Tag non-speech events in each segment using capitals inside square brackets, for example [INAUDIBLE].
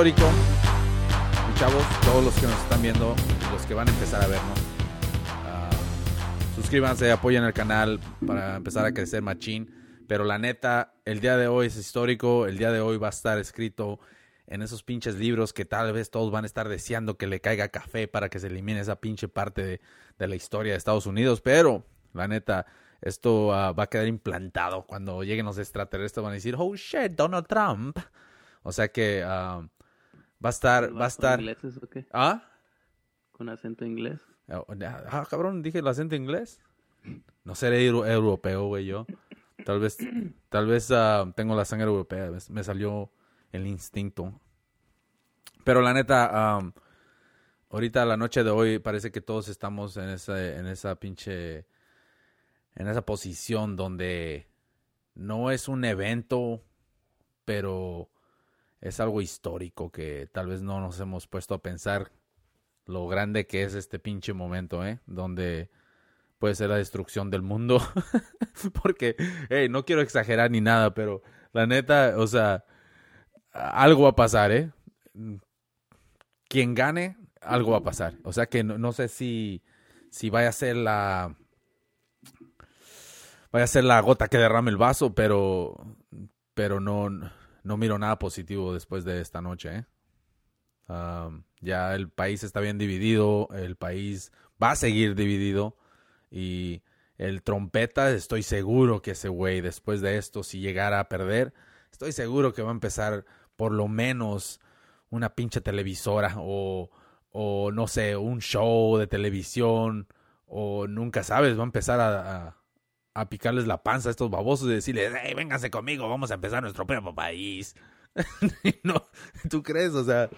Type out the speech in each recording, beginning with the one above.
histórico. Y chavos, todos los que nos están viendo, los que van a empezar a vernos. ah, suscríbanse, apoyen el canal para empezar a crecer machín. Pero la neta, el día de hoy es histórico. El día de hoy va a estar escrito en esos pinches libros que tal vez todos van a estar deseando que le caiga café para que se elimine esa pinche parte de, de la historia de Estados Unidos. Pero, la neta, esto ah, va a quedar implantado cuando lleguen los extraterrestres. Van a decir, oh shit, Donald Trump. O sea que ah, va a estar, va a estar. ¿Con ingleses o qué? ¿Ah? ¿Con acento inglés? Ah, cabrón, dije el acento inglés. No seré euro- europeo, güey, yo. Tal vez, tal vez ah, tengo la sangre europea. ¿ves? Me salió el instinto. Pero la neta, ahorita la noche de hoy parece que todos estamos en esa, en esa pinche, en esa posición donde no es un evento, pero es algo histórico que tal vez no nos hemos puesto a pensar lo grande que es este pinche momento, ¿eh? Donde puede ser la destrucción del mundo. [LAUGHS] Porque, hey, no quiero exagerar ni nada, pero la neta, o sea, algo va a pasar, ¿eh? Quien gane, algo va a pasar. O sea que no, no sé si, si vaya a ser la... Vaya a ser la gota que derrame el vaso, pero, pero no, no miro nada positivo después de esta noche, ¿eh? Um, ya el país está bien dividido, el país va a seguir dividido y el trompeta, estoy seguro que ese güey después de esto, si llegara a perder, estoy seguro que va a empezar por lo menos una pinche televisora o, o no sé, un show de televisión o nunca sabes, va a empezar a, a, a picarles la panza a estos babosos y decirles, hey, vénganse conmigo, vamos a empezar nuestro propio país. [LAUGHS] no, ¿tú crees? O sea,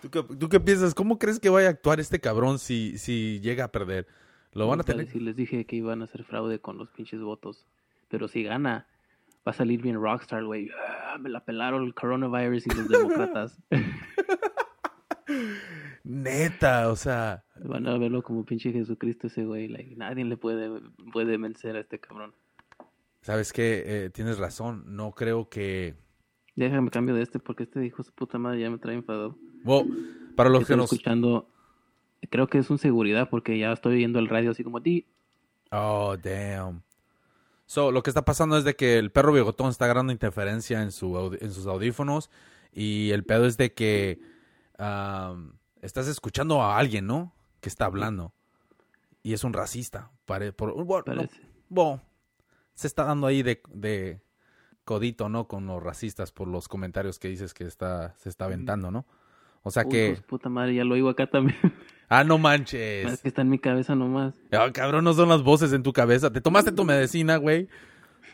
¿tú qué, ¿tú qué piensas? ¿Cómo crees que vaya a actuar este cabrón si, si llega a perder? Lo van a tener... Si les dije que iban a hacer fraude con los pinches votos. Pero si gana, va a salir bien rockstar, güey. Ah, me la pelaron el coronavirus y los demócratas. [LAUGHS] Neta, o sea... Van a verlo como pinche Jesucristo ese güey. Like, nadie le puede, puede vencer a este cabrón. ¿Sabes qué? Eh, tienes razón. No creo que... Déjame cambio de este porque este hijo de su puta madre ya me trae enfadado. Well, para los que nos... escuchando, creo que es un seguridad porque ya estoy oyendo el radio así como ti. Oh, damn. So, lo que está pasando es de que el perro bigotón está agarrando interferencia en, su, en sus audífonos y el pedo es de que um, estás escuchando a alguien, ¿no? Que está hablando y es un racista. Pare- por, bueno, no, Parece. bueno, se está dando ahí de, de codito, ¿no? Con los racistas por los comentarios que dices que está, se está aventando, ¿no? O sea Uy, que... su puta madre, ya lo oigo acá también. [LAUGHS] Ah, no es manches. que está en mi cabeza nomás. Ah, cabrón, no son las voces en tu cabeza. ¿Te tomaste tu medicina, güey?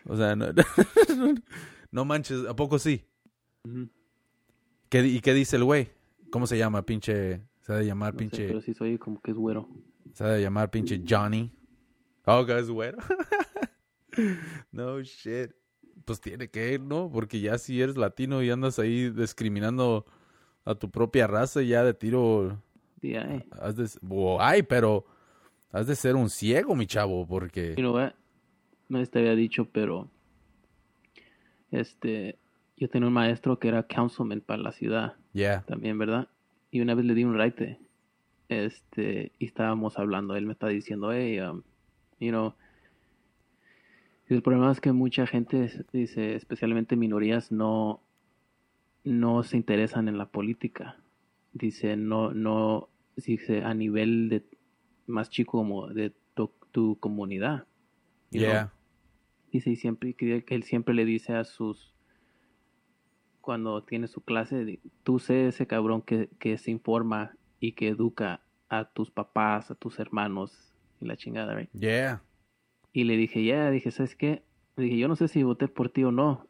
O sea, no, [LAUGHS] no manches, ¿a poco sí? Ujú. ¿Qué, di- ¿Y qué dice el güey? ¿Cómo se llama, pinche? Se ha de llamar No sé, pinche... pero sí soy como que es güero. Se ha de llamar pinche Johnny. Oh, que es güero. [LAUGHS] no shit. Pues tiene que ir, ¿no? Porque ya si eres latino y andas ahí discriminando a tu propia raza, ya de tiro... Sí, ay. Has de... o- Ay, pero... Has de ser un ciego, mi chavo, porque... You know what? No te había dicho, pero este yo tenía un maestro que era councilman para la ciudad Yeah. también, ¿verdad? Y una vez le di un raite. Este, y estábamos hablando, él me está diciendo, hey, um, you know, el problema es que mucha gente, dice, especialmente minorías, no, no se interesan en la política. Dice, no, no, dice, a nivel de más chico como de tu, tu comunidad. know. Yeah. Dice, y siempre, que él siempre le dice a sus, cuando tiene su clase, tú sé ese cabrón que, que se informa y que educa a tus papás, a tus hermanos y la chingada, right? Yeah. Y le dije, ya, dije, ¿sabes qué? Le dije, yo no sé si voté por ti o no.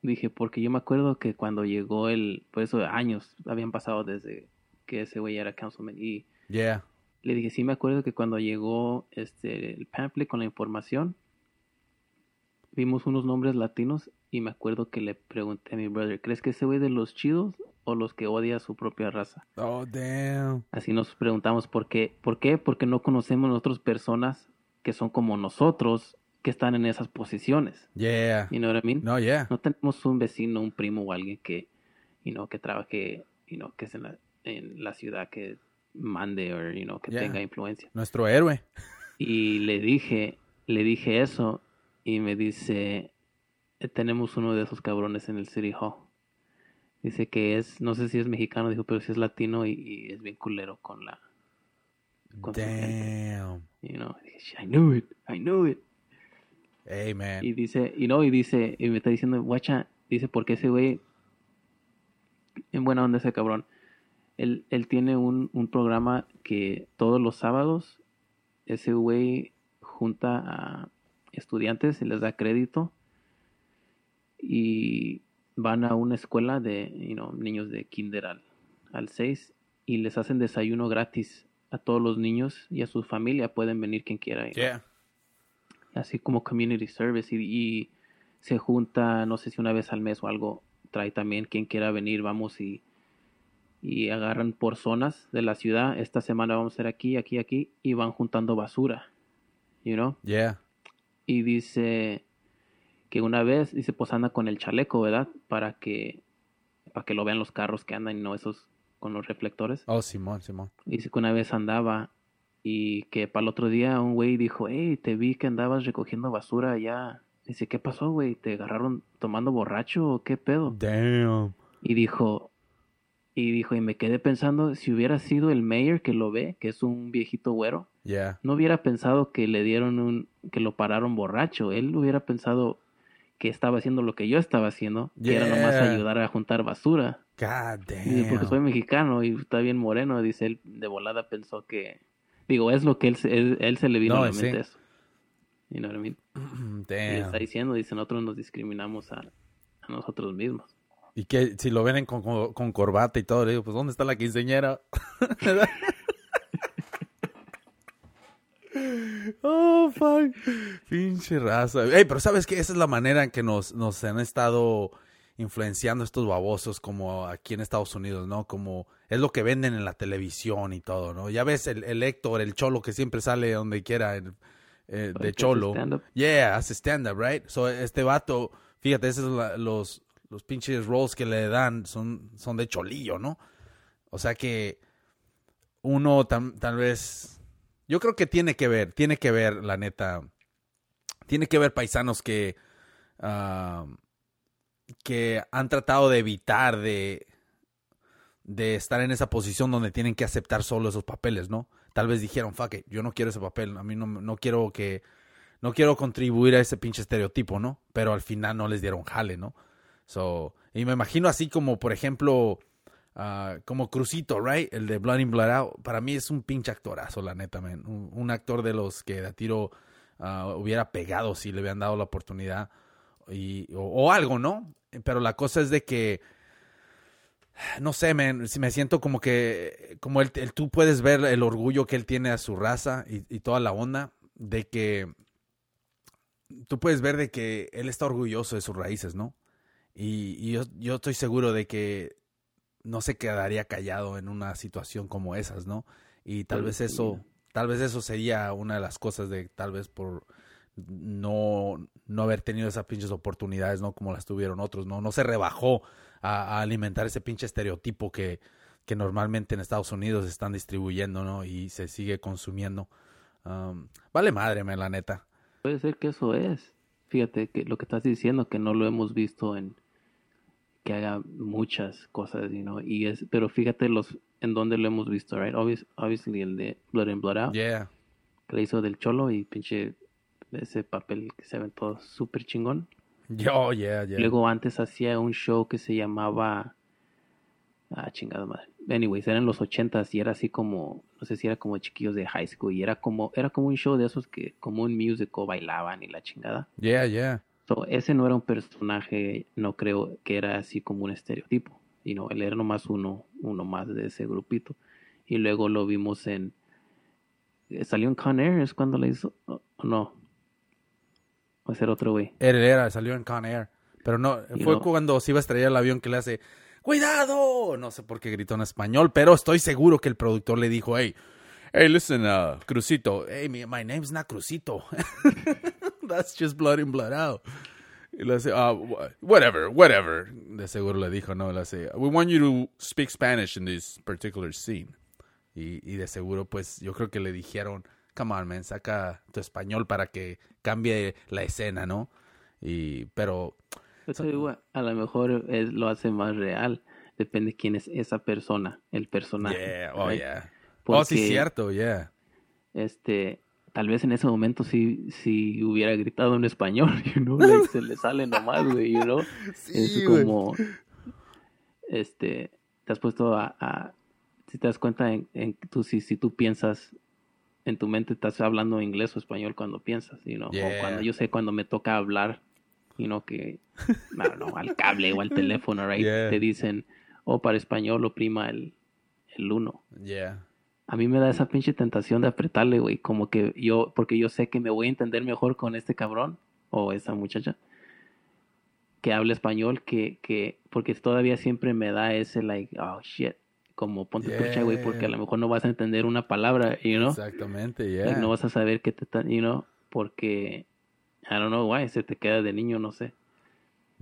Dije, porque yo me acuerdo que cuando llegó el, por eso años habían pasado desde que ese güey era councilman. Y Yeah. le dije, sí me acuerdo que cuando llegó este el pamphlet con la información, vimos unos nombres latinos y me acuerdo que le pregunté a mi brother, ¿crees que ese güey de los chidos o los que odia a su propia raza? Oh, damn. Así nos preguntamos por qué. ¿Por qué? Porque no conocemos nosotros personas que son como nosotros que están en esas posiciones. Yeah. You know what I mean? No, yeah. No tenemos un vecino, un primo o alguien que, you know, que trabaje, you know, que es en la, en la ciudad que mande o, you know, que Yeah. tenga influencia. Nuestro héroe. Y le dije, le dije eso y me dice, "Eh, tenemos uno de esos cabrones en el City Hall. Dice que es, no sé si es mexicano, dijo, pero si es latino y, y es bien culero con la, con. Damn. You know, dije, I knew it, I knew it. Hey, man. Y dice, y no, y dice, y me está diciendo, guacha, dice, porque ese güey, en buena onda ese cabrón, él, él tiene un, un programa que todos los sábados, ese güey junta a estudiantes y les da crédito y van a una escuela de, you know, niños de kinder al, al 6 y les hacen desayuno gratis a todos los niños y a su familia, pueden venir quien quiera. Yeah. así como community service y, y se junta, no sé si una vez al mes o algo, trae también quien quiera venir, vamos y, y agarran por zonas de la ciudad, esta semana vamos a ser aquí, aquí, aquí, y van juntando basura, you know, Yeah. y dice que una vez, dice, pues anda con el chaleco, ¿verdad? Para que, para que lo vean los carros que andan y no esos con los reflectores. Oh, Simón, Simón. Dice que una vez andaba y que para el otro día un güey dijo, hey, te vi que andabas recogiendo basura allá. Dice, ¿qué pasó, güey? ¿Te agarraron tomando borracho o qué pedo? Damn. Y dijo, y dijo, y me quedé pensando, si hubiera sido el mayor que lo ve, que es un viejito güero, Yeah. no hubiera pensado que le dieron un, que lo pararon borracho. Él hubiera pensado que estaba haciendo lo que yo estaba haciendo, que era nomás Yeah. ayudar a juntar basura. God Dice, porque soy damn. mexicano y está bien moreno, dice él, de volada pensó que, digo, es lo que él, se- él, él se le vino No, a la sí. mente eso. You know what I mean? [CLEARS THROAT] Y le está Damn. diciendo, dice, nosotros nos discriminamos a, a nosotros mismos. Y que si lo ven con, con, con corbata y todo, le digo, pues ¿dónde está la quinceñera? [LAUGHS] [LAUGHS] oh, fuck. Pinche raza. Ey, pero ¿sabes qué? Esa es la manera en que nos, nos han estado influenciando estos babosos como aquí en Estados Unidos, ¿no? Como es lo que venden en la televisión y todo, ¿no? Ya ves el, el Héctor, el cholo que siempre sale donde quiera el- eh, de cholo. stand-up. Yeah, hace stand-up, right? So, este vato, fíjate, esos son la- los, los pinches roles que le dan son, son de cholillo, ¿no? O sea que uno tam- tal vez... Yo creo que tiene que ver, tiene que ver, la neta. Tiene que ver paisanos que... ah, que han tratado de evitar de... de estar en esa posición donde tienen que aceptar solo esos papeles, ¿no? Tal vez dijeron, fuck it, yo no quiero ese papel, a mí no, no quiero que no quiero contribuir a ese pinche estereotipo, ¿no? Pero al final no les dieron jale, ¿no? So, y me imagino así como, por ejemplo, ah, como Crucito, right? El de Blood in, Blood Out. Para mí es un pinche actorazo, la neta, man. Un, actor de los que a tiro ah, hubiera pegado si le hubieran dado la oportunidad y, o, algo, ¿no? Pero la cosa es de que no sé, man, me siento como que, como el, tú puedes ver el orgullo que él tiene a su raza y, y toda la onda, de que tú puedes ver de que él está orgulloso de sus raíces, ¿no? Y, y yo, yo estoy seguro de que no se quedaría callado en una situación como esas, ¿no? Y tal vez eso, tal vez eso sería una de las cosas de tal vez por no, no haber tenido esas pinches oportunidades, ¿no? Como las tuvieron otros, ¿no? No se rebajó a, a alimentar ese pinche estereotipo que, que normalmente en Estados Unidos están distribuyendo, ¿no? Y se sigue consumiendo. Um, vale madre, me la neta. Puede ser que eso es. Fíjate que lo que estás diciendo, que no lo hemos visto en que haga muchas cosas, you know, y es, pero fíjate los en dónde lo hemos visto, right? Obvious- obviously el de Blood in Blood Out, Yeah. que le hizo del cholo y pinche ese papel que se ve todo súper chingón. Yo, yeah, yeah. Luego antes hacía un show que se llamaba ah chingada madre. Anyways, eran los ochentas y era así como no sé si era como chiquillos de high school y era como era como un show de esos que como un musical bailaban y la chingada. Yeah, yeah. So, ese no era un personaje, no creo que era así como un estereotipo. Y no, él era nomás uno, uno más de ese grupito. Y luego lo vimos en. ¿Salió en Con Air? ¿Es cuando le hizo? ¿O o no? Va a ser otro güey. Era, era, salió en Con Air. Pero no, Y fue no- cuando se iba a estrellar el avión que le hace, ¡Cuidado! No sé por qué gritó en español, pero estoy seguro que el productor le dijo, hey, hey, listen, uh, Crucito. Hey, my name's not Crucito. [LAUGHS] that's just blood in, blood out. Y le hace, ah, whatever, whatever. De seguro le dijo, no, le hace, we want you to speak Spanish in this particular scene. Y, y de seguro, pues, yo creo que le dijeron, come on, man, saca tu español para que cambie la escena, ¿no? Y, pero... a lo mejor es, lo hace más real. Depende quién es esa persona, el personaje. Yeah, oh, yeah. oh, sí, cierto, yeah. Este, tal vez en ese momento sí, si hubiera gritado en español, [LAUGHS] you know, se le sale nomás, güey, you know. [LAUGHS] es como, este, te has puesto a, si te das cuenta en, en tú, si, si tú piensas en tu mente estás hablando inglés o español cuando piensas, you know? o cuando yo sé cuando me toca hablar, you know, que, no, no, al cable o al teléfono, right, te dicen, o oh, para español oprima el, el uno. Yeah a mí me da esa pinche tentación de apretarle, güey, como que yo, porque yo sé que me voy a entender mejor con este cabrón o esa muchacha que habla español, que, que, porque todavía siempre me da ese, like, oh shit, como ponte yeah. güey, porque a lo mejor no vas a entender una palabra, you know? Exactamente, yeah. no vas a saber qué te está, you know, porque, I don't know why, se te queda de niño, no sé.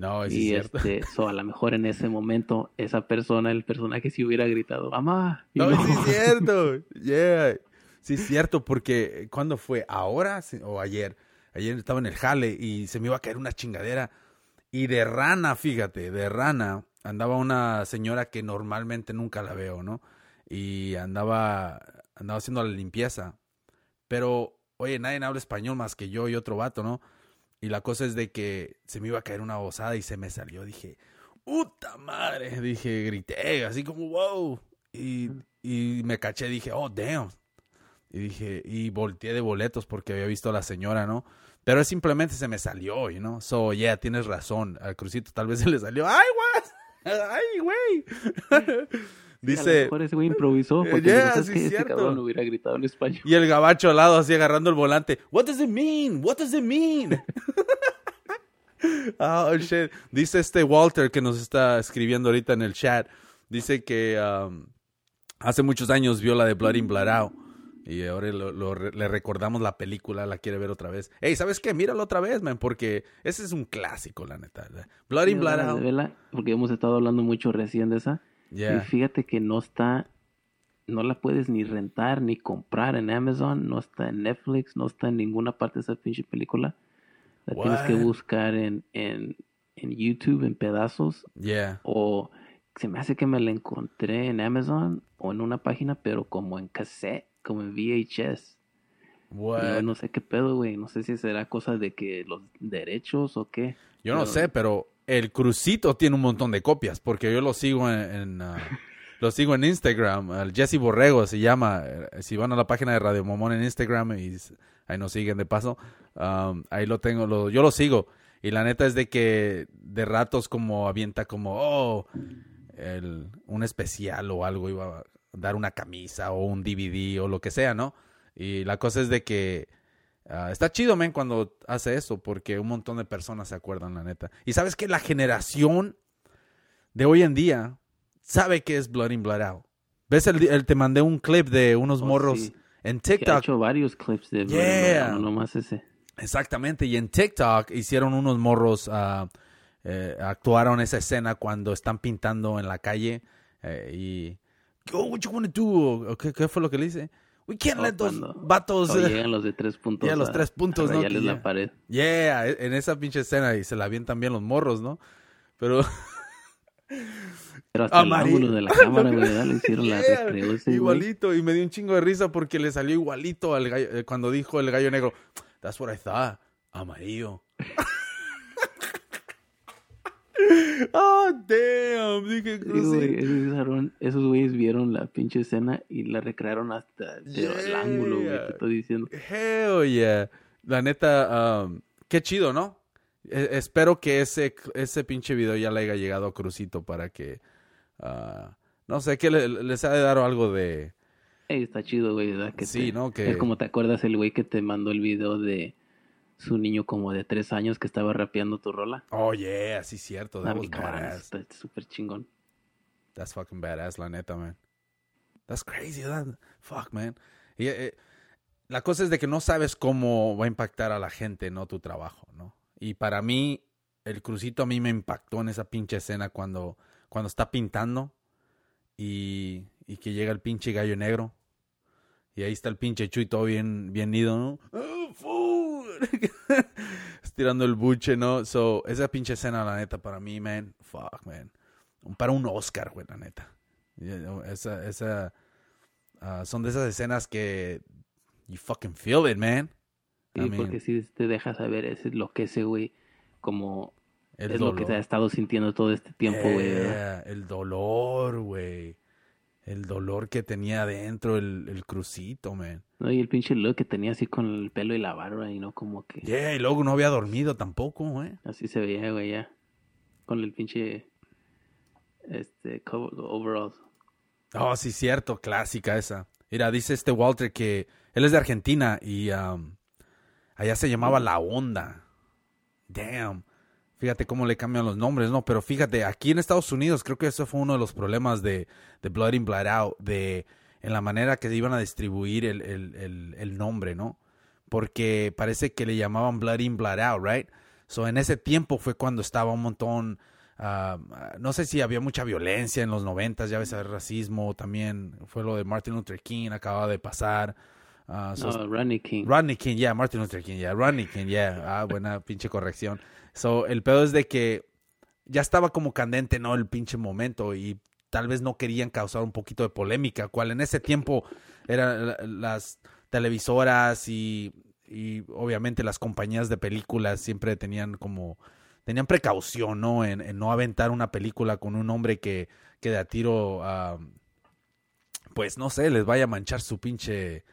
No, es y cierto. este, so, a lo mejor en ese momento esa persona, el personaje sí hubiera gritado, mamá. No, sí es cierto. [LAUGHS] Yeah. Sí es cierto, porque ¿cuándo fue? ¿Ahora o ayer? Ayer estaba en el jale y se me iba a caer una chingadera. Y de rana, fíjate, de rana, andaba una señora que normalmente nunca la veo, ¿no? Y andaba, andaba haciendo la limpieza. Pero, oye, nadie habla español más que yo y otro vato, ¿no? Y la cosa es de que se me iba a caer una bozada y se me salió. Dije, ¡puta madre! Dije, grité, así como, wow. Y, y me caché, dije, oh, damn. Y dije, y volteé de boletos porque había visto a la señora, ¿no? Pero simplemente se me salió, ¿no? know? So, yeah, tienes razón. Al crucito tal vez se le salió, ¡ay, güey! [LAUGHS] ¡Ay, güey! [LAUGHS] Dice. Por ese güey improvisó. [LAUGHS] Porque yeah, sí, que este cabrón hubiera gritado en español. Y el gabacho al lado, así agarrando el volante. What does it mean? What does it mean? [LAUGHS] oh, shit. Dice este Walter que nos está escribiendo ahorita en el chat. Dice que um, hace muchos años vio la de Blood in Blood Out. Y ahora le recordamos la película, la quiere ver otra vez. Ey, ¿sabes qué? Míralo otra vez, man, porque ese es un clásico, la neta. Blood in Blood Out. Porque hemos estado hablando mucho recién de esa. Y fíjate que no está, no la puedes ni rentar ni comprar en Amazon, no está en Netflix, no está en ninguna parte de esa pinche película. La tienes que buscar en, en, en YouTube en pedazos. Yeah. O se me hace que me la encontré en Amazon o en una página, pero como en cassette, como en VHS. What? no sé qué pedo, güey. No sé si será cosa de que los derechos o qué. Yo no sé, pero el Crucito tiene un montón de copias, porque yo lo sigo en, uh, [LAUGHS] lo sigo en Instagram, el Jesse Borrego se llama, eh, si van a la página de Radio Momón en Instagram y ahí nos siguen de paso, um, ahí lo tengo, lo, yo lo sigo y la neta es de que de ratos como avienta como, oh, el, un especial o algo, iba a dar una camisa o un DVD o lo que sea, ¿no? Y la cosa es de que Ah, está chido, men, cuando hace eso, porque un montón de personas se acuerdan, la neta. Y sabes que la generación de hoy en día sabe que es Blood in, Blood Out. ¿Ves? El, te mandé un clip de unos oh, morros en TikTok. He hecho varios clips de Blood no nomás ese. Exactamente, y en TikTok hicieron unos morros, uh, eh, actuaron esa escena cuando están pintando en la calle eh, y... Oh, what you wanna do? ¿Qué, ¿Qué fue lo que le dice? We can't let those vatos. Eh, llegan los de tres puntos. Ya los tres puntos, ¿no? Ya la pared. Yeah, e, en esa pinche escena y se la avientan bien los morros, ¿no? Pero. Pero hasta el ángulo de la [LAUGHS] cámara, ¿verdad? Le hicieron la recreo Igualito, y me dio un chingo de risa porque le salió igualito al gallo, eh, cuando dijo el gallo negro, That's what I thought, amarillo. [LAUGHS] Oh, damn. Dije, esos, güeyes vieron la pinche escena y la recrearon hasta el ángulo, güey, que estoy diciendo. Hell yeah. La neta, um, qué chido, ¿no? E, espero que ese, ese pinche video ya le haya llegado a Crucito para que, uh, no sé, que les ha de dar algo de... está chido, güey, ¿verdad? Que sí, ¿no? Que... Es como te acuerdas el güey que te mandó el video de su niño como de tres años que estaba rapeando tu rola. Oh, yeah, sí, cierto. That was badass. Está súper chingón. That's fucking badass, la neta, man. That's crazy, that. Fuck, man. Y, eh, la cosa es de que no sabes cómo va a impactar a la gente, ¿no? Tu trabajo, ¿no? Y para mí, el crucito a mí me impactó en esa pinche escena cuando, cuando está pintando y, y que llega el pinche gallo negro. Y ahí está el pinche Chuy todo bien, bien ido, ¿no? ¡Oh, food! [LAUGHS] Estirando el buche, ¿no? So, esa pinche escena, la neta, para mí, man, fuck, man. Para un Oscar, güey, la neta. Esa, esa, ah, son de esas escenas que you fucking feel it, man. Sí, porque si te dejas saber es lo que ese güey como es lo que te ha estado sintiendo todo este tiempo, güey. el dolor, güey. El dolor que tenía adentro el, el crucito, man. No, y el pinche look que tenía así con el pelo y la barba y no como que... Yeah, y luego no había dormido tampoco, güey. Así se veía, güey, ya. Con el pinche... Este, overalls. Oh, sí, cierto, clásica esa. Mira, dice este Walter que él es de Argentina y um, allá se llamaba La Onda. Damn. Fíjate cómo le cambian los nombres, ¿no? Pero fíjate, aquí en Estados Unidos creo que eso fue uno de los problemas de, de Blood in, Blood Out, de en la manera que iban a distribuir el, el, el, nombre, ¿no? Porque parece que le llamaban Blood in, Blood Out, ¿right? So en ese tiempo fue cuando estaba un montón, uh, no sé si había mucha violencia en los noventas, ya ves, el racismo también, fue lo de Martin Luther King, acaba de pasar. Uh, Rodney King. Rodney King, yeah, Martin Luther King, yeah, Rodney King, yeah. Ah, buena pinche corrección. So, el pedo es de que ya estaba como candente, ¿no? El pinche momento y tal vez no querían causar un poquito de polémica, cual en ese tiempo eran las televisoras y, y obviamente las compañías de películas siempre tenían como tenían precaución, ¿no? En, en, no aventar una película con un hombre que, que de a tiro, pues no sé, les vaya a manchar su pinche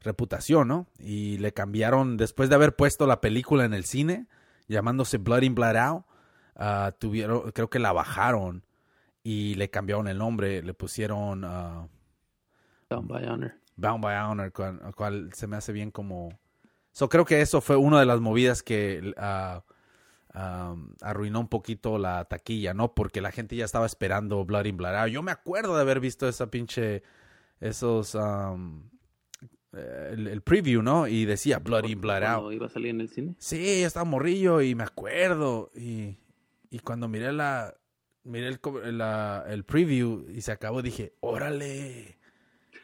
reputación, ¿no? Y le cambiaron, después de haber puesto la película en el cine, llamándose Blood in Blood Out, uh, tuvieron, creo que la bajaron y le cambiaron el nombre, le pusieron... Uh, Bound by Honor. Bound by Honor, cual, cual, se me hace bien como... So, creo que eso fue una de las movidas que uh, um, arruinó un poquito la taquilla, ¿no? Porque la gente ya estaba esperando Blood in Blood Out. Yo me acuerdo de haber visto esa pinche... Esos... Um, el, preview, ¿no? Y decía Blood in, Blood Out. iba a salir en el cine? Sí, yo estaba morrillo y me acuerdo. Y, y cuando miré la miré el, la, el preview y se acabó, dije, órale.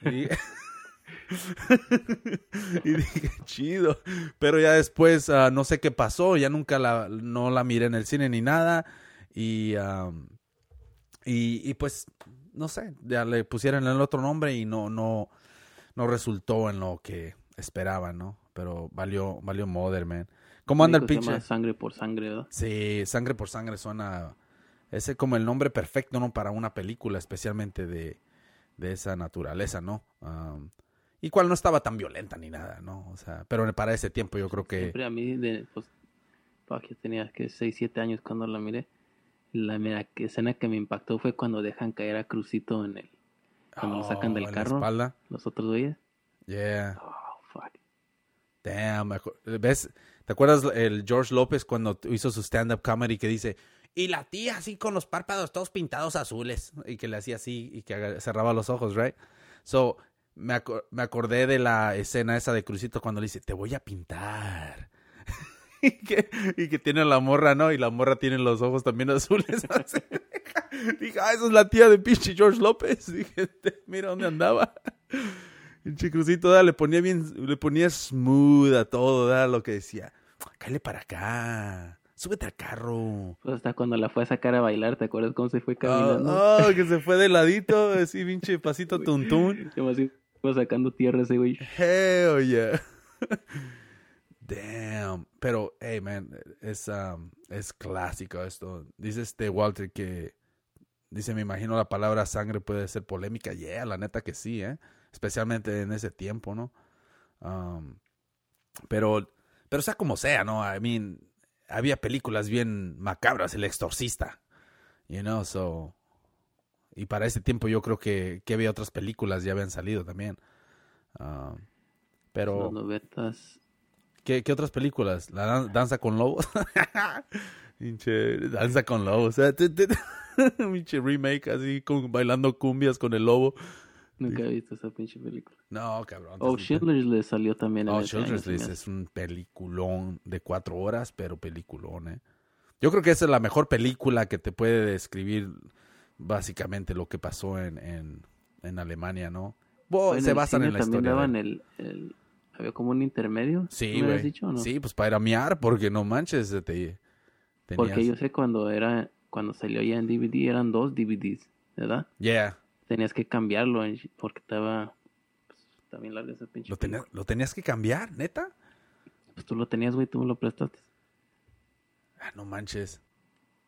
Y, [LAUGHS] y dije, chido. Pero ya después, uh, no sé qué pasó, ya nunca la, no la miré en el cine ni nada. Y, um, y, y pues, no sé, ya le pusieron el otro nombre y no, no, no resultó en lo que esperaban, ¿no? Pero valió, valió Mother, man. ¿Cómo anda el pinche? Sangre por sangre, ¿verdad? Sí, sangre por sangre suena. Ese como el nombre perfecto, ¿no? Para una película, especialmente de, de esa naturaleza, ¿no? y cual no estaba tan violenta ni nada, ¿no? O sea, pero para ese tiempo yo creo que. Siempre a mí, de, pues, que tenía que 6, 7 años cuando la miré. La mira, escena que me impactó fue cuando dejan caer a Crucito en el, cuando lo sacan del oh, carro. Los otros güeyes. Yeah. Oh, fuck. Damn. ¿Ves? ¿Te acuerdas el George López cuando hizo su stand-up comedy que dice, y la tía así con los párpados todos pintados azules? Y que le hacía así y que cerraba los ojos, right? So, me, me acordé de la escena esa de Crucito cuando le dice, te voy a pintar. [LAUGHS] y, que, y que tiene la morra, ¿no? Y la morra tiene los ojos también [LAUGHS] azules. [LAUGHS] Dije, ah, esa es la tía de pinche George López. [LAUGHS] Dije, mira dónde andaba. [LAUGHS] Pinche Crucito, le ponía bien, le ponía smooth a todo, da lo que decía. Cállate para acá. Súbete al carro. Pues hasta cuando la fue a sacar a bailar, ¿te acuerdas cómo se fue caminando? Oh, que se fue de ladito, así pinche pasito tuntún. Fue sacando tierra ese güey. Hell yeah. Damn. Pero, hey, man, es, um, es clásico esto. Dice este Walter que Dice, me imagino la palabra sangre puede ser polémica. Yeah, la neta que sí, ¿eh? Especialmente en ese tiempo, ¿no? Um, pero, pero sea como sea, ¿no? I mean, había películas bien macabras, El Exorcista, you know, so... Y para ese tiempo yo creo que, que había otras películas, ya habían salido también. Um, pero... ¿Qué, ¿Qué, otras películas? La danza con lobos. [LAUGHS] danza con lobos. [LAUGHS] Pinche remake así, con, bailando cumbias con el lobo. Nunca he visto esa pinche película. No, cabrón. Oh, Schindler's List salió también en Oh, Schindler's List es un peliculón de cuatro horas, pero peliculón, ¿eh? Yo creo que esa es la mejor película que te puede describir básicamente lo que pasó en, en, en Alemania, ¿no? En se basan en la también historia. daban el, el- Había como un intermedio. Sí, ¿me habías güey. o no? Sí, pues para ir a miar, porque no manches, te, tenías... Porque yo sé cuando era... Cuando salió ya en DVD eran dos DVDs, ¿verdad? Yeah, Tenías que cambiarlo porque estaba... Pues, bien larga esa pinche ¿Lo, tenías- película. ¿lo tenías que cambiar, neta? Pues tú lo tenías, güey, tú me lo prestaste. Ah, no manches.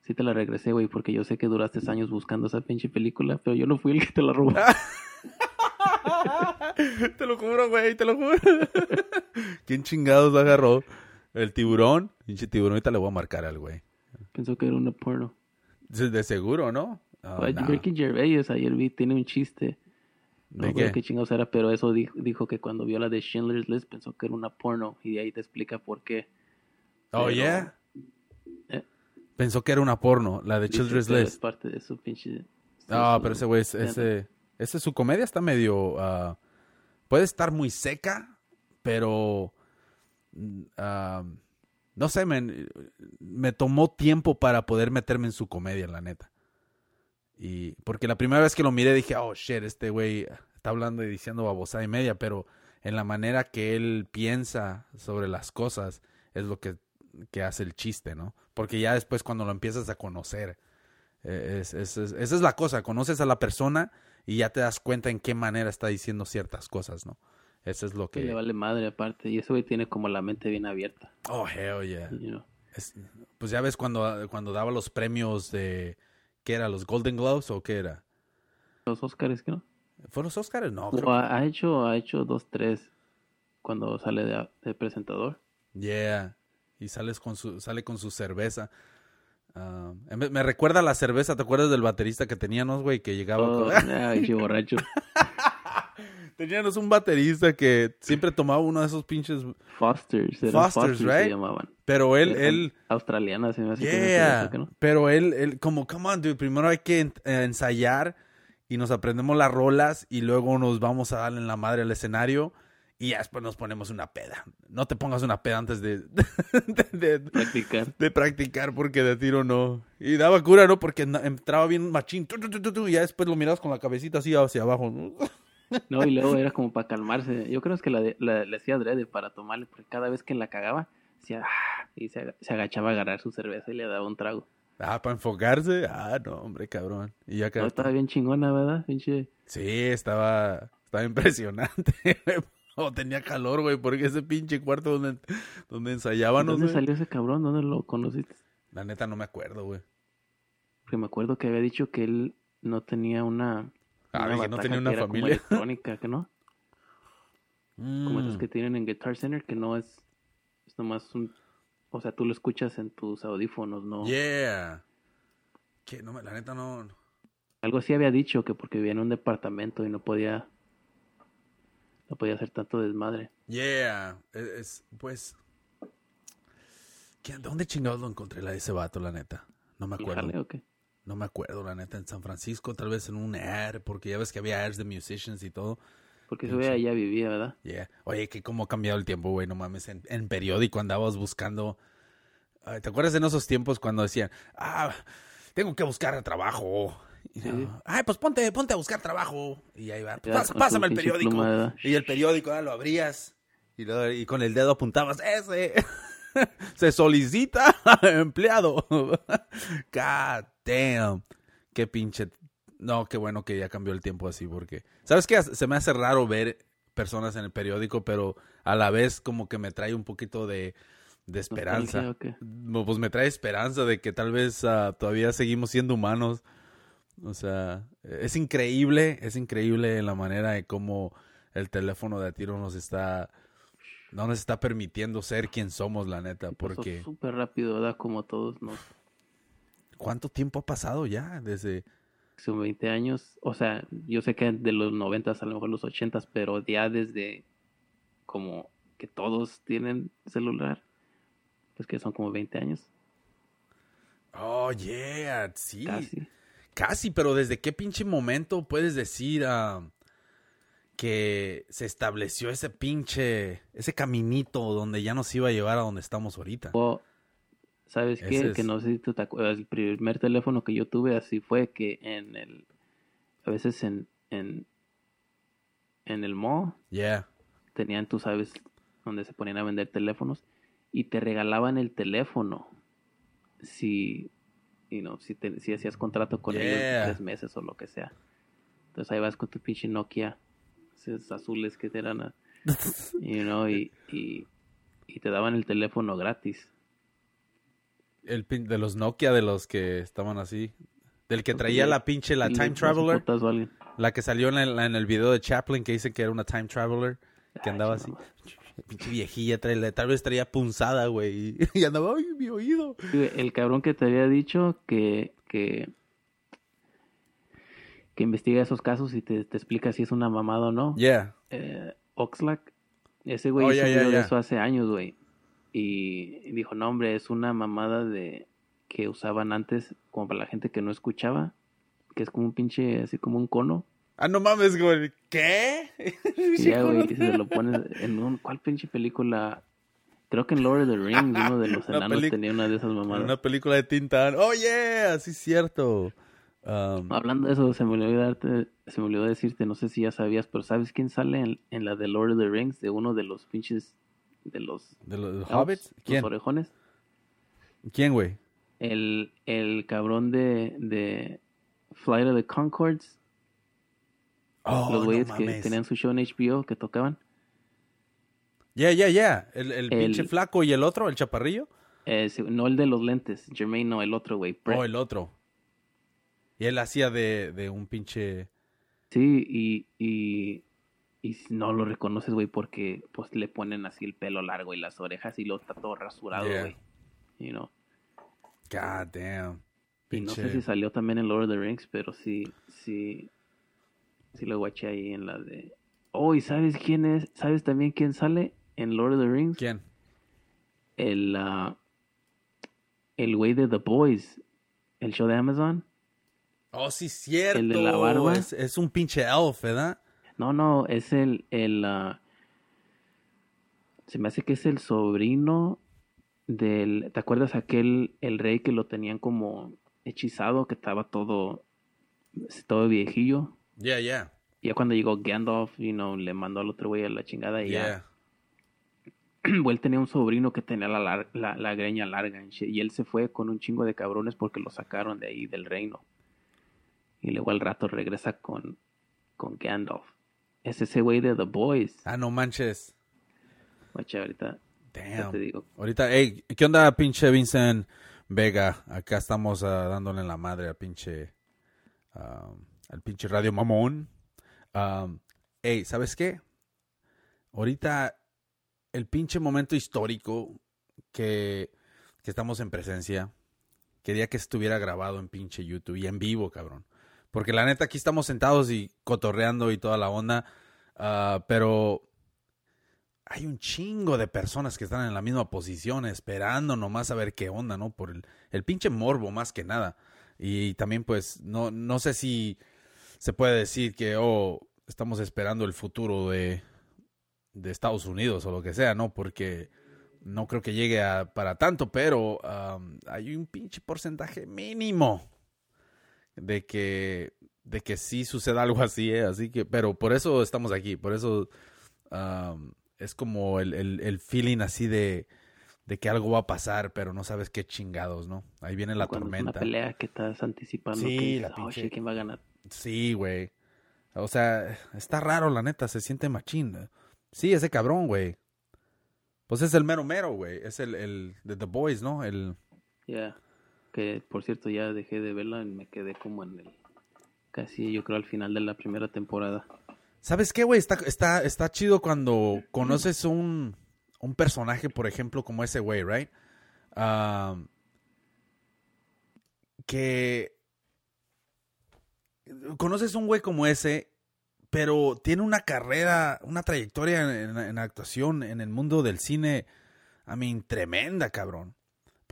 Sí te la regresé, güey, porque yo sé que duraste años buscando esa pinche película, pero yo no fui el que te la robó. [LAUGHS] te lo juro, güey, te lo juro. [LAUGHS] ¿Quién chingados agarró? El tiburón. Pinche tiburón, ahorita le voy a marcar al güey. Pensó que era una porno. De seguro, ¿no? Ah, Pues, nah. Ricky Gervais ayer vi, tiene un chiste. No ¿De qué? qué chingados era, pero eso dijo, dijo que cuando vio la de Schindler's List pensó que era una porno y de ahí te explica por qué. Oh, Pero, yeah. eh, Pensó que era una porno, la de es List. parte de su pinche... Ah, su- pero ese güey, es- ese, ese, su comedia está medio, ah, puede estar muy seca, pero, mm, ah, no sé, me tomó tiempo para poder meterme en su comedia, la neta. Y, porque la primera vez que lo miré dije, oh, shit, este güey está hablando y diciendo babosada y media, pero en la manera que él piensa sobre las cosas es lo que, que hace el chiste, ¿no? Porque ya después cuando lo empiezas a conocer, eh, es- es- es- esa es la cosa, conoces a la persona y ya te das cuenta en qué manera está diciendo ciertas cosas, ¿no? Eso es lo Que le vale madre aparte. Y ese güey tiene como la mente bien abierta. Oh, hell yeah. you know. Es- pues ya ves cuando, cuando daba los premios de... ¿Qué era? ¿Los Golden Globes o qué era? Los Oscars, ¿qué no? ¿Fueron los Oscars? No, creo ha, ha hecho, ha hecho dos, tres cuando sale de, de presentador. Yeah. Y sales con su, sale con su cerveza. Ah, me, me recuerda a la cerveza, ¿te acuerdas del baterista que teníamos, güey? Que llegaba Oh, con... [LAUGHS] ay, borracho. [LAUGHS] Teníamos un baterista que siempre tomaba uno de esos pinches... Fosters, Fosters, Fosters, right? se llamaban. Pero él, Eran él, Australianas, se me hace Yeah, ¿que no? pero él, él, como, come on, dude, primero hay que eh, ensayar y nos aprendemos las rolas y luego nos vamos a darle en la madre al escenario y ya después nos ponemos una peda. No te pongas una peda antes de, [LAUGHS] de, de- Practicar. de practicar porque de tiro no. Y daba cura, ¿no? Porque entraba bien machín tu, tu, tu, y ya después lo mirabas con la cabecita así hacia abajo. ¿no? [LAUGHS] No, y luego era como para calmarse. Yo creo que la, de- la, le hacía adrede para tomarle, porque cada vez que la cagaba, hacía, "Ah", y se, se agachaba a agarrar su cerveza y le daba un trago. Ah, para enfocarse. Ah, no, hombre, cabrón. Y ya No, estaba bien chingona, ¿verdad? Pinche. Sí, estaba, estaba impresionante. [LAUGHS] o tenía calor, güey, porque ese pinche cuarto donde, donde ensayábamos, ¿Dónde salió ese cabrón? ¿Dónde lo conociste? La neta no me acuerdo, güey. Porque me acuerdo que había dicho que él no tenía una. Ah, una no tenía una familia. electrónica, que no? Como esas Mm, que tienen en Guitar Center, que no es. Es nomás un. O sea, tú lo escuchas en tus audífonos, ¿no? Yeah. Que no, la neta no. Algo así había dicho que porque vivía en un departamento y no podía. No podía hacer tanto desmadre. Yeah. Es, es, pues. ¿quién- ¿Dónde chingados lo encontré la de ese vato, la neta? No me ¿Y acuerdo. jale o qué? No me acuerdo, la neta, en San Francisco, tal vez en un ad, porque ya ves que había ads de musicians y todo. Porque ese güey allá vivía, ¿verdad? Yeah. Oye, que cómo ha cambiado el tiempo, güey, no mames. En, en periódico andabas buscando. ¿Te acuerdas en esos tiempos cuando decían, ah, tengo que buscar trabajo? Y, Sí. no, Ay, pues ponte, ponte a buscar trabajo. Y ahí va, Ya, "Pas- con pásame el periódico. y el periódico, ah, lo abrías. Y, y con el dedo apuntabas, ese. [LAUGHS] Se solicita [LAUGHS] empleado. [LAUGHS] God damn. Qué pinche. No, qué bueno que ya cambió el tiempo así, porque. ¿Sabes qué? Se me hace raro ver personas en el periódico, pero a la vez como que me trae un poquito de, de esperanza. Pues me trae esperanza de que tal vez ah, todavía seguimos siendo humanos. O sea, es increíble, es increíble la manera de cómo el teléfono de a tiro nos está, no nos está permitiendo ser quien somos, la neta, porque súper rápido, ¿verdad? Como todos nos. ¿cuánto tiempo ha pasado ya desde... Son 20 años. O sea, yo sé que de los 90 a lo mejor los 80, pero ya desde como que todos tienen celular, pues que son como 20 años. Oh, yeah, sí. Casi. Casi, pero ¿desde qué pinche momento puedes decir, ah, que se estableció ese pinche, ese caminito donde ya nos iba a llevar a donde estamos ahorita. O, ¿Sabes qué? Que no sé si tú te acuerdas, el primer teléfono que yo tuve así fue que en el, a veces en, en, en el mall Yeah. tenían, tú sabes, donde se ponían a vender teléfonos y te regalaban el teléfono si, you know, si, te- si hacías contrato con ellos tres meses o lo que sea. Entonces ahí vas con tu pinche Nokia, azules que te eran, [LAUGHS] you know, y, y, y te daban el teléfono gratis. El pin- de los Nokia, de los que estaban así. Del que traía la pinche, la Time le- Traveler. La que salió en el, en el video de Chaplin que dice que era una Time Traveler. Que Ay, andaba así. Pinche viejilla, trae- tal vez traía punzada, güey. [LAUGHS] Y, andaba, ay, mi oído. El cabrón que te había dicho que, que, que investiga esos casos y te, te explica si es una mamada o no. Yeah. Eh, Oxlack, ese güey Oh, hizo eso hace años, güey. Y dijo, no, hombre, es una mamada de que usaban antes como para la gente que no escuchaba, que es como un pinche, así como un cono. Ah, no mames, güey. ¿Qué? [LAUGHS] Y ya, güey, y se lo pones en un, ¿cuál pinche película? Creo que en Lord of the Rings uno de los [LAUGHS] enanos tenía una de esas mamadas. Una película de Tintán. Oh, yeah, sí es cierto. Um, Hablando de eso, se me olvidó darte, se me olvidó decirte, no sé si ya sabías, pero ¿sabes quién sale en, en la de Lord of the Rings? De uno de los pinches, de los ¿De los elves, Hobbits? los ¿Quién? orejones. ¿Quién, güey? El, el cabrón de, de Flight of the Concords, Oh, los no güeyes que tenían su show en HBO, que tocaban. Yeah, yeah, yeah. El, el El- pinche flaco y el otro, el chaparrillo. Eh, no el de los lentes, Jermaine, no, el otro, güey. Oh, el otro. Y él hacía de, de un pinche... Sí, y, y, y no lo reconoces, güey, porque pues le ponen así el pelo largo y las orejas y lo está todo rasurado, Yeah. güey. You know. God damn. Y no sé si salió también en Lord of the Rings, pero sí, sí, sí lo guaché ahí en la de... Oh, ¿y sabes quién es? ¿Sabes también quién sale en Lord of the Rings? ¿Quién? El, ah, el güey de The Boys, el show de Amazon. Oh, sí, cierto. ¿El de la barba? Es, es un pinche elf, ¿verdad? No, no, es el, el, ah, se me hace que es el sobrino del, ¿te acuerdas aquel, el rey que lo tenían como hechizado, que estaba todo, todo viejillo? Yeah, yeah. Ya cuando llegó Gandalf, you know, le mandó al otro güey a la chingada y Yeah. [CLEARS THROAT] ya. él tenía un sobrino que tenía la, la, la greña larga y él se fue con un chingo de cabrones porque lo sacaron de ahí del reino. Y luego al rato regresa con, con Gandalf. Es ese güey de The Boys. Ah, no manches. Guacha, ahorita ya Damn. te digo. Ahorita, hey, ¿qué onda, pinche Vincent Vega? Acá estamos ah, dándole en la madre al pinche, um, al pinche Radio Mamón. Um, hey, ¿sabes qué? Ahorita, el pinche momento histórico que, que estamos en presencia, quería que estuviera grabado en pinche YouTube y en vivo, cabrón. Porque la neta, aquí estamos sentados y cotorreando y toda la onda, ah, pero hay un chingo de personas que están en la misma posición esperando nomás a ver qué onda, ¿no? Por el, el pinche morbo más que nada. Y también pues no, no sé si se puede decir que, oh, estamos esperando el futuro de, de Estados Unidos o lo que sea, ¿no? Porque no creo que llegue a, para tanto, pero hay un pinche porcentaje mínimo de que, de que sí suceda algo así, ¿eh? Así que, pero por eso estamos aquí, por eso... um, es como el, el, el feeling así de, de que algo va a pasar, pero no sabes qué chingados, ¿no? Ahí viene la Cuando es tormenta. una pelea que estás anticipando Sí, que dices, la "Oh, pinche- shit, ¿quién va a ganar? Sí, güey. O sea, está raro, la neta, se siente machín. Sí, ese cabrón, güey. Pues es el mero mero, güey. Es el, el de The Boys, ¿no? El... Ya. Que por cierto ya dejé de verla y me quedé como en el... Casi yo creo al final de la primera temporada. ¿Sabes qué, güey? Está, está, está chido cuando conoces un, un personaje, por ejemplo, como ese güey, ¿right? Um, que conoces un güey como ese, pero tiene una carrera, una trayectoria en actuación en el mundo del cine, a mí, tremenda, cabrón.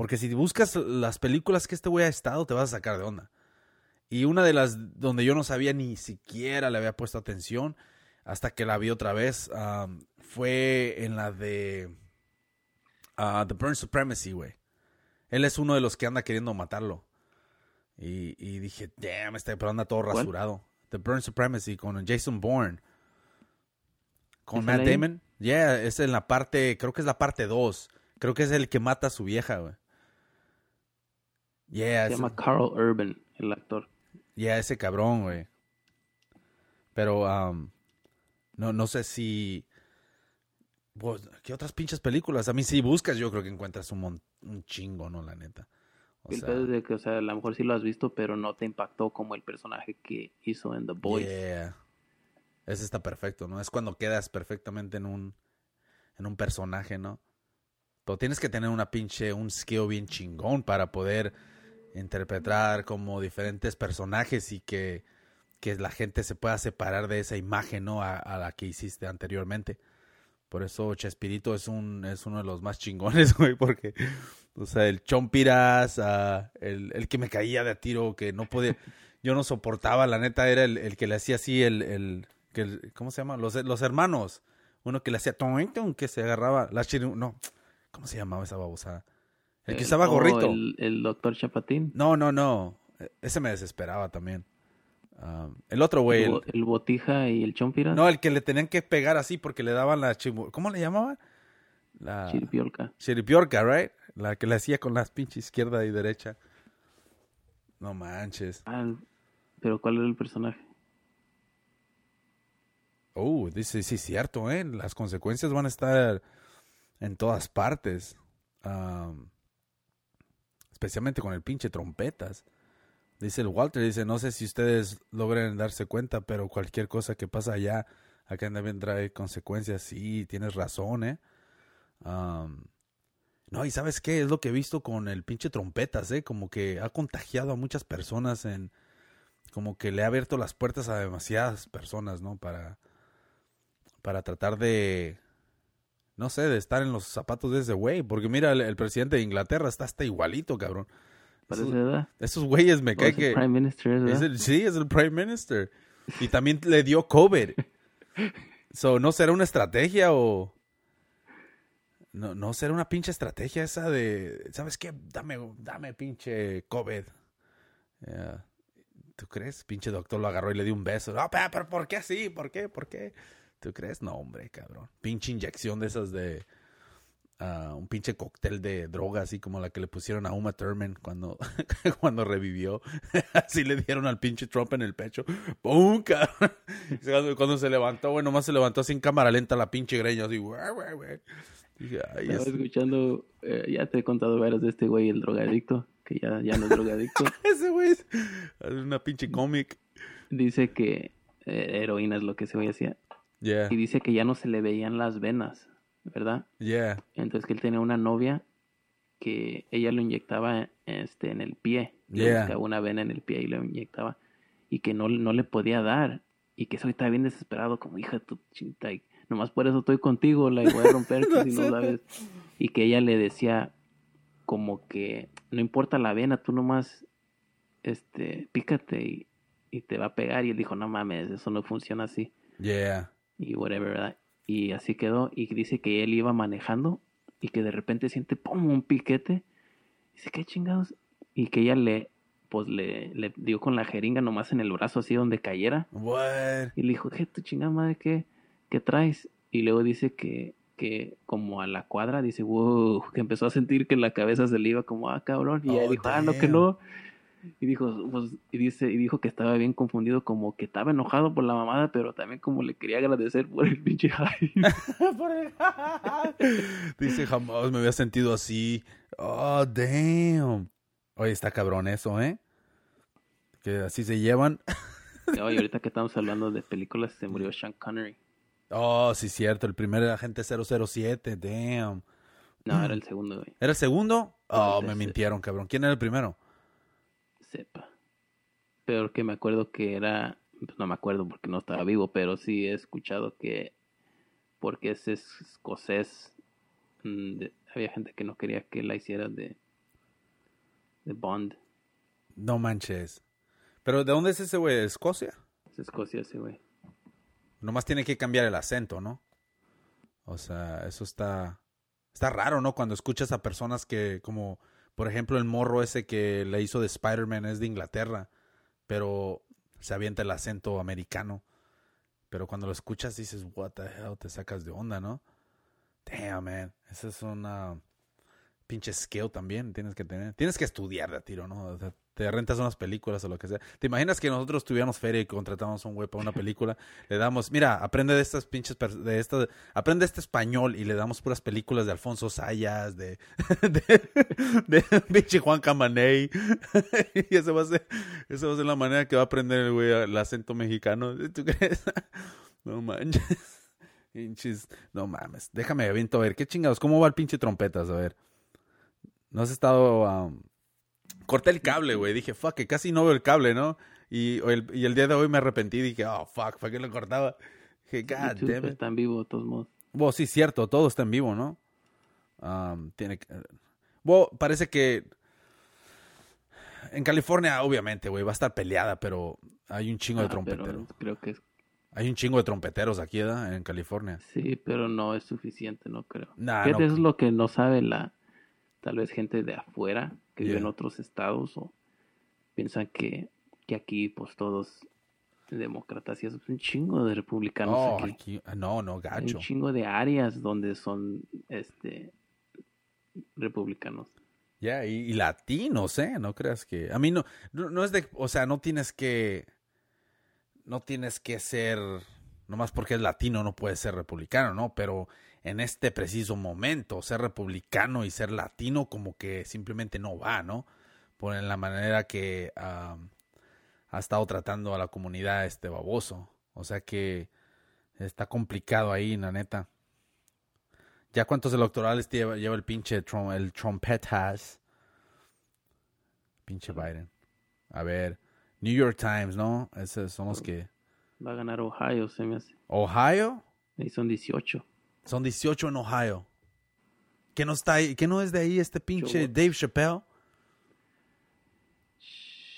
Porque si buscas las películas que este güey ha estado, te vas a sacar de onda. Y una de las donde yo no sabía ni siquiera le había puesto atención, hasta que la vi otra vez. um, fue en la de ah, The Burn Supremacy, güey. Él es uno de los que anda queriendo matarlo. Y, y dije, damn, este pero anda todo rasurado. The Burn Supremacy con Jason Bourne. Con ¿Es Matt? Damon. Yeah, es en la parte, creo que es la parte 2. Creo que es el que mata a su vieja, güey. Yeah, Se ese- llama Carl Urban, el actor. ya, ese cabrón, güey. Pero, um, no, no sé si... pues, ¿Qué otras pinches películas? A mí si buscas yo creo que encuentras un, mon- un chingo, ¿no? La neta. O el sea, pedo es de que, o sea, a lo mejor sí lo has visto, pero no te impactó como el personaje que hizo en The Boys. yeah. Ese está perfecto, ¿no? Es cuando quedas perfectamente en un, en un personaje, ¿no? Pero tienes que tener una pinche, un skill bien chingón para poder interpretar como diferentes personajes y que, que la gente se pueda separar de esa imagen, ¿no? A, a la que hiciste anteriormente. Por eso Chespirito es un es uno de los más chingones, [LAUGHS] güey, porque, o sea, el Chompiras, ah, el, el que me caía de a tiro, que no podía, [LAUGHS] yo no soportaba, la neta, era el, el que le hacía así, el, el, que el- ¿cómo se llama? Los, los hermanos, uno que le hacía que se agarraba, la chiru- no, ¿cómo se llamaba esa babosada? El que usaba oh, gorrito. El, el doctor Chapatín. No, no, no, ese me desesperaba también. Ah, el otro güey, el, el- el Botija y el Chompiras. no, el que le tenían que pegar así porque le daban la chimu- ¿Cómo le llamaban? La Chiripiolca. chiripiorca, right? La que le hacía con las pinches izquierda y derecha. No manches. Ah, pero ¿cuál era el personaje? Oh, dice, sí, es cierto, ¿eh? Las consecuencias van a estar en todas partes. Am, especialmente con el pinche trompetas. Dice el Walter, dice, no sé si ustedes logren darse cuenta, pero cualquier cosa que pasa allá, acá también trae consecuencias. Sí, tienes razón, ¿eh? No, y ¿sabes qué? Es lo que he visto con el pinche trompetas, ¿eh? Como que ha contagiado a muchas personas en... Como que le ha abierto las puertas a demasiadas personas, ¿no? Para... Para tratar de... No sé, de estar en los zapatos de ese güey. Porque mira, el, el presidente de Inglaterra está hasta igualito, cabrón. Esos, ¿verdad? esos güeyes me cae que... Prime Minister, Es el- sí, es el Prime Minister. Y también le dio COVID. So, ¿no será una estrategia o...? No, no será una pinche estrategia esa de... ¿Sabes qué? Dame, dame pinche COVID. Yeah. ¿Tú crees? Pinche doctor lo agarró y le dio un beso. No, pero ¿por qué así? ¿Por qué? ¿Por qué? ¿Tú crees? No, hombre, cabrón. Pinche inyección de esas de... ah, un pinche cóctel de droga, así como la que le pusieron a Uma Thurman cuando, [LAUGHS] cuando revivió. [LAUGHS] así le dieron al pinche Trump en el pecho. ¡Pum! cabrón! Cuando, cuando se levantó, güey, nomás se levantó así en cámara lenta la pinche greña, así, güey, güey. Dije, ay, Estaba es- escuchando, eh, ya te he contado varias de este güey, el drogadicto, que ya, ya no es drogadicto. [LAUGHS] ese güey es es una pinche cómic. dice que eh, heroína es lo que ese güey hacía. Yeah, Y dice que ya no se le veían las venas, ¿verdad? yeah, Entonces que él tenía una novia que ella lo inyectaba este, en el pie. Yeah. una vena en el pie y lo inyectaba. Y que no, no le podía dar. Y que eso estaba bien desesperado, como hija de tu chita. Y nomás por eso estoy contigo, la voy a romper [LAUGHS] si no sabes. Y que ella le decía como que no importa la vena, tú nomás este, pícate y, y te va a pegar. Y él dijo, no mames, eso no funciona así yeah. Y whatever, ¿verdad? Y así quedó. Y dice que él iba manejando y que de repente siente ¡pum! un piquete. Dice, ¿qué chingados? Y que ella le, pues le, le dio con la jeringa nomás en el brazo así donde cayera. What? Y le dijo, ¿qué tu chingada madre? ¿Qué, qué traes? Y luego dice que, que como a la cuadra, dice, wow, que empezó a sentir que la cabeza se le iba como, ah, cabrón. Y ella Oh, dijo, ah, no, que no. Y dijo, pues, y dice, y dijo que estaba bien confundido, como que estaba enojado por la mamada, pero también como le quería agradecer por el pinche high. [LAUGHS] Dice, jamás me había sentido así. Oh, damn. Oye, está cabrón eso, ¿eh? Que así se llevan. [LAUGHS] Y ahorita que estamos hablando de películas, se murió Sean Connery. Oh, sí, cierto. El primer agente 007. Damn. No, era [GASPS] el segundo, güey. ¿Era el segundo? Oh, El me mintieron, cabrón. ¿Quién era el primero? Sepa. Peor que me acuerdo que era, pues no me acuerdo porque no estaba vivo, pero sí he escuchado que porque es escocés, mm, de- había gente que no quería que la hiciera de, de Bond. No manches. ¿Pero de dónde es ese güey? ¿De Escocia? Es Escocia ese güey. Nomás tiene que cambiar el acento, ¿no? O sea, eso está... Está raro, ¿no? Cuando escuchas a personas que, como, por ejemplo, el morro ese que le hizo de Spider-Man es de Inglaterra, pero se avienta el acento americano. Pero cuando lo escuchas dices, what the hell, te sacas de onda, ¿no? Damn, man. Esa es una pinche skill también tienes que tener. Tienes que estudiar de tiro, ¿no? O sea, te rentas unas películas o lo que sea. ¿Te imaginas que nosotros tuviéramos feria y contratamos a un güey para una película? le damos, mira, aprende de estas pinches, de estas, aprende este español y le damos puras películas de Alfonso Sayas, de, [LAUGHS] de, de pinche Juan Camaney. [LAUGHS] y eso va a ser, eso va a ser la manera que va a aprender el güey el acento mexicano. ¿Tú crees? [LAUGHS] no manches. Pinches, no mames. Déjame aviento a ver. ¿Qué chingados? ¿Cómo va el pinche trompetas? A ver. ¿No has estado um, corté el cable, güey. Dije, fuck, que casi no veo el cable, ¿no? Y el, y el día de hoy me arrepentí. Dije, oh, fuck, ¿para qué lo cortaba? Dije, god damn Está en vivo, de todos modos. Bueno, sí, cierto, todo está en vivo, ¿no? Um, tiene que... Bueno, parece que... En California, obviamente, güey, va a estar peleada, pero hay un chingo de Ah, trompeteros. creo que es- Hay un chingo de trompeteros aquí, ¿verdad? En California. sí, pero no es suficiente, no creo. Nah, no. es lo que no sabe la tal vez gente de afuera que vive en Yeah. otros estados o piensan que, que aquí pues todos demócratas y es un chingo de republicanos Oh, aquí. aquí- ah, no, no, Hay gacho. un chingo de áreas donde son este republicanos. Ya, y, y latinos, ¿eh? No creas que... A mí no, no, no es de... O sea, no tienes que... No tienes que ser... Nomás porque es latino no puedes ser republicano, ¿no? Pero en este preciso momento, ser republicano y ser latino como que simplemente no va, ¿no? Por en la manera que ha estado tratando a la comunidad este baboso. O sea que está complicado ahí, la neta. ¿Ya cuántos electorales lleva, lleva el pinche trom- el trompetas? Pinche Biden. A ver, New York Times, ¿no? Esos son los que... Va a ganar Ohio, se me hace. Ohio, Ahí son 18. Son 18 en Ohio. ¿Qué no está ahí? ¿Qué no es de ahí este pinche Dave Chappelle?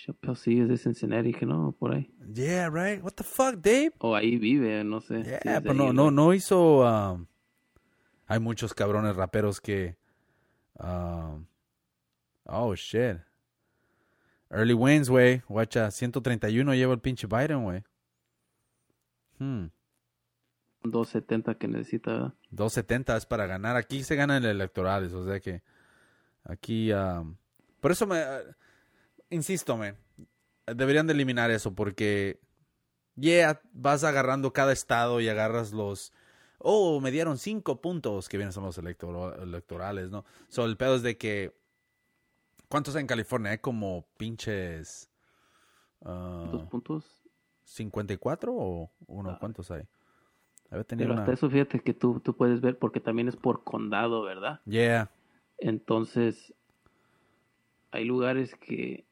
Chappelle sí es de Cincinnati, que no, por ahí. Yeah, right. What the fuck, Dave? O ahí vive, no sé. Yeah, de pero ahí, no, no, no hizo. um, hay muchos cabrones raperos que. um, oh shit. Early wins, güey. Guacha, 131 lleva el pinche Biden, güey. Hmm. 270 que necesita, ¿verdad? 270 es para ganar. Aquí se ganan electorales, o sea que. Aquí. um, por eso me. uh, insisto, man. Deberían de eliminar eso porque. Yeah, vas agarrando cada estado y agarras los. Oh, me dieron cinco puntos que vienen son los electoro- electorales, ¿no? So, el pedo es de que. ¿Cuántos hay en California? Hay como pinches. ah, Dos puntos. ¿54 o uno? Ah. ¿Cuántos hay? Pero una. hasta eso, fíjate que tú, tú puedes ver, porque también es por condado, ¿verdad? Yeah. Entonces, hay lugares que,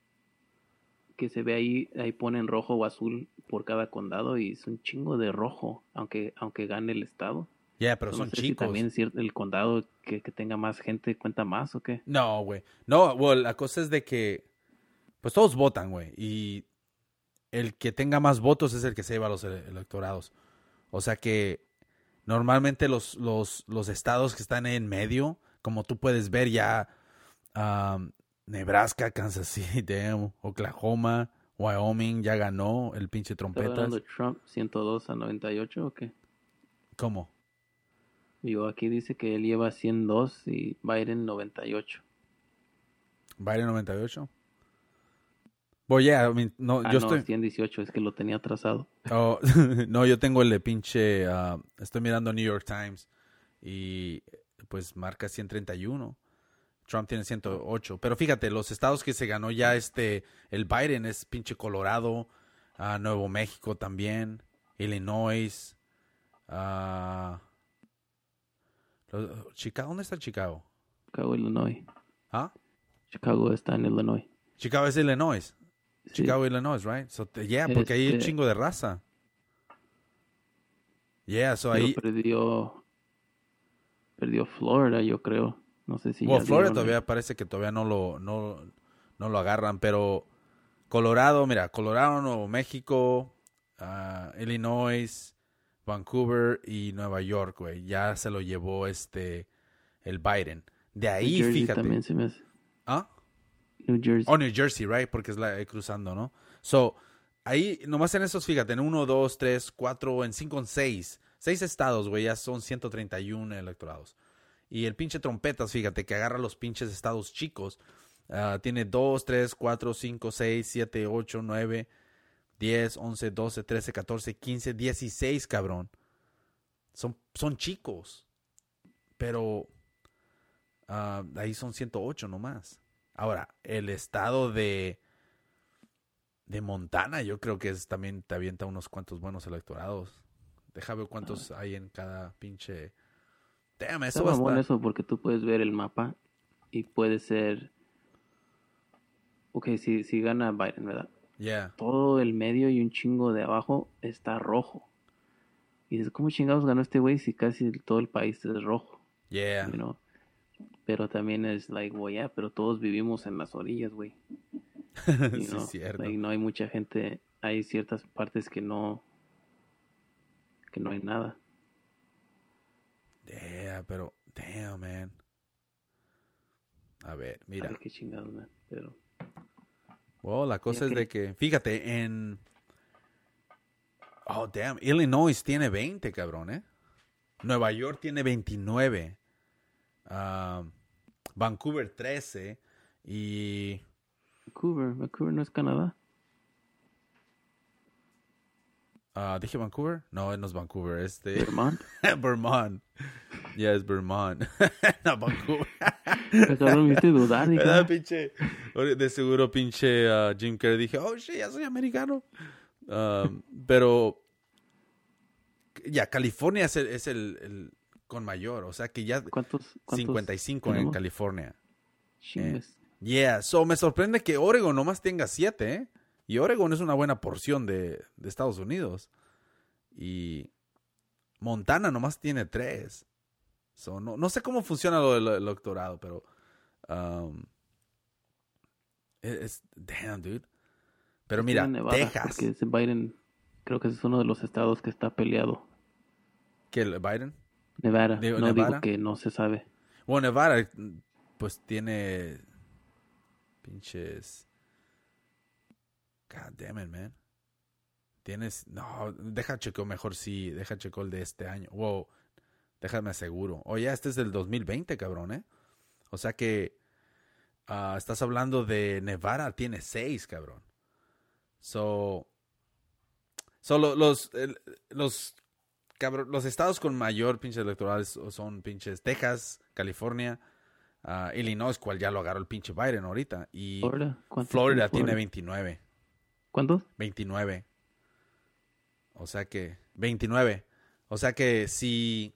que se ve ahí, ahí ponen rojo o azul por cada condado y es un chingo de rojo, aunque, aunque gane el estado. Yeah, pero No son sé si chicos. también cier- el condado que, que tenga más gente cuenta más o qué. No, güey. No, well, la cosa es de que, pues todos votan, güey. Y el que tenga más votos es el que se lleva a los ele- electorados. O sea que normalmente los, los, los estados que están en medio, como tú puedes ver ya, um, Nebraska, Kansas City, damn, [LAUGHS] Oklahoma, Wyoming ya ganó el pinche ¿Está trompetas. ganando Trump 102 a 98 o qué? ¿Cómo? Yo aquí dice que él lleva 102 y Biden 98. Biden 98. Voy mean, no, Ah, yo no, estoy... 118, es que lo tenía atrasado. Oh, [LAUGHS] no, yo tengo el de pinche. ah, estoy mirando New York Times y pues marca 131. Trump tiene 108. Pero fíjate, los estados que se ganó ya este. El Biden es pinche Colorado, ah, Nuevo México también, Illinois. ah, los- Chicago, ¿dónde está Chicago? Chicago, Illinois. ¿Ah? Chicago está en Illinois. Chicago es Illinois. Chicago, Illinois, right? So, yeah, porque ahí hay un Este- chingo de raza. Yeah, so ahí. perdió perdió Florida, yo creo. No sé si Bueno, Florida todavía parece que todavía no lo, no, no lo agarran, pero Colorado, mira, Colorado, Nuevo México, ah, Illinois, Vancouver y Nueva York, güey. Ya se lo llevó este el Biden. De ahí, New Jersey fíjate. también se me hace. ¿Ah? New Jersey. Oh, New Jersey, right? Porque es la eh, cruzando, ¿no? So, ahí, nomás en esos, fíjate, en uno, dos, tres, cuatro, en cinco, en seis. Seis estados, güey, ya son 131 electorados. Y el pinche trompetas, fíjate, que agarra los pinches estados chicos. ah, tiene dos, tres, cuatro, cinco, seis, siete, ocho, nueve, diez, once, doce, trece, catorce, quince, dieciséis, cabrón. Son, son chicos. Pero ah, ahí son 108 nomás. Ahora, el estado de de Montana, yo creo que es también te avienta unos cuantos buenos electorados. Deja ver cuántos hay en cada pinche. Damn, Está eso va estar- eso porque tú puedes ver el mapa y puede ser. Ok, si, si gana Biden, ¿verdad? Yeah. Todo el medio y un chingo de abajo está rojo. Y dices, ¿cómo chingados ganó este güey si casi todo el país es rojo? Yeah. You know? Pero también es like, well, yeah, pero todos vivimos en las orillas, güey. [LAUGHS] sí, es cierto. Like, no hay mucha gente, hay ciertas partes que no, que no hay nada. Yeah, pero. Damn, man. A ver, mira. ver qué chingados, man. Pero, Well, la cosa es de que. Fíjate, en. Oh, damn. Illinois tiene 20, cabrón, ¿eh? Nueva York tiene 29. Ah, Vancouver 13. Y. Vancouver, Vancouver no es Canadá. ah, ¿Dije Vancouver? No, no es Vancouver, es de Vermont. [LAUGHS] Vermont. Ya es Vermont. [LAUGHS] no, Vancouver. Pero cabrón, me hiciste dudar, [LAUGHS] dije, ¿Verdad, ah, pinche? De seguro, pinche Jim Carrey. Dije, oh, shit, ya soy americano. Um, pero. Ya, California es el, es el, el con mayor. O sea que ya ¿Cuántos? cuántos 55 en? California. Chingues. Yeah, so me sorprende que Oregon nomás tenga 7, ¿eh? Y Oregon es una buena porción de, de Estados Unidos. Y Montana nomás tiene 3. So, no, no sé cómo funciona lo del electorado, pero. um, es, Damn, dude. Pero mira, Nevada, Texas. Porque Biden, creo que es uno de los estados que está peleado. ¿Que el Biden? Nevada. No Nevada. digo que no se sabe. Bueno, Nevada, pues tiene. Pinches. God damn it, man. Tienes. No, deja checo mejor sí. Deja checo el de este año. Wow. Déjame aseguro. Oye, este es del 2020, cabrón, ¿eh? O sea que. ah, estás hablando de Nevada, tiene seis, cabrón. So. Solo los. los. Cabrón, los estados con mayor pinches electorales son pinches Texas, California, ah, Illinois, cual ya lo agarró el pinche Biden ahorita. Y Florida. ¿cuántos Florida tiene tiene 29. ¿Cuántos? 29. O sea que 29. O sea que si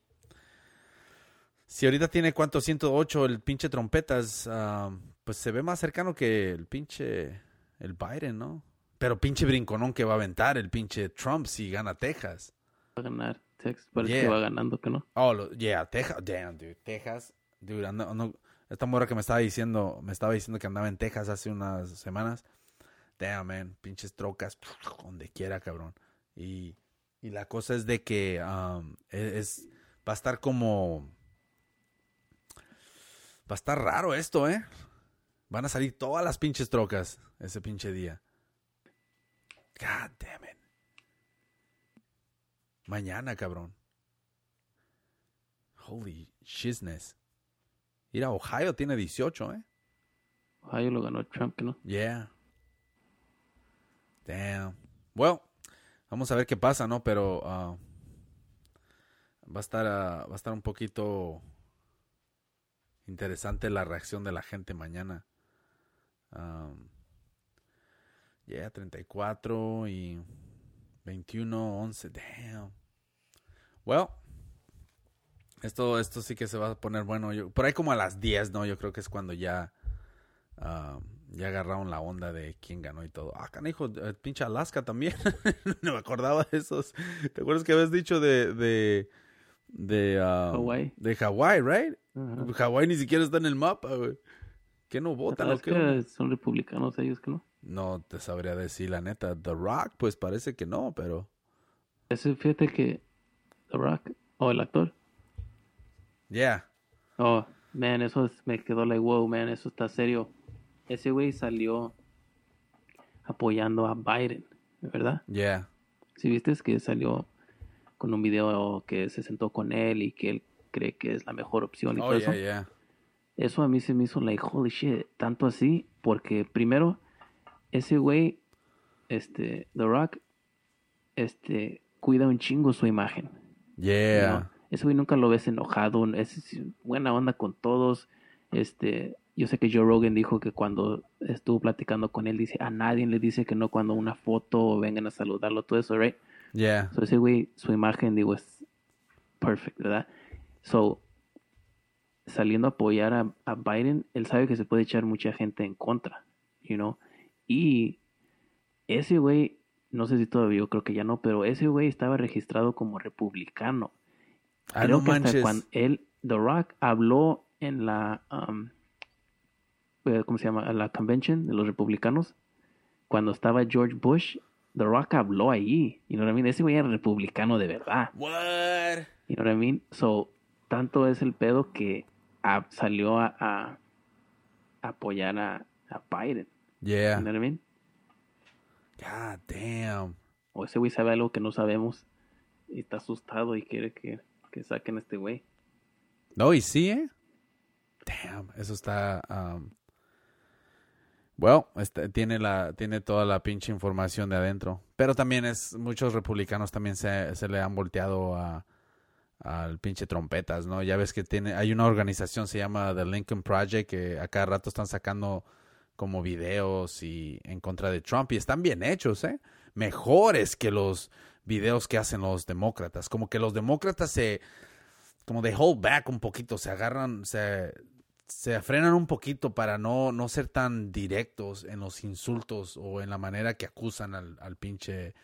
si ahorita tiene cuánto 108 el pinche trompetas, ah, pues se ve más cercano que el pinche el Biden, ¿no? Pero pinche brinconón que va a aventar el pinche Trump si gana Texas. Va a ganar Texas. Parece Yeah. que va ganando, que no. Oh, lo- yeah, Texas, damn, dude, Texas, dude, anda- esta morra que me estaba diciendo, me estaba diciendo que andaba en Texas hace unas semanas, damn, man, pinches trocas, donde quiera, cabrón, y, y la cosa es de que um, es, es- va a estar como, va a estar raro esto, eh, van a salir todas las pinches trocas ese pinche día, god damn it, mañana, cabrón. Holy shizness. Mira, Ohio tiene 18, ¿eh? Ohio lo ganó Trump, no. Yeah. Damn. Well, vamos a ver qué pasa, ¿no? Pero ah, va a estar ah, va a estar un poquito interesante la reacción de la gente mañana. Um, yeah, 34 y 21, 11. Damn. Well, esto, esto sí que se va a poner bueno. Yo, por ahí como a las 10, ¿no? Yo creo que es cuando ya, ah, ya agarraron la onda de quién ganó y todo. Ah, canijo, eh, pinche Alaska también. [LAUGHS] no me acordaba de esos. ¿Te acuerdas que habías dicho de... de de ah, Hawái. de Hawái, right? Ajá. Hawái ni siquiera está en el mapa, güey. ¿Qué no votan o qué? son republicanos ellos, que no. No te sabría decir la neta. The Rock, pues parece que no, pero Ese, fíjate que The Rock, o el actor. Yeah. Oh, man, eso es- me quedó like, wow, man, eso está serio. Ese güey salió apoyando a Biden, ¿verdad? Yeah. Si viste es que salió con un video que se sentó con él y que él cree que es la mejor opción y Oh, todo yeah, eso. yeah. Eso a mí se me hizo like, holy shit, tanto así, porque primero, ese güey, este, The Rock, este, cuida un chingo su imagen. Yeah. ¿no? Ese güey nunca lo ves enojado, es buena onda con todos. Este, yo sé que Joe Rogan dijo que cuando estuvo platicando con él, dice, a nadie le dice que no cuando una foto o vengan a saludarlo, todo eso, right? Yeah. So ese güey, su imagen, digo, es perfect, ¿verdad? So, saliendo a apoyar a, a Biden, él sabe que se puede echar mucha gente en contra, you know? Y ese güey, no sé si todavía, yo creo que ya no, pero ese güey estaba registrado como republicano. Ah, Creo no que hasta manches. cuando él, The Rock, habló en la, um, eh, ¿cómo se llama? La convention de los republicanos, cuando estaba George Bush, The Rock habló allí. You know what I mean? Ese güey era republicano de verdad. What? You know what I mean? So, tanto es el pedo que ah, salió a, a- a apoyar a, a Biden. Yeah. You know what I mean? God damn. O ese güey sabe algo que no sabemos y está asustado y quiere que, que saquen a este güey. No, y sí, ¿eh? Damn, eso está... um, Well, este, tiene, la, tiene toda la pinche información de adentro. Pero también es... Muchos republicanos también se, se le han volteado a al pinche trompetas, ¿no? Ya ves que tiene... Hay una organización, se llama The Lincoln Project, que a cada rato están sacando como videos y en contra de Trump. Y están bien hechos, ¿eh? Mejores que los videos que hacen los demócratas. Como que los demócratas se como de hold back un poquito, se agarran, se, se frenan un poquito para no, no ser tan directos en los insultos o en la manera que acusan al, al pinche,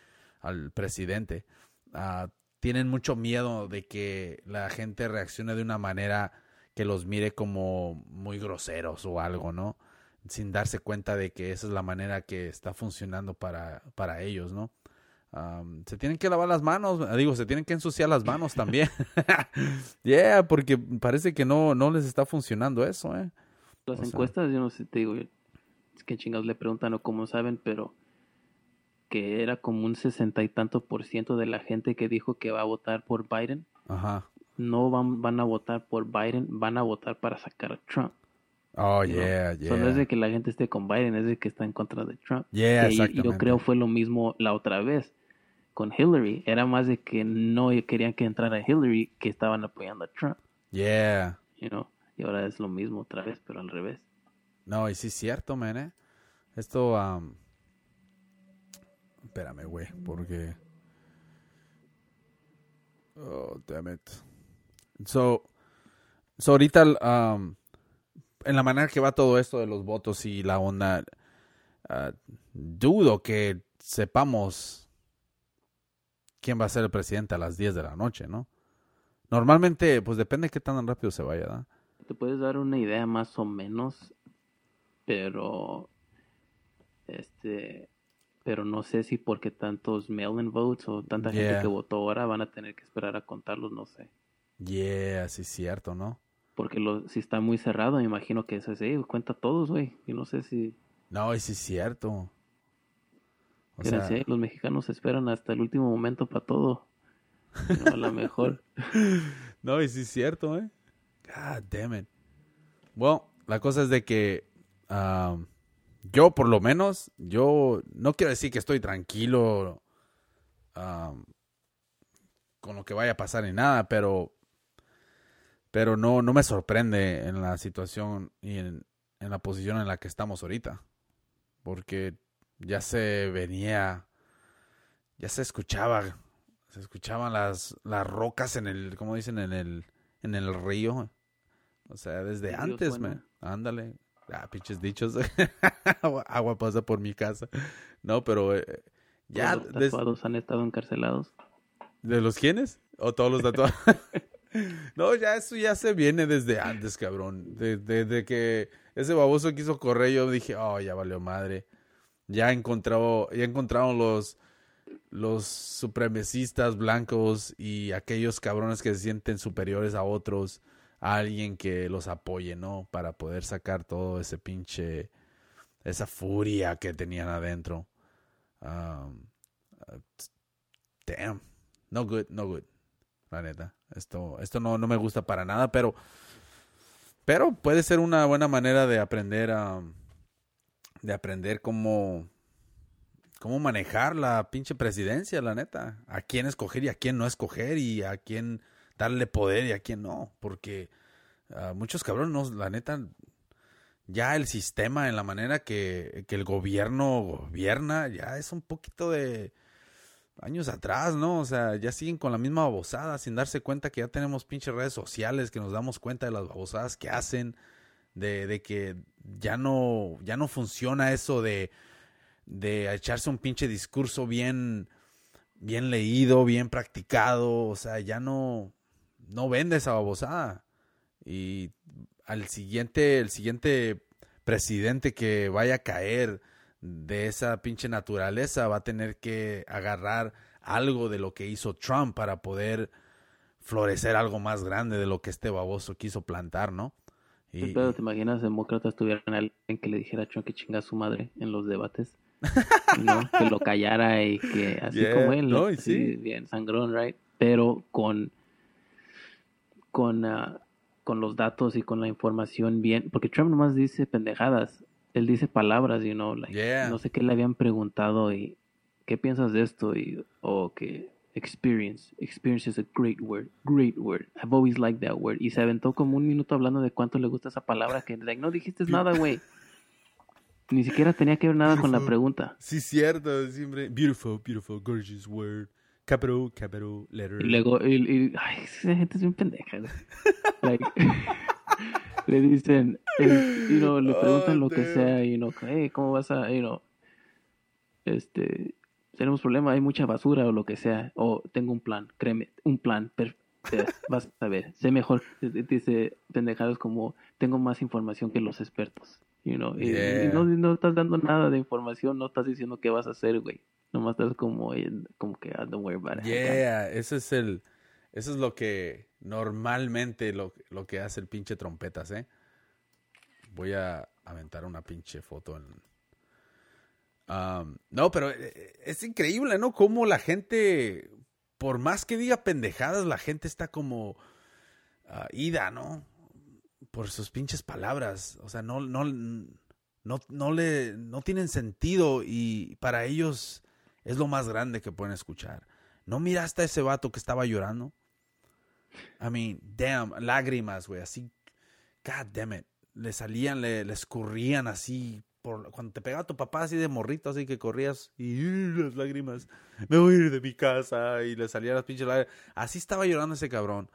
al presidente. Ah, tienen mucho miedo de que la gente reaccione de una manera que los mire como muy groseros o algo, ¿no? Sin darse cuenta de que esa es la manera que está funcionando para, para ellos, ¿no? Um, se tienen que lavar las manos, digo, se tienen que ensuciar las manos también. [LAUGHS] yeah, porque parece que no, no les está funcionando eso, ¿eh? Las O sea- encuestas, yo no sé, te digo, es que chingados le preguntan o cómo saben, pero que era como un sesenta y tanto por ciento de la gente que dijo que va a votar por Biden, Ajá. no van, van a votar por Biden, van a votar para sacar a Trump. Oh, you know. yeah, So, no es yeah. de que la gente esté con Biden, es de que está en contra de Trump. Yeah, Que exactamente. yo creo fue lo mismo la otra vez con Hillary. Era más de que no querían que entrara Hillary que estaban apoyando a Trump, Yeah. you know. Y ahora es lo mismo otra vez, pero al revés. No, y sí es cierto, man, ¿eh? Esto, um... Espérame, güey, porque... Oh, damn it. So, so ahorita, um, en la manera que va todo esto de los votos y la onda, ah, dudo que sepamos quién va a ser el presidente a las 10 de la noche, ¿no? Normalmente, pues depende de qué tan rápido se vaya, ¿verdad? Te puedes dar una idea más o menos, pero este pero no sé si porque tantos mail-in votes o tanta gente Yeah. que votó ahora van a tener que esperar a contarlos, no sé. Yeah, sí es cierto, ¿no? Porque lo, si está muy cerrado, me imagino que eso es, eh, cuenta todos, güey. Y no sé si, No, sí es cierto. O sea, los mexicanos esperan hasta el último momento para todo. No, [LAUGHS] a lo mejor. no, y sí es cierto, ¿eh? God damn it. Bueno, la cosa es de que um, yo, por lo menos, yo no quiero decir que estoy tranquilo um, con lo que vaya a pasar ni nada, pero pero no, no me sorprende en la situación y en, en la posición en la que estamos ahorita. Porque ya se venía, ya se escuchaba, se escuchaban las, las rocas en el, como dicen, en el, en el río. O sea, desde antes, man. Ándale. Ah, pinches dichos. [LAUGHS] agua, agua pasa por mi casa. No, pero eh, ya. Todos los des- tatuados han estado encarcelados. ¿De los quiénes? ¿O todos los tatuajes? [LAUGHS] no, ya eso ya se viene desde antes, cabrón. De- Desde que ese baboso quiso correr, yo dije, oh, ya valió madre. Ya encontrado, ya encontraron los, los supremacistas blancos y aquellos cabrones que se sienten superiores a otros, a alguien que los apoye, ¿no? Para poder sacar todo ese pinche, esa furia que tenían adentro. Um, uh, damn, no good, no good, la neta. Esto, esto no, no me gusta para nada, pero, pero puede ser una buena manera de aprender a, de aprender cómo, cómo manejar la pinche presidencia, la neta. A quién escoger y a quién no escoger y a quién darle poder y a quién no. Porque uh, muchos cabrones, la neta, ya el sistema en la manera que, que el gobierno gobierna, ya es un poquito de años atrás, ¿no? O sea, ya siguen con la misma babosada sin darse cuenta que ya tenemos pinches redes sociales, que nos damos cuenta de las babosadas que hacen, de, que ya no, ya no funciona eso de de echarse un pinche discurso bien, bien leído, bien practicado, o sea, ya no, no vende esa babosada. Y al siguiente, el siguiente presidente que vaya a caer de esa pinche naturaleza va a tener que agarrar algo de lo que hizo Trump para poder florecer algo más grande de lo que este baboso quiso plantar, ¿no? Y, Pero te imaginas demócratas tuvieran alguien que le dijera a Trump que chinga a su madre en los debates. [LAUGHS] ¿no? que lo callara y que así como él, no, sí. bien sangrón, right? Pero con con uh, con los datos y con la información bien, porque Trump nomás dice pendejadas, él dice palabras, you know, like, no sé qué le habían preguntado y qué piensas de esto y o que experience, experience is a great word, great word. I've always liked that word y se aventó como un minuto hablando de cuánto le gusta esa palabra que like, no dijiste [LAUGHS] nada, güey. Ni siquiera tenía que ver nada con la pregunta. Sí, cierto, siempre. Beautiful, beautiful, gorgeous word. Capital, capital, letter. Y luego, y, ay, esa gente es bien pendeja. [LAUGHS] like, [LAUGHS] le dicen, you know, le preguntan lo que sea, y know, hey, ¿cómo vas a, you know, este, tenemos problema, hay mucha basura o lo que sea, o tengo un plan, créeme, un plan, vas a ver, sé mejor, dice pendejadas como, tengo más información que los expertos. You know, y, no, no, estás dando nada de información, no estás diciendo qué vas a hacer, güey. Nomás estás como, como que, ah, don't worry about it. Yeah, eso es el, eso es lo que normalmente lo, lo que hace el pinche trompetas, ¿eh? Voy a aventar una pinche foto en... No, pero eh, es increíble, ¿no? Cómo la gente, por más que diga pendejadas, la gente está como uh, ida, ¿no? por sus pinches palabras. O sea, no, no, no, no le, no tienen sentido y para ellos es lo más grande que pueden escuchar. ¿No miraste a ese vato que estaba llorando? I mean, damn, lágrimas, güey, así, god damn it. Le salían, le, le escurrían así, por, cuando te pegaba tu papá así de morrito, así que corrías y las lágrimas, me voy a ir de mi casa y le salían las pinches lágrimas. Así estaba llorando ese cabrón.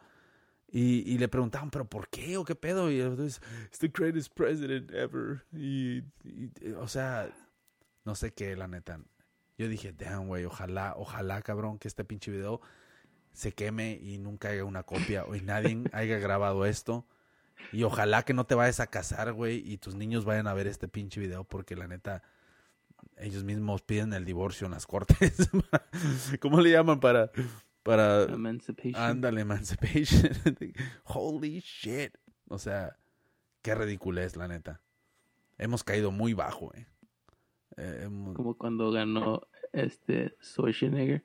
Y, y, le preguntaban, ¿pero por qué? ¿O qué pedo? Y entonces, it's the greatest president ever. Y, o sea, no sé qué, la neta. Yo dije, damn, güey, ojalá, ojalá, cabrón, que este pinche video se queme y nunca haya una copia o y nadie haya grabado esto. Y ojalá que no te vayas a casar, güey, y tus niños vayan a ver este pinche video porque la neta, ellos mismos piden el divorcio en las cortes. [LAUGHS] ¿Cómo le llaman para para Emancipation. Ándale, Emancipation. [LAUGHS] Holy shit. O sea, qué ridiculez, la neta. Hemos caído muy bajo, eh. eh Como cuando ganó este Schwarzenegger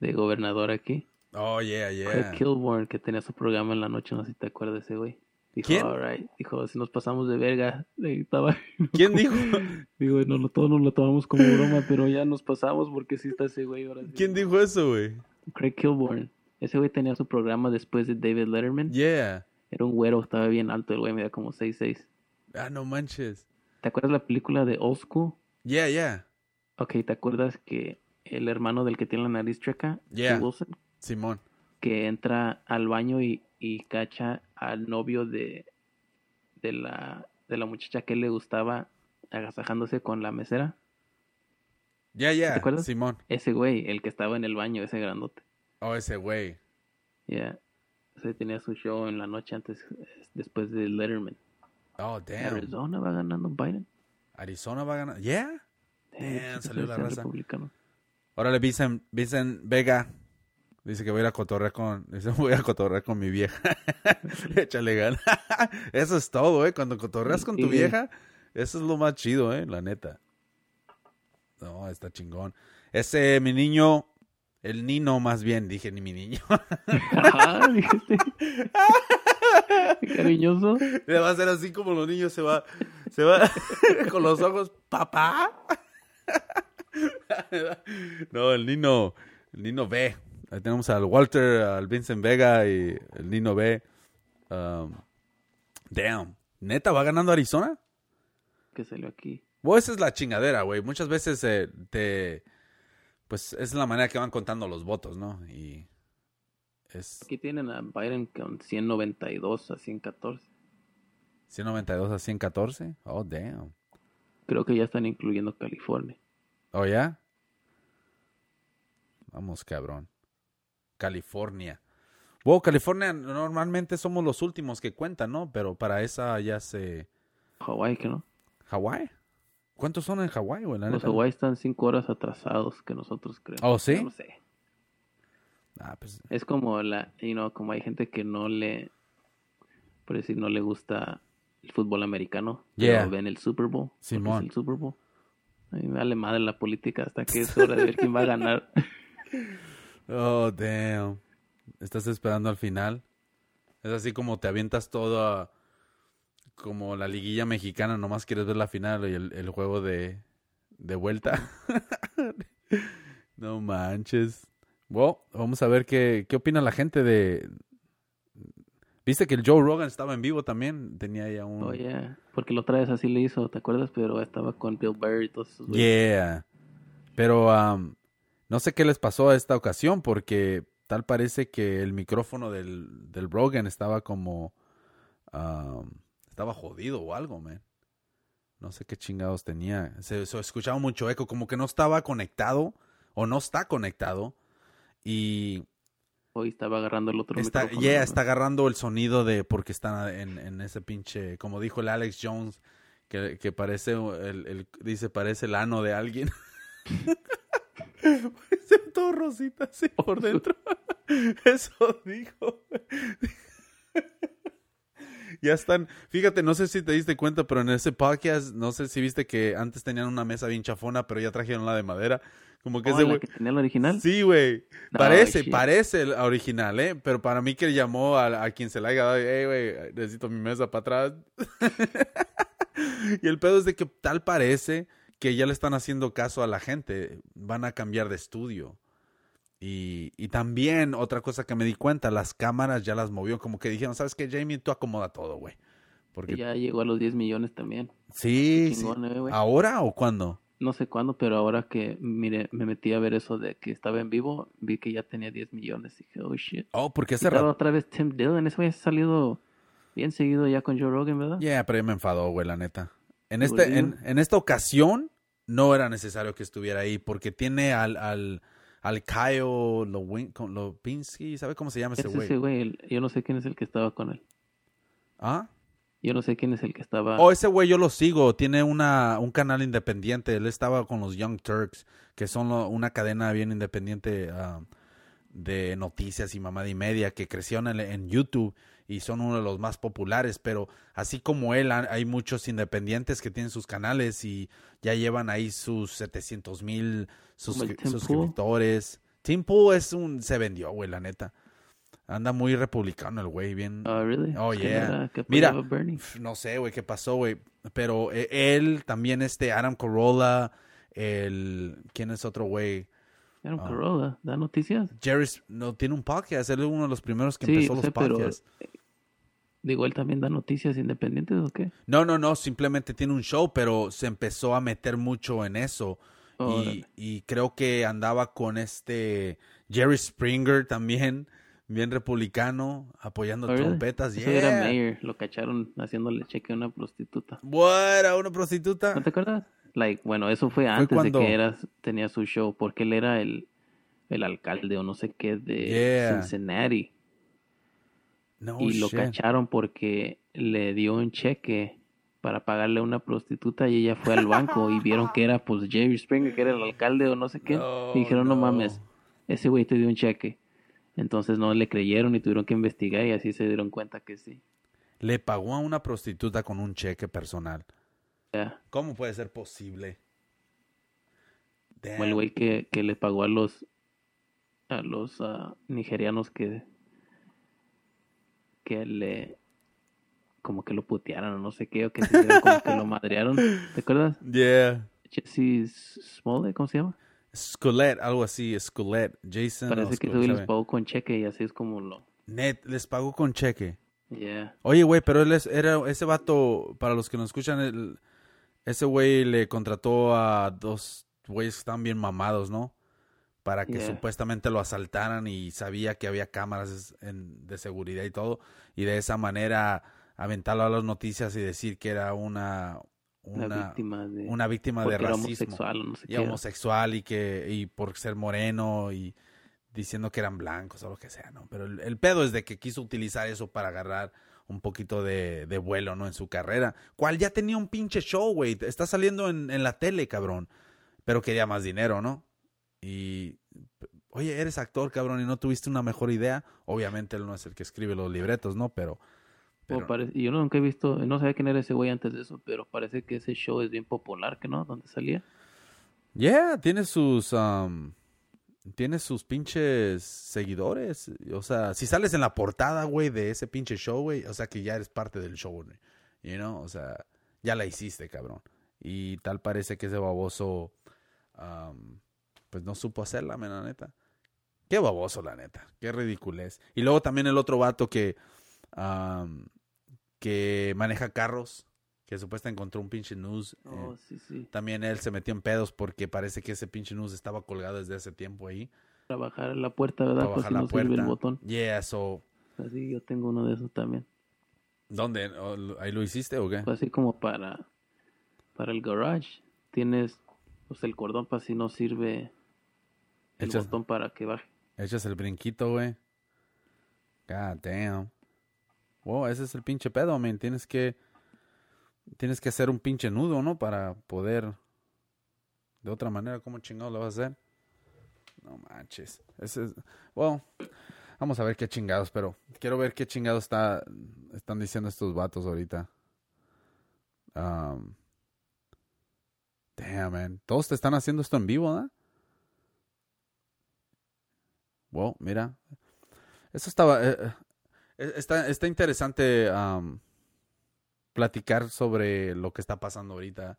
de gobernador aquí. Oh, yeah, yeah. Fue Kilborn que tenía su programa en la noche, no sé si te acuerdas de ese güey. Dijo, ¿Quién? Right. Dijo, si nos pasamos de verga. Estaba... [LAUGHS] ¿Quién dijo? Digo, no, todos nos lo tomamos como broma, pero ya nos pasamos porque sí está ese güey ahora ¿Quién dijo eso, güey? Craig Kilborn. Ese güey tenía su programa después de David Letterman. Yeah. Era un güero, estaba bien alto, el güey medía como 6'6". Ah, no manches. ¿Te acuerdas la película de Old School? Yeah, yeah. Ok, ¿te acuerdas que el hermano del que tiene la nariz checa, yeah. Wilson? Simón. Que entra al baño y, y cacha al novio de, de, la, de la muchacha que le gustaba agasajándose con la mesera. Ya, ya. ¿Te acuerdas? Simón. Ese güey, el que estaba en el baño, ese grandote. Oh, ese güey. Ya. Yeah. Ese tenía su show en la noche antes, después de Letterman. Oh, damn. Arizona va ganando Biden. Arizona va ganando. Yeah. Damn, salió la raza. Órale, Vicen, Vicen Vega. Dice que voy a ir a cotorrear con... [LAUGHS] Dice, voy a cotorrear con mi vieja. [LAUGHS] Échale gana. [LAUGHS] eso es todo, ¿eh? Cuando cotorreas con tu vieja, eso es lo más chido, ¿eh? La neta. No, está chingón. Ese, mi niño... El Nino, más bien, dije, ni mi niño. Ajá, dijiste. Cariñoso. Le va a hacer así como los niños se va, se va con los ojos, papá. No, el Nino, el Nino B. Ahí tenemos al Walter, al Vincent Vega y el Nino B. Um, damn. ¿Neta va ganando Arizona? Que salió aquí. Bueno, esa es la chingadera, güey. Muchas veces eh, te... Pues es la manera que van contando los votos, ¿no? Y es Aquí tienen a Biden con 192 a 114. 192 a 114. Oh, damn. Creo que ya están incluyendo California. ¿Oh, ya? Vamos, cabrón. California. Wow, California normalmente somos los últimos que cuentan, ¿no? Pero para esa ya se... Hawái, que no. ¿Hawái? ¿Cuántos son en Hawái, güey? Los? Hawái están 5 horas atrasados que nosotros creemos. ¿Oh, sí? No sé. Ah, pues... Es como la, you know, como hay gente que no le, por decir, no le gusta el fútbol americano, Yeah. pero ven el Super Bowl. Simón. El Super Bowl. A mí me vale madre la política hasta que es [LAUGHS] hora de ver quién va a ganar. [LAUGHS] Oh, damn. Estás esperando al final. Es así como te avientas todo a... Como la liguilla mexicana, nomás quieres ver la final y el, el juego de, de vuelta. [LAUGHS] no manches. Well, vamos a ver qué, qué opina la gente de... Viste que el Joe Rogan estaba en vivo también. Tenía ya un... Oh, yeah. Porque la otra vez así le hizo, ¿te acuerdas? Pero estaba con Bill Burr y todos esos. Yeah. Pero um, no sé qué les pasó a esta ocasión porque tal parece que el micrófono del, del Rogan estaba como... um, estaba jodido o algo, man. No sé qué chingados tenía. Se, se escuchaba mucho eco, como que no estaba conectado o no está conectado. Y Hoy estaba agarrando el otro está, micrófono, yeah, está agarrando el sonido de porque está en, en ese pinche, como dijo el Alex Jones, que, que parece, el, el- dice, parece el ano de alguien. [LAUGHS] parece todo rosita así por dentro. [LAUGHS] Eso dijo. [LAUGHS] ya están, fíjate, no sé si te diste cuenta, pero en ese podcast, no sé si viste que antes tenían una mesa bien chafona, pero ya trajeron la de madera. Como que Oh, ese la güey... que tenía el original. Sí, güey. No, Parece, shit. parece el original, ¿eh? Pero para mí que llamó a, a quien se la haya dado, hey, güey, necesito mi mesa para atrás. [LAUGHS] y el pedo es de que tal parece que ya le están haciendo caso a la gente. Van a cambiar de estudio. Y, y también otra cosa que me di cuenta, las cámaras ya las movió. Como que dijeron, ¿sabes qué, Jamie? Tú acomoda todo, güey. Porque ya llegó a los 10 millones también. sí, sí. Eh. ¿Ahora o cuándo? No sé cuándo, pero ahora que mire, me metí a ver eso de que estaba en vivo, vi que ya tenía 10 millones. Y dije, oh shit. Oh, porque estaba rato. otra vez Tim Dillon. Ese güey ha salido bien seguido ya con Joe Rogan, ¿verdad? Yeah, pero ya me enfadó, güey, la neta. En, ¿Te este, en, en esta ocasión no era necesario que estuviera ahí porque tiene al, al, al Kyle Lowin- Lopinski, ¿sabe cómo se llama ese Es güey? ese güey. el- Yo no sé quién es el que estaba con él. ¿Ah? Yo no sé quién es el que estaba. Oh, ese güey yo lo sigo, tiene una, un canal independiente, él estaba con los Young Turks, que son lo- una cadena bien independiente ah, de noticias y mamada y media que crecieron en, en YouTube y son uno de los más populares, pero así como él, ha- hay muchos independientes que tienen sus canales y ya llevan ahí sus 700 mil suscriptores. Tim Pool es un, se vendió, güey, la neta. Anda muy republicano el güey, bien... Oh, really? Oh, yeah. era Mira, No sé, güey, qué pasó, güey. Pero eh, él, también este Adam Carolla, el... ¿Quién es otro güey? Un Ah. Corolla. ¿Da noticias? Jerry, no, tiene un podcast. Él es uno de los primeros que Sí, empezó los sé, pero- podcasts. Digo, ¿él también da noticias independientes o qué? No, no, no, simplemente tiene un show, pero se empezó a meter mucho en eso. Oh, y, y creo que andaba con este Jerry Springer también, bien republicano, apoyando Oh, trompetas. Era Yeah. Mayer. Lo cacharon haciéndole cheque a una prostituta. ¿Era una prostituta? ¿No te acuerdas? Like, bueno, eso fue antes cuando- de que era, tenía su show, porque él era el, el alcalde o no sé qué de Yeah. Cincinnati. No y lo cacharon porque le dio un cheque para pagarle a una prostituta y ella fue al banco y vieron que era pues Jerry Springer, que era el alcalde o no sé qué. No, y dijeron, no, no. mames, ese güey te dio un cheque. Entonces no le creyeron y tuvieron que investigar y así se dieron cuenta que sí. Le pagó a una prostituta con un cheque personal. ¿Cómo puede ser posible? Como el Damn. güey que, que le pagó a los a los ah, nigerianos que que le como que lo putearon o no sé qué o que se dieron como que lo madrearon [LAUGHS] ¿te acuerdas? Yeah. Jesse Smollett ¿cómo se llama? Scullet, algo así, Scullet. Jason. parece que les pagó con cheque y así es como lo Net, les pagó con cheque. yeah Oye, güey, pero él es, era ese vato, para los que nos escuchan, el- ese güey le contrató a dos güeyes que estaban bien mamados, ¿no? Para que Yeah. supuestamente lo asaltaran y sabía que había cámaras en- de seguridad y todo. Y de esa manera aventarlo a las noticias y decir que era una, una, una, víctima de una víctima de racismo homosexual no sé y qué homosexual y que y por ser moreno y diciendo que eran blancos o lo que sea, ¿no? Pero el, el pedo es de que quiso utilizar eso para agarrar un poquito de, de vuelo, ¿no? En su carrera, cual ya tenía un pinche show, güey, está saliendo en, en la tele, cabrón, pero quería más dinero, ¿no? Y, oye, eres actor, cabrón, y no tuviste una mejor idea, obviamente él no es el que escribe los libretos, ¿no? Pero, pero parece- yo nunca he visto, no sabía quién era ese güey antes de eso, pero parece que ese show es bien popular, que no? ¿Dónde salía? Yeah, tiene sus um, tiene sus pinches seguidores, o sea, si sales en la portada, güey, de ese pinche show, güey, o sea, que ya eres parte del show, güey. You know, o sea, ya la hiciste, cabrón. Y tal parece que ese baboso um, pues no supo hacerla, men, la neta. Qué baboso, la neta. Qué ridiculez. Y luego también el otro vato que um, que maneja carros, que supuestamente encontró un pinche news. eh, Oh, sí, sí. también él se metió en pedos porque parece que ese pinche news estaba colgado desde hace tiempo ahí. Trabajar la puerta, ¿verdad? Para Pues si la no puerta. el botón. Yeah, so... Así yo tengo uno de esos también. ¿Dónde? ¿O lo- ¿Ahí lo hiciste o qué? Pues así como para, para el garage. Tienes pues el cordón para si no sirve el Echas- botón para que baje. Echas el brinquito, güey. God damn. Wow, ese es el pinche pedo, man. Tienes que... Tienes que hacer un pinche nudo, ¿no? Para poder... De otra manera, ¿cómo chingado lo vas a hacer? No manches. Ese es... Well, vamos a ver qué chingados, pero... Quiero ver qué chingados está... Están diciendo estos vatos ahorita. Um, damn, man. Todos te están haciendo esto en vivo, ¿no? Wow, mira. Eso estaba. eh, eh, está, está interesante platicar sobre lo que está pasando ahorita.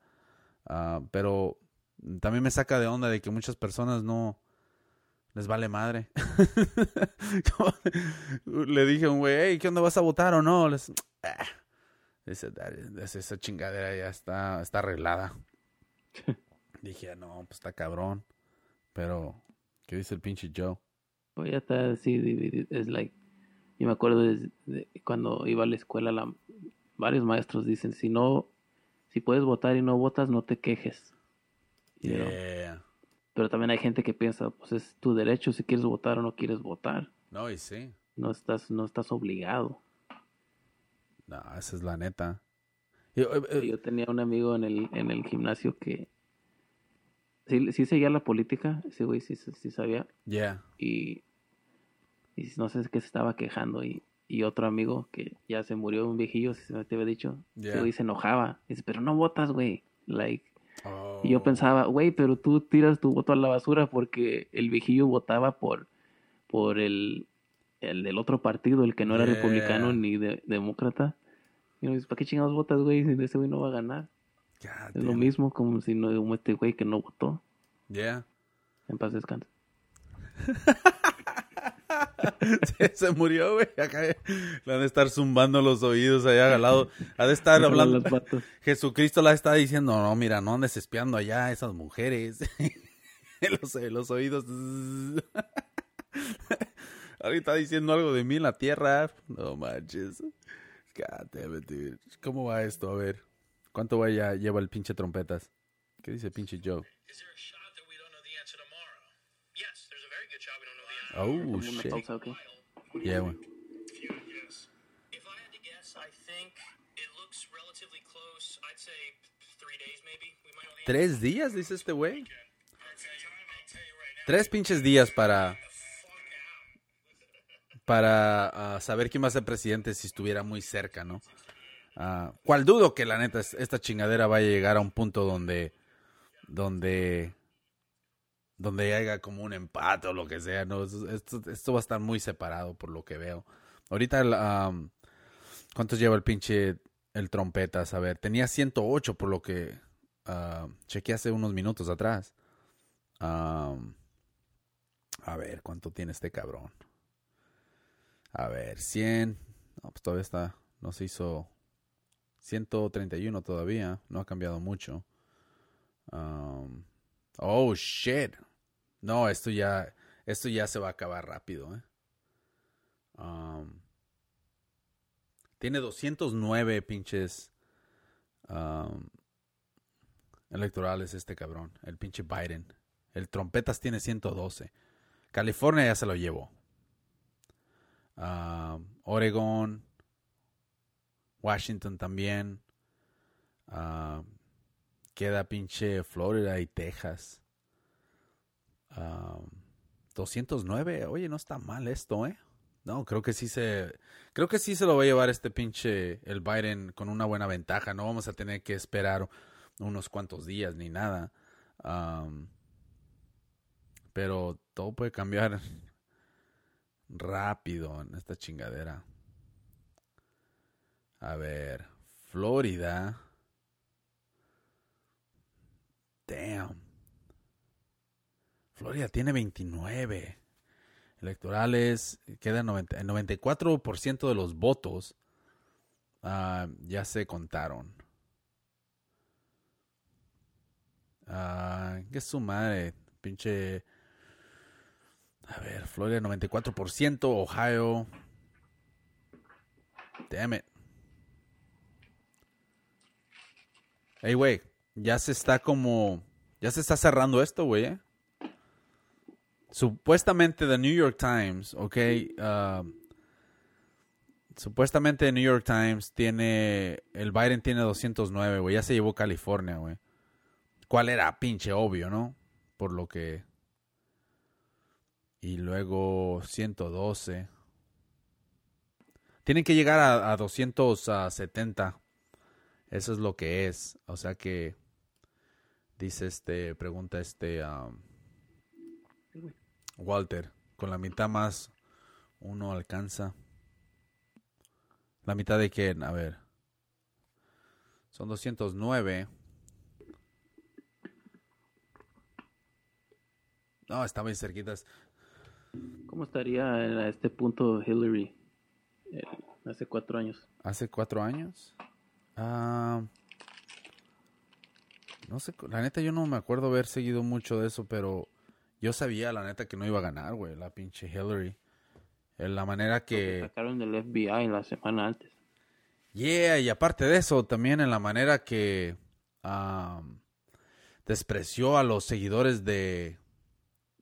ah, pero también me saca de onda de que muchas personas no les vale madre. [LAUGHS] Le dije a un güey, hey, ¿qué onda vas a votar o no? Les, "Ah". Dice, "That- esa esa chingadera ya está, está arreglada. [LAUGHS] Dije, no, pues está cabrón. Pero, ¿qué dice el pinche Joe? Pues ya está así dividido. Es like, yo me acuerdo de, de cuando iba a la escuela, la, varios maestros dicen, si no, si puedes votar y no votas, no te quejes. You know? Yeah. Pero también hay gente que piensa, pues es tu derecho si quieres votar o no quieres votar. No, y sí. No estás, no estás obligado. No, esa es la neta. Y, eh, eh, Yo tenía un amigo en el, en el gimnasio que sí, sí seguía la política, ese güey sí, sí sabía, yeah. y, y no sé qué se estaba quejando, y, y otro amigo que ya se murió, un viejillo, si se me te había dicho, Yeah. ese güey se enojaba, dice, pero no votas, güey, like, Oh. y yo pensaba, güey, pero tú tiras tu voto a la basura porque el viejillo votaba por, por el, el del otro partido, el que no era Yeah. republicano ni de- demócrata. Y dice, ¿para qué chingados votas, güey? Si ese güey no va a ganar. God Es lo mismo como si no como este güey que no votó. Yeah. En paz descanse. se, [LAUGHS] se murió, güey. Acá le han de estar zumbando los oídos allá al lado. Ha de estar [LAUGHS] hablando. Jesucristo la está diciendo, no, mira, no andes espiando allá a esas mujeres. [LAUGHS] Los, oídos. Ahorita diciendo algo de mí en la tierra. No manches. God damn it, dude. ¿Cómo va esto? A ver. ¿Cuánto vaya lleva el pinche trompetas? ¿Qué dice pinche Joe? Oh, shit. Yeah, güey. ¿Tres días, dice este güey? Tres pinches días para, para ah, saber quién va a ser presidente si estuviera muy cerca, ¿no? Ah, ¿Cuál dudo que la neta es- esta chingadera vaya a llegar a un punto donde, donde, donde haya como un empate o lo que sea, ¿no? Esto, esto- va a estar muy separado por lo que veo. Ahorita, am, ¿cuántos lleva el pinche, el trompetas? A ver, tenía 108 por lo que ah, chequeé hace unos minutos atrás. A ver, ¿cuánto tiene este cabrón? A ver, 100. No, pues todavía está. No se hizo 131 todavía. No ha cambiado mucho. Um, oh, shit. No, esto ya, esto ya se va a acabar rápido, ¿eh? Um, tiene 209 pinches um, electorales este cabrón. El pinche Biden. El trompetas tiene 112. California ya se lo llevó. Ah, Oregon, Washington también. Ah, queda pinche Florida y Texas. Ah, 209. Oye, no está mal esto, ¿eh? No, creo que sí se creo que sí se lo va a llevar este pinche el Biden con una buena ventaja. No vamos a tener que esperar unos cuantos días ni nada. Pero todo puede cambiar [LAUGHS] rápido en esta chingadera. A ver, Florida. Damn. Florida tiene 29 electorales. Queda 90, el 94% de los votos ah, ya se contaron. Ah, ¿Qué su madre? Pinche. A ver, Florida 94%, Ohio. Damn it. Hey, güey, ya se está como. Ya se está cerrando esto, güey, ¿eh? Supuestamente The New York Times, ok. ah, supuestamente The New York Times tiene. El Biden tiene 209, güey. Ya se llevó California, güey. ¿Cuál era? Pinche obvio, ¿no? Por lo que. Y luego 112. Tienen que llegar a, a 270. Eso es lo que es. O sea que. Dice este. Pregunta este. um, Walter. Con la mitad más. Uno alcanza. La mitad de qué? A ver. Son 209. No, está muy cerquitas. ¿Cómo estaría a este punto Hillary eh, hace cuatro años? ¿Hace cuatro años? Ah, no sé, la neta yo no me acuerdo haber seguido mucho de eso, pero yo sabía la neta que no iba a ganar, güey, la pinche Hillary. En la manera que sacaron del FBI la semana antes. Yeah, y aparte de eso, también en la manera que am, despreció a los seguidores de,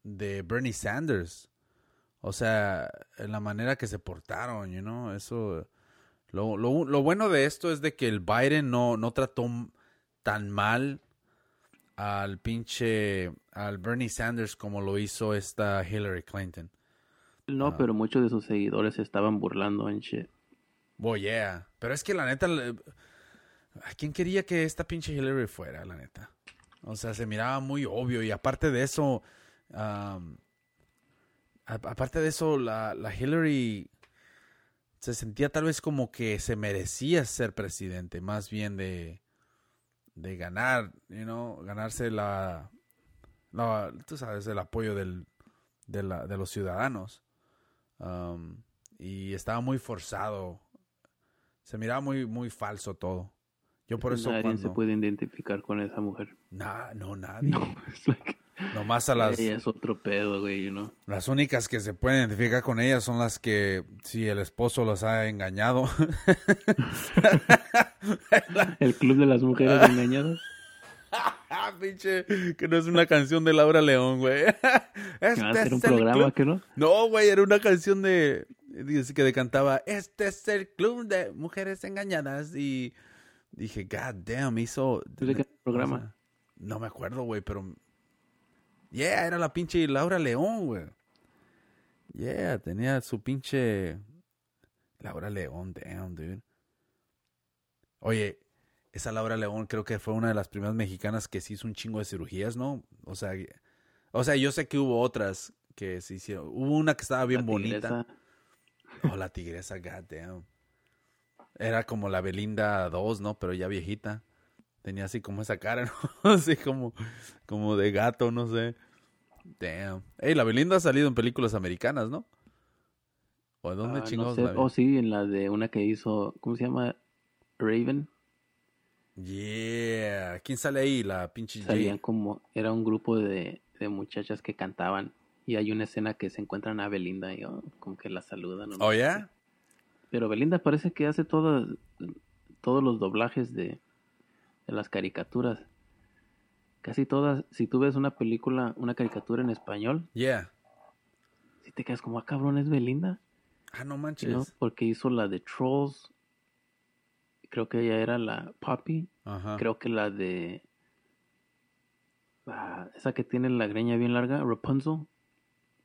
de Bernie Sanders. O sea, en la manera que se portaron, you know, eso... Lo, lo, lo bueno de esto es de que el Biden no, no trató tan mal al pinche, al Bernie Sanders como lo hizo esta Hillary Clinton. No, pero muchos de sus seguidores se estaban burlando en shit. Oh, yeah. Pero es que la neta, ¿a quién quería que esta pinche Hillary fuera, la neta? O sea, se miraba muy obvio. Y aparte de eso, a- aparte de eso, la, la Hillary se sentía tal vez como que se merecía ser presidente, más bien de, de ganar, you know, ganarse la, la- tú sabes, el apoyo del, de, la- de los ciudadanos. Um, y estaba muy forzado. Se miraba muy, muy falso todo. Yo por eso Nadie cuando... se puede identificar con esa mujer. Nah, no, nadie. [LAUGHS] Es like, Nomás a las... ella es otro pedo, güey, know. Las únicas que se pueden identificar con ellas son las que si el esposo las ha engañado. [LAUGHS] El club de las mujeres engañadas. ah, [LAUGHS] pinche, que no es una canción de Laura León, güey. Que va a Este ser un es el programa, que no? No, güey, era una canción de dice que cantaba Este es el club de mujeres engañadas y Dije, God damn, hizo. ¿De qué programa? no me acuerdo, güey, pero. Yeah, era la pinche Laura León, güey. Yeah, tenía su pinche. Laura León, damn, dude. Oye, esa Laura León creo que fue una de las primeras mexicanas que se hizo un chingo de cirugías, ¿no? O sea, o sea, yo sé que hubo otras que se hicieron. Hubo una que estaba bien La bonita. tigresa. Oh, la tigresa, goddamn. Era como la Belinda 2, ¿no? Pero ya viejita. Tenía así como esa cara, [LAUGHS] ¿no? Así como, como de gato, no sé. Damn. Ey, la Belinda ha salido en películas americanas, ¿no? ¿O de dónde Ah, no chingados sé. la vi? Oh, sí, en la de una que hizo, ¿cómo se llama? Raven. Yeah. ¿Quién sale ahí? La pinche Salían Jay. como, era un grupo de, de muchachas que cantaban. Y hay una escena que se encuentran a Belinda y oh, como que la saludan. no ¿Oh, sé ya? qué. Pero Belinda parece que hace todos los doblajes de, de las caricaturas. Casi todas, si tú ves una película, una caricatura en español, Yeah. si te quedas como, ah, cabrón, es Belinda. Ah, no manches. ¿no? Porque hizo la de Trolls. Creo que ella era la Poppy. Ajá. Creo que la de. ah, esa que tiene la greña bien larga, Rapunzel.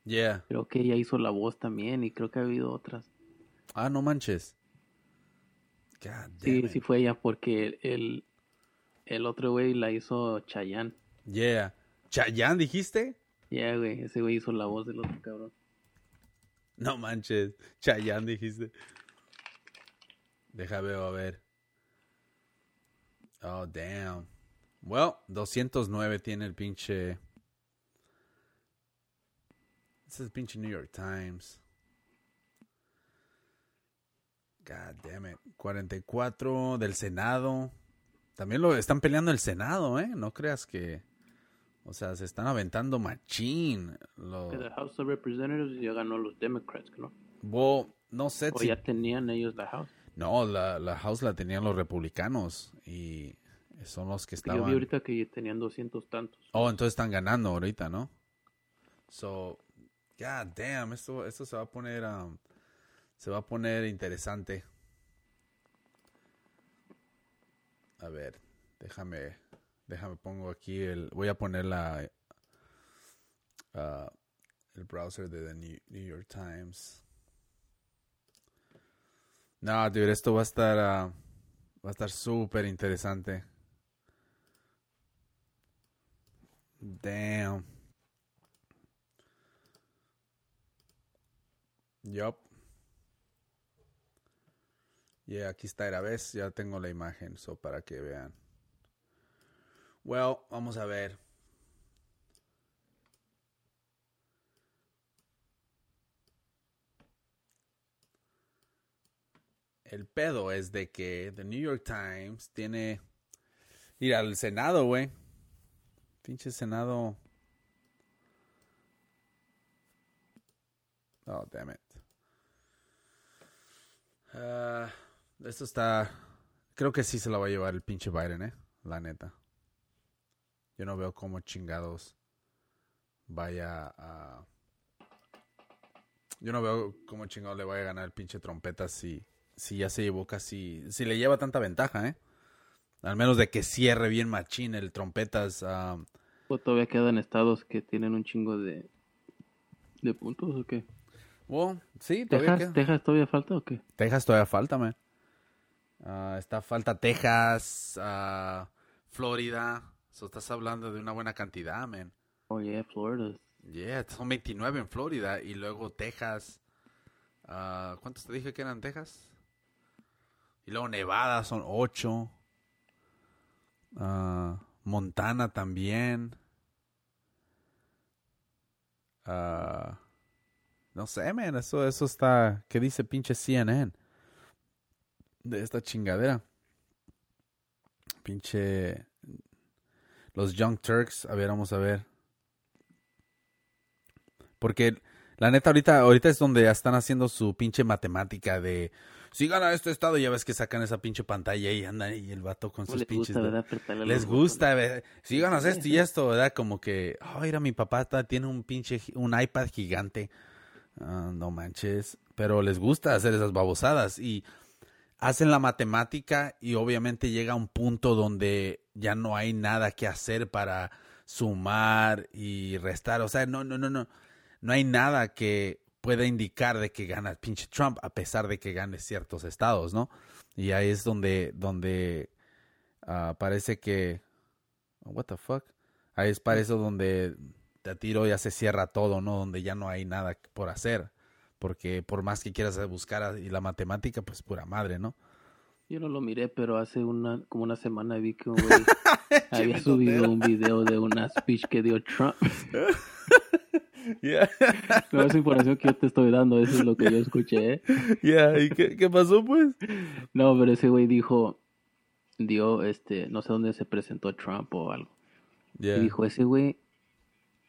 Yeah. Creo que ella hizo la voz también. Y creo que ha habido otras. Ah, no manches. God Sí, damn sí it. fue ella porque el, el otro güey la hizo Chayanne. Yeah. ¿Chayanne dijiste? Ya, güey, ese güey hizo la voz del otro cabrón. No manches. Chayanne dijiste. Deja ver, a ver. Oh, damn. Well, 209 tiene el pinche. Ese es el pinche New York Times. God damn it. 44 del Senado. También lo están peleando el Senado, ¿eh? No creas que. O sea, se están aventando machín. Lo... Que The House of Representatives ya ganó los Democrats, ¿no? Well, no sé O si ya tenían ellos la House. No, la, la House la tenían los republicanos y son los que Yo vi estaban... ahorita que tenían 200 tantos. Oh, entonces están ganando ahorita, ¿no? So, god damn, esto, esto se va a poner... um, se va a poner interesante. A ver, déjame... Déjame pongo aquí el... Voy a poner la... ah, el browser de The New, York Times. No, dude, esto va a estar... ah, va a estar súper interesante. Damn. Yup. Yeah, aquí está, era vez, ya tengo la imagen, so para que vean. Well, vamos a ver. El pedo es de que The New York Times tiene ir al Senado, güey. Pinche Senado. Oh, damn it. Ah, esto está. Creo que sí se lo va a llevar el pinche Biden, eh. La neta. Yo no veo cómo chingados vaya a. Yo no veo cómo chingados le vaya a ganar el pinche trompeta si, si ya se llevó casi. Si le lleva tanta ventaja, eh. Al menos de que cierre bien machín el trompetas. ¿O todavía quedan estados que tienen un chingo de, de puntos o qué? well, sí, todavía ¿Texas. ¿Texas todavía falta o qué? Texas todavía falta, man. Ah, está falta Texas, ah, Florida. So, estás hablando de una buena cantidad, man. Oh, yeah, Florida. Yeah, son 29 en Florida y luego Texas. ah, ¿Cuántos te dije que eran Texas? Y luego Nevada son 8. Montana también. No sé, man, eso, eso está... ¿Qué dice pinche CNN? De esta chingadera. Pinche... Los Young Turks, a ver, vamos a ver. Porque la neta ahorita, ahorita es donde están haciendo su pinche matemática de si gana este estado, ya ves que sacan esa pinche pantalla y andan ahí el vato con ¿Cómo sus les pinches. gusta, verdad? Les gusta, ¿verdad? si ganas esto y [LAUGHS] esto, ¿verdad? Como que, oh, mira, mi papá está- tiene un pinche, un iPad gigante. Ah, no manches. Pero les gusta hacer esas babosadas. Y hacen la matemática y obviamente llega un punto donde ya no hay nada que hacer para sumar y restar. O sea, no, no, no, no. No hay nada que pueda indicar de que gana el pinche Trump, a pesar de que gane ciertos estados, ¿no? Y ahí es donde, donde ah, parece que. What the fuck? Ahí es para eso donde a tiro ya se cierra todo, ¿no? Donde ya no hay nada por hacer. Porque por más que quieras buscar y la matemática, pues pura madre, ¿no? Yo no lo miré, pero hace una como una semana vi que un [LAUGHS] güey había subido un video de una speech que dio Trump. [LAUGHS] Yeah. [LAUGHS] Toda esa información que yo te estoy dando, eso es lo que yo escuché. ¿eh? Yeah, ¿Y qué, qué pasó, pues? No, pero ese güey dijo, dio, este, no sé dónde se presentó Trump o algo. Yeah. Y dijo, ese güey,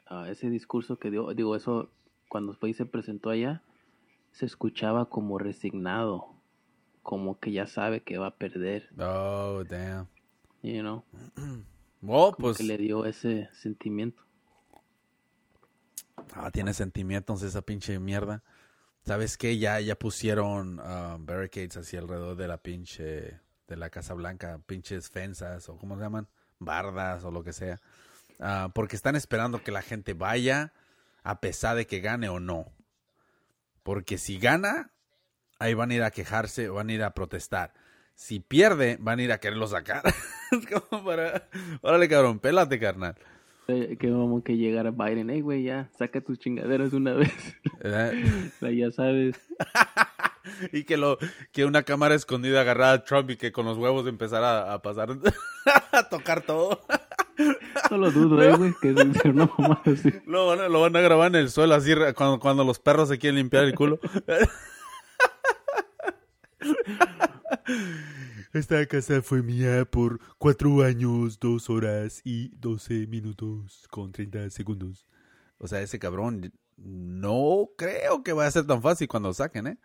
ah, ese discurso que dio, digo, eso, cuando fue y se presentó allá, se escuchaba como resignado, como que ya sabe que va a perder, Oh, damn. you know, [CLEARS THROAT] Well, como pues. que le dio ese sentimiento. Ah, tiene sentimientos esa pinche mierda. ¿Sabes qué? Ya, ya pusieron ah, barricades así alrededor de la pinche. de la Casa Blanca. Pinches fensas o ¿cómo se llaman? Bardas o lo que sea. Ah, porque están esperando que la gente vaya a pesar de que gane o no. Porque si gana, ahí van a ir a quejarse o van a ir a protestar. Si pierde, van a ir a quererlo sacar. [LAUGHS] Es como para. Órale, cabrón, pélate, carnal. Eh, Que vamos que llegara Biden, hey güey, ya, saca tus chingaderas una vez. [LAUGHS] Sea, ya sabes. [LAUGHS] y que lo que una cámara escondida agarrada a Trump y que con los huevos empezara a, pasar a tocar todo. No lo dudo, eh, güey, que es una mamada así. Lo van, a, lo van a grabar en el suelo así cuando, cuando los perros se quieren limpiar el culo. [LAUGHS] Esta casa fue mía por cuatro años, dos horas y doce minutos con 30 segundos. O sea, ese cabrón no creo que vaya a ser tan fácil cuando lo saquen, ¿eh?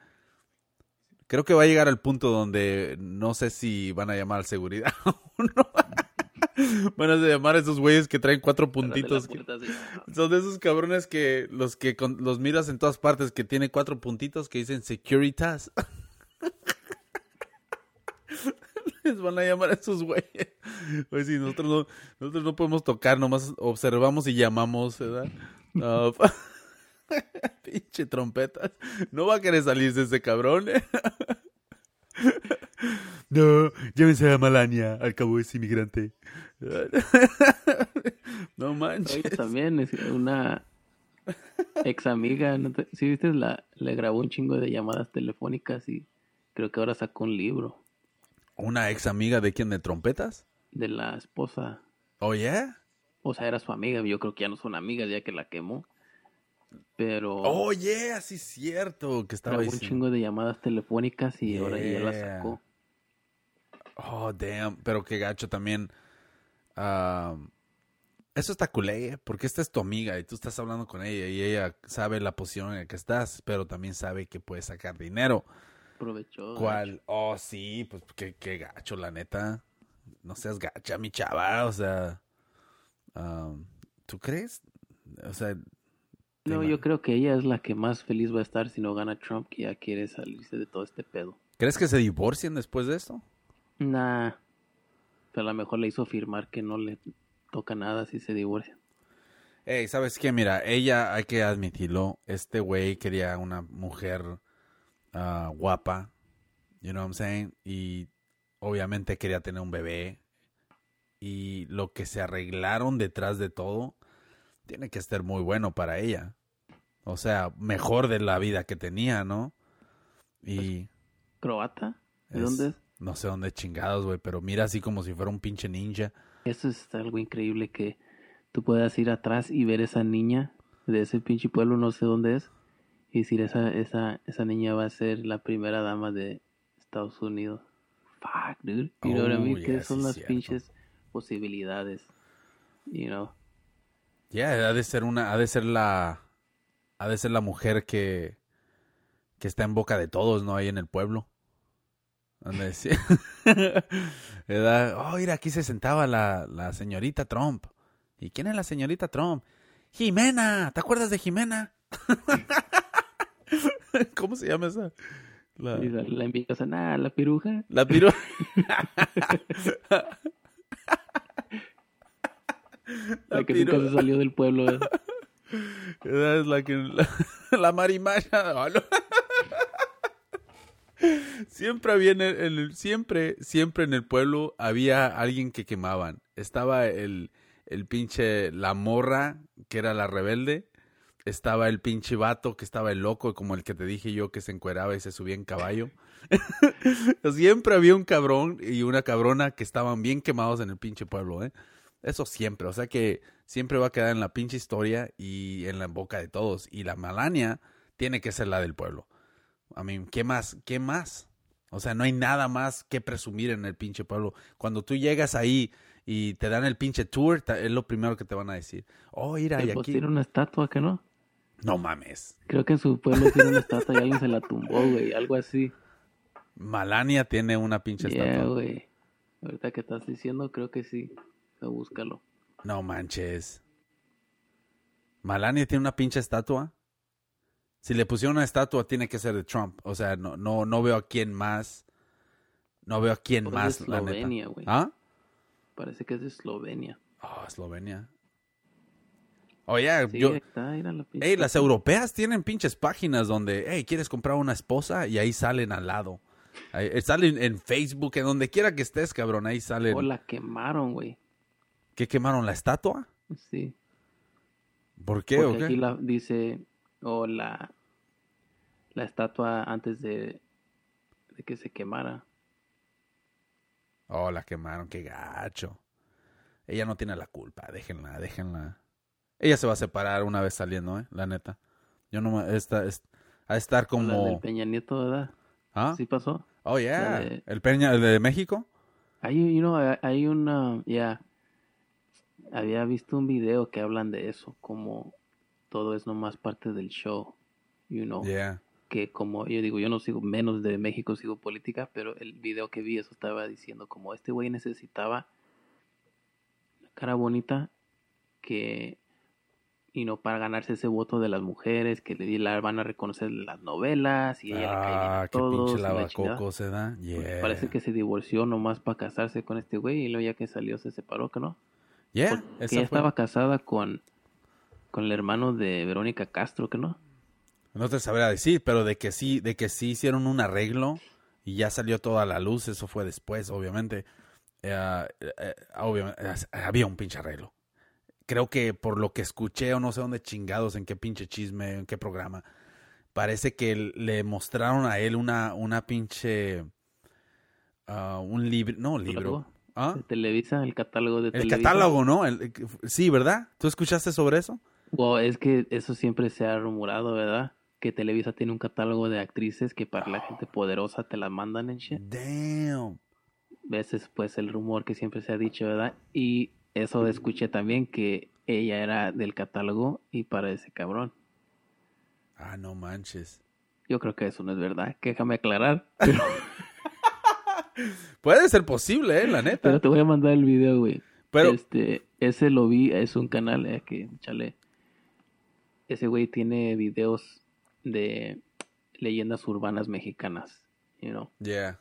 Creo que va a llegar al punto donde no sé si van a llamar al seguridad [LAUGHS] o no. [LAUGHS] Van a llamar a esos güeyes que traen cuatro puntitos. Son de esos cabrones que los que con- los miras en todas partes que tiene cuatro puntitos que dicen Securitas. [LAUGHS] Les van a llamar a esos güeyes. Pues sí, nosotros no, nosotros no podemos tocar, nomás observamos y llamamos, ¿verdad? [LAUGHS] Pinche trompetas. No va a querer salirse ese cabrón, ¿eh? [LAUGHS] No, llévense a Malania, al cabo es inmigrante. [LAUGHS] No manches. Oye, también es una ex amiga, ¿no te- ¿sí viste? La, le grabó un chingo de llamadas telefónicas y creo que ahora sacó un libro ¿Una ex amiga de quién? ¿De trompetas? de la esposa. Oh, yeah. O sea, era su amiga, yo creo que ya no son amigas ya que la quemó. Pero Oh, yeah, sí es cierto que estaba grabó un diciendo. chingo de llamadas telefónicas y ahora ya la Yeah. sacó. Oh, damn, pero qué gacho también. um, eso está culé, ¿eh? porque esta es tu amiga y tú estás hablando con ella y ella sabe la posición en la que estás, pero también sabe que puedes sacar dinero. Aprovechó. ¿Cuál? Oh, sí, pues qué, qué gacho, la neta. No seas gacha, mi chava, o sea. um, ¿Tú crees? O sea, No, yo creo que ella es la que más feliz va a estar si no gana Trump, que ya quiere salirse de todo este pedo. ¿crees que se divorcien después de esto? Nah, pero a lo mejor le hizo firmar que no le toca nada si se divorcian. Hey, ¿sabes qué? Mira, ella, hay que admitirlo, este güey quería una mujer ah, guapa, you know what I'm saying? Y obviamente quería tener un bebé. Y lo que se arreglaron detrás de todo, tiene que estar muy bueno para ella. O sea, mejor de la vida que tenía, ¿no? Y ¿Croata? ¿De es- dónde es? no sé dónde chingados, güey, pero mira así como si fuera un pinche ninja. Eso es algo increíble que tú puedas ir atrás y ver esa niña de ese pinche pueblo, no sé dónde es, y decir esa, esa, esa niña va a ser la primera dama de Estados Unidos. Fuck, dude. You know what I Oh, mean? ¿Qué yeah, son las cierto. pinches posibilidades? You know? Ya, ha de ser una, ha de ser la, ha de ser la mujer que, que está en boca de todos, ¿no? Ahí en el pueblo. Donde [LAUGHS] decía-. Oh, mira, aquí se sentaba la, la señorita Trump. ¿Y quién es la señorita Trump? Jimena, ¿te acuerdas de Jimena? [LAUGHS] ¿Cómo se llama esa? La, la, envidiosa, nada, la piruja. la piro. [LAUGHS] La, que nunca se salió del pueblo. ¿verdad? Es la que la. [LAUGHS] Siempre había en el, en el- siempre siempre en el pueblo había alguien que quemaban. Estaba el el pinche la morra que era la rebelde. Estaba el pinche vato que estaba el loco como el que te dije yo que se encueraba y se subía en caballo. [LAUGHS] siempre había un cabrón y una cabrona que estaban bien quemados en el pinche pueblo, ¿eh? Eso siempre, o sea que siempre va a quedar en la pinche historia y en la boca de todos. Y la Malania tiene que ser la del pueblo. A mí, ¿qué más? ¿Qué más? O sea, no hay nada más que presumir en el pinche pueblo. Cuando tú llegas ahí y te dan el pinche tour, es lo primero que te van a decir. Oh, mira, y Pues aquí. tiene una estatua que no. No mames. Creo que en su pueblo tiene una estatua y alguien se la tumbó, güey. Algo así. Malania tiene una pinche Yeah, estatua. güey. Ahorita que estás diciendo, creo que sí. O búscalo. No manches. Malania tiene una pinche estatua. Si le pusieron una estatua, tiene que ser de Trump. O sea, no, no, no veo a quién más. No veo a quién más, la neta. Eslovenia, güey. ¿Ah? Parece que es de Eslovenia. Oh, Eslovenia. Oye, Sí, yo. está, la Ey, las europeas tienen pinches páginas donde, hey, ¿quieres comprar una esposa? Y ahí salen al lado. Ahí, eh, salen en Facebook, en donde quiera que estés, cabrón. Ahí salen. Oh, la quemaron, güey. ¿Qué quemaron la estatua? Sí. ¿Por qué o qué? aquí la, dice, o la, la estatua antes de, de que se quemara. Oh, la quemaron, qué gacho. Ella no tiene la culpa, déjenla, déjenla. Ella se va a separar una vez saliendo, eh, la neta. Yo no me, esta, es, a estar como, del Peña Nieto, ¿verdad? ¿ah? Sí pasó. Oh, yeah. de- El Peña, el de México. Hay, you know, hay- hay una, ya, había visto un video que hablan de eso, como todo es nomás parte del show, you know, Yeah. que como yo digo, yo no sigo menos de México, sigo política, pero el video que vi eso estaba diciendo como este güey necesitaba una cara bonita que, y no para ganarse ese voto de las mujeres, que le la van a reconocer las novelas y ella le cae bien Ah, a qué todos. pinche lavacoco se da. Pues Yeah. Parece que se divorció nomás para casarse con este güey y luego ya que salió se separó, ¿que no? Yeah, Porque esa ella fue. estaba casada con, con el hermano de Verónica Castro, ¿que no? No te sabría decir, pero de que sí, de que sí hicieron un arreglo y ya salió toda la luz, eso fue después, obviamente. Eh, eh, obviamente, eh, había un pinche arreglo. Creo que por lo que escuché o no sé dónde chingados, en qué pinche chisme, en qué programa, parece que le mostraron a él una, una pinche, ah, un libro, no libro. ¿Ah? De Televisa, el catálogo de El Televisa. catálogo, ¿no? El- sí, ¿verdad? ¿Tú escuchaste sobre eso? Wow, es que eso siempre se ha rumorado, ¿verdad? Que Televisa tiene un catálogo de actrices que para la gente poderosa te la mandan en shit. Damn. Ese es pues el rumor que siempre se ha dicho, ¿verdad? Y eso escuché también que ella era del catálogo y para ese cabrón. Ah, no manches. Yo creo que eso no es verdad. Déjame aclarar. Pero, [LAUGHS] Puede ser posible, ¿eh? La neta. pero te voy a mandar el video, güey. Pero, Este, ese lo vi, es un canal eh, que, chale. Ese güey tiene videos de leyendas urbanas mexicanas, you know. yeah.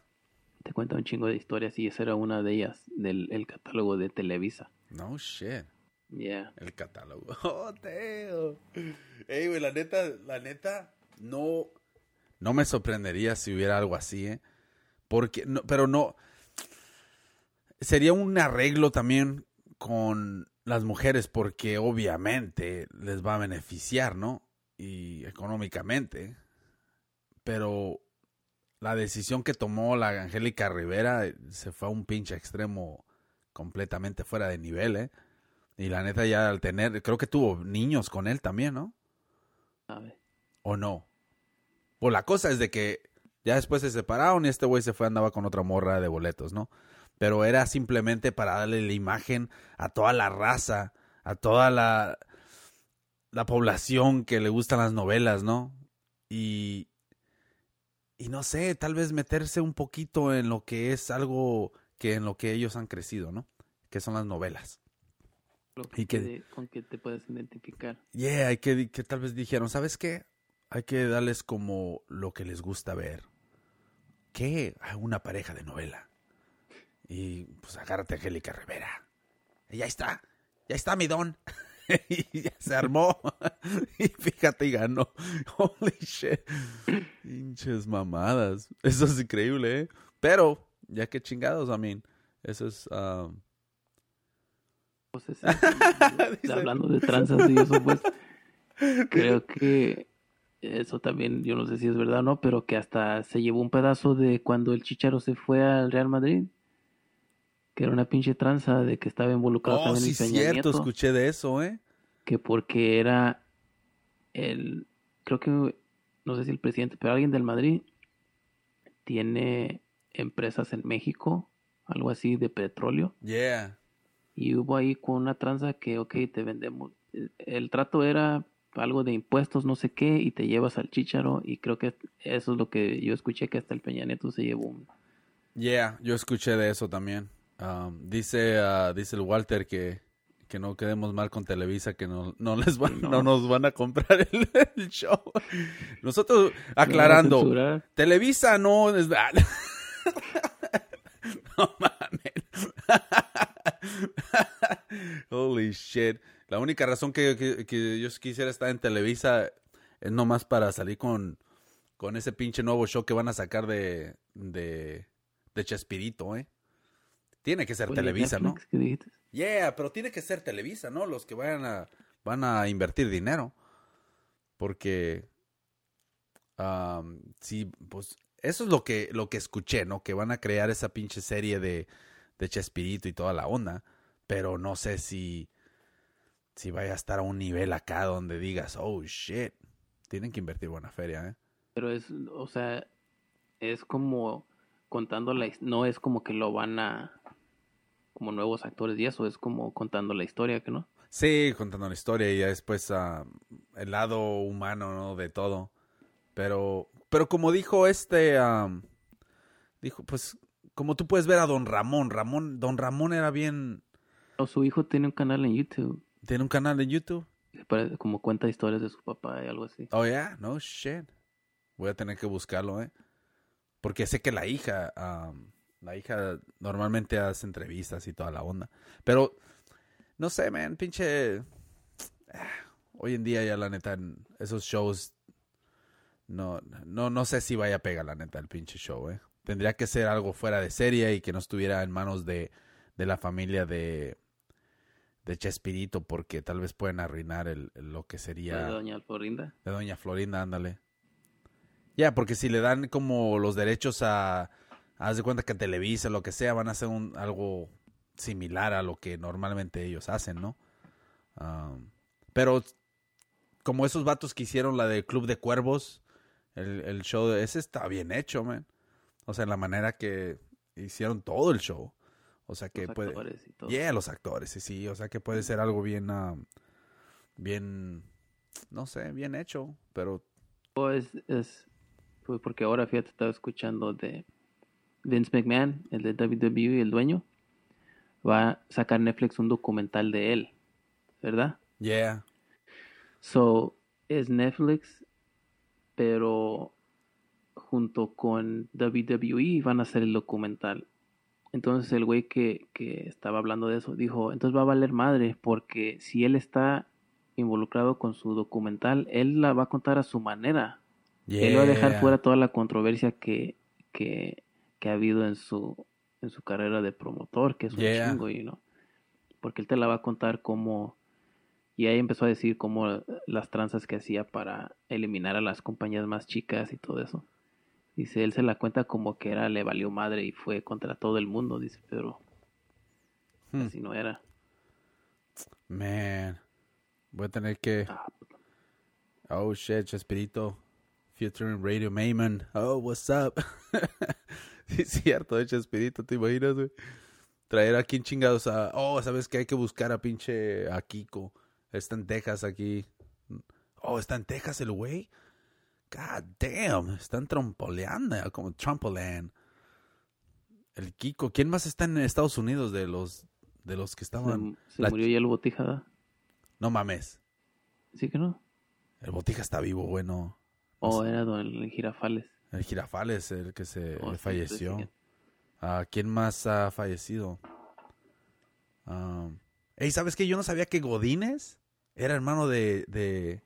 Te cuenta un chingo de historias y esa era una de ellas, del el catálogo de Televisa. No shit. Yeah. El catálogo. [LAUGHS] Oh, Teo. Ey, güey, la neta, la neta, no. No me sorprendería si hubiera algo así, ¿eh? Porque, no, pero no. Sería un arreglo también con las mujeres, porque obviamente les va a beneficiar, ¿no? Y económicamente. Pero la decisión que tomó la Angélica Rivera eh, se fue a un pinche extremo completamente fuera de nivel, ¿eh? Y la neta ya al tener, creo que tuvo niños con él también, ¿no? A ver. ¿O no? Pues la cosa es de que ya después se separaron y este güey se fue, andaba con otra morra de boletos, ¿no? Pero era simplemente para darle la imagen a toda la raza, a toda la, la población que le gustan las novelas, ¿no? Y, y no sé, tal vez meterse un poquito en lo que es algo que en lo que ellos han crecido, ¿no? Que son las novelas. Lo Y que- que- con que te puedes identificar. Yeah, hay que, que tal vez dijeron, ¿sabes qué? Hay que darles como lo que les gusta ver. ¿Qué? Ah, Una pareja de novela. Y pues agárrate a Angélica Rivera. Y ya está, ya está mi don. [LAUGHS] y ya se armó. [LAUGHS] y fíjate, y ganó. [LAUGHS] Holy shit. Pinches mamadas. Eso es increíble, ¿eh? Pero, ya que chingados, I mean, eso es... um, hablando de tranzas y eso, pues creo que eso también, yo no sé si es verdad o no, pero que hasta se llevó un pedazo de cuando el Chicharo se fue al Real Madrid, que era una pinche tranza de que estaba involucrado Oh, también sí, el Peña cierto, Nieto, escuché de eso, ¿eh? que porque era el, creo que, no sé si el presidente, pero alguien del Madrid tiene empresas en México, algo así de petróleo. Yeah. Y hubo ahí con una tranza que, ok, te vendemos. El trato era algo de impuestos, no sé qué, y te llevas al chícharo. Y creo que eso es lo que yo escuché que hasta el Peña Nieto se llevó un. Yeah, yo escuché de eso también. Um, dice, ah, dice el Walter que, que no quedemos mal con Televisa, que no, no les van, no. No. nos van a comprar el, [LAUGHS] el show. Nosotros aclarando. Televisa no es [LAUGHS] no mames. [LAUGHS] Holy shit. La única razón que, que- que yo quisiera estar en Televisa es nomás para salir con, con ese pinche nuevo show que van a sacar de, de, de Chespirito, ¿eh? Tiene que ser Televisa, ¿no? Yeah, pero tiene que ser Televisa, ¿no? Los que vayan a, van a invertir dinero. Porque, sí, pues, eso es lo que, lo que escuché, ¿no? Que van a crear esa pinche serie de, de Chespirito y toda la onda. Pero no sé si, si vaya a estar a un nivel acá donde digas, oh, shit. Tienen que invertir buena feria, ¿eh? Pero es, o sea, es como contando la no es como que lo van a como nuevos actores y eso, es como contando la historia, que no? Sí, contando la historia y después ah, el lado humano, ¿no? De todo. Pero, pero como dijo este, am, dijo, pues, como tú puedes ver a Don Ramón, Ramón, Don Ramón era bien, O su hijo tiene un canal en YouTube, tiene un canal de YouTube. parece- como cuenta historias de su papá y algo así. Oh, yeah, no shit. Voy a tener que buscarlo, ¿eh? Porque sé que la hija, la hija normalmente hace entrevistas y toda la onda. Pero, no sé, man, pinche... ah, Hoy en día ya la neta, esos shows... No, no, no sé si vaya a pegar la neta el pinche show, ¿eh? Tendría que ser algo fuera de serie y que no estuviera en manos de, de la familia de, de Chespirito porque tal vez pueden arruinar el, lo que sería... De Doña Florinda. De Doña Florinda, ándale. Ya, porque si le dan como los derechos a... Haz de cuenta que Televisa, lo que sea, van a hacer un, algo similar a lo que normalmente ellos hacen, ¿no? Um, pero como esos vatos que hicieron la de Club de Cuervos, el, el show, de, ese está bien hecho, man. O sea, la manera que hicieron todo el show. O sea, que los puede... actores y todo. Yeah, los actores, sí, sí. O sea que puede ser algo bien, ah, bien, no sé, bien hecho. Pero, O es, es pues porque ahora fíjate, estaba escuchando de Vince McMahon, el de WWE, el dueño, va a sacar Netflix un documental de él, ¿verdad? yeah, So, es Netflix, pero junto con WWE van a hacer el documental. Entonces el güey que, que estaba hablando de eso dijo, entonces va a valer madre, porque si él está involucrado con su documental, él la va a contar a su manera. Él va a dejar fuera toda la controversia que, que, que ha habido en su, en su carrera de promotor, que es un Yeah. chingo, you know? Porque él te la va a contar cómo... Y ahí empezó a decir cómo las tranzas que hacía para eliminar a las compañías más chicas y todo eso. Dice, él se la cuenta como que era, le valió madre y fue contra todo el mundo, dice, pero Hmm. así no era. Man, voy a tener que, Ah, oh shit, Chespirito, featuring Radio Mayman. Oh, what's up? [LAUGHS] sí, es cierto, de Chespirito, ¿te imaginas, güey? Traer a quien chingados a, oh, ¿sabes que Hay que buscar a pinche, a Kiko. Está en Texas aquí. Oh, está en Texas el güey. God damn, están trompoleando, como trampoline. El Kiko, ¿quién más está en Estados Unidos de los de los que estaban? se, se la- murió ya el botija. No mames. ¿Sí que no? El Botija está vivo, bueno. O era don el Girafales. El Girafales, el que se Oh, sí, falleció. sí, sí. Ah, ¿Quién más ha fallecido? Um, ey, ¿sabes qué? Yo no sabía que Godínez era hermano de, de,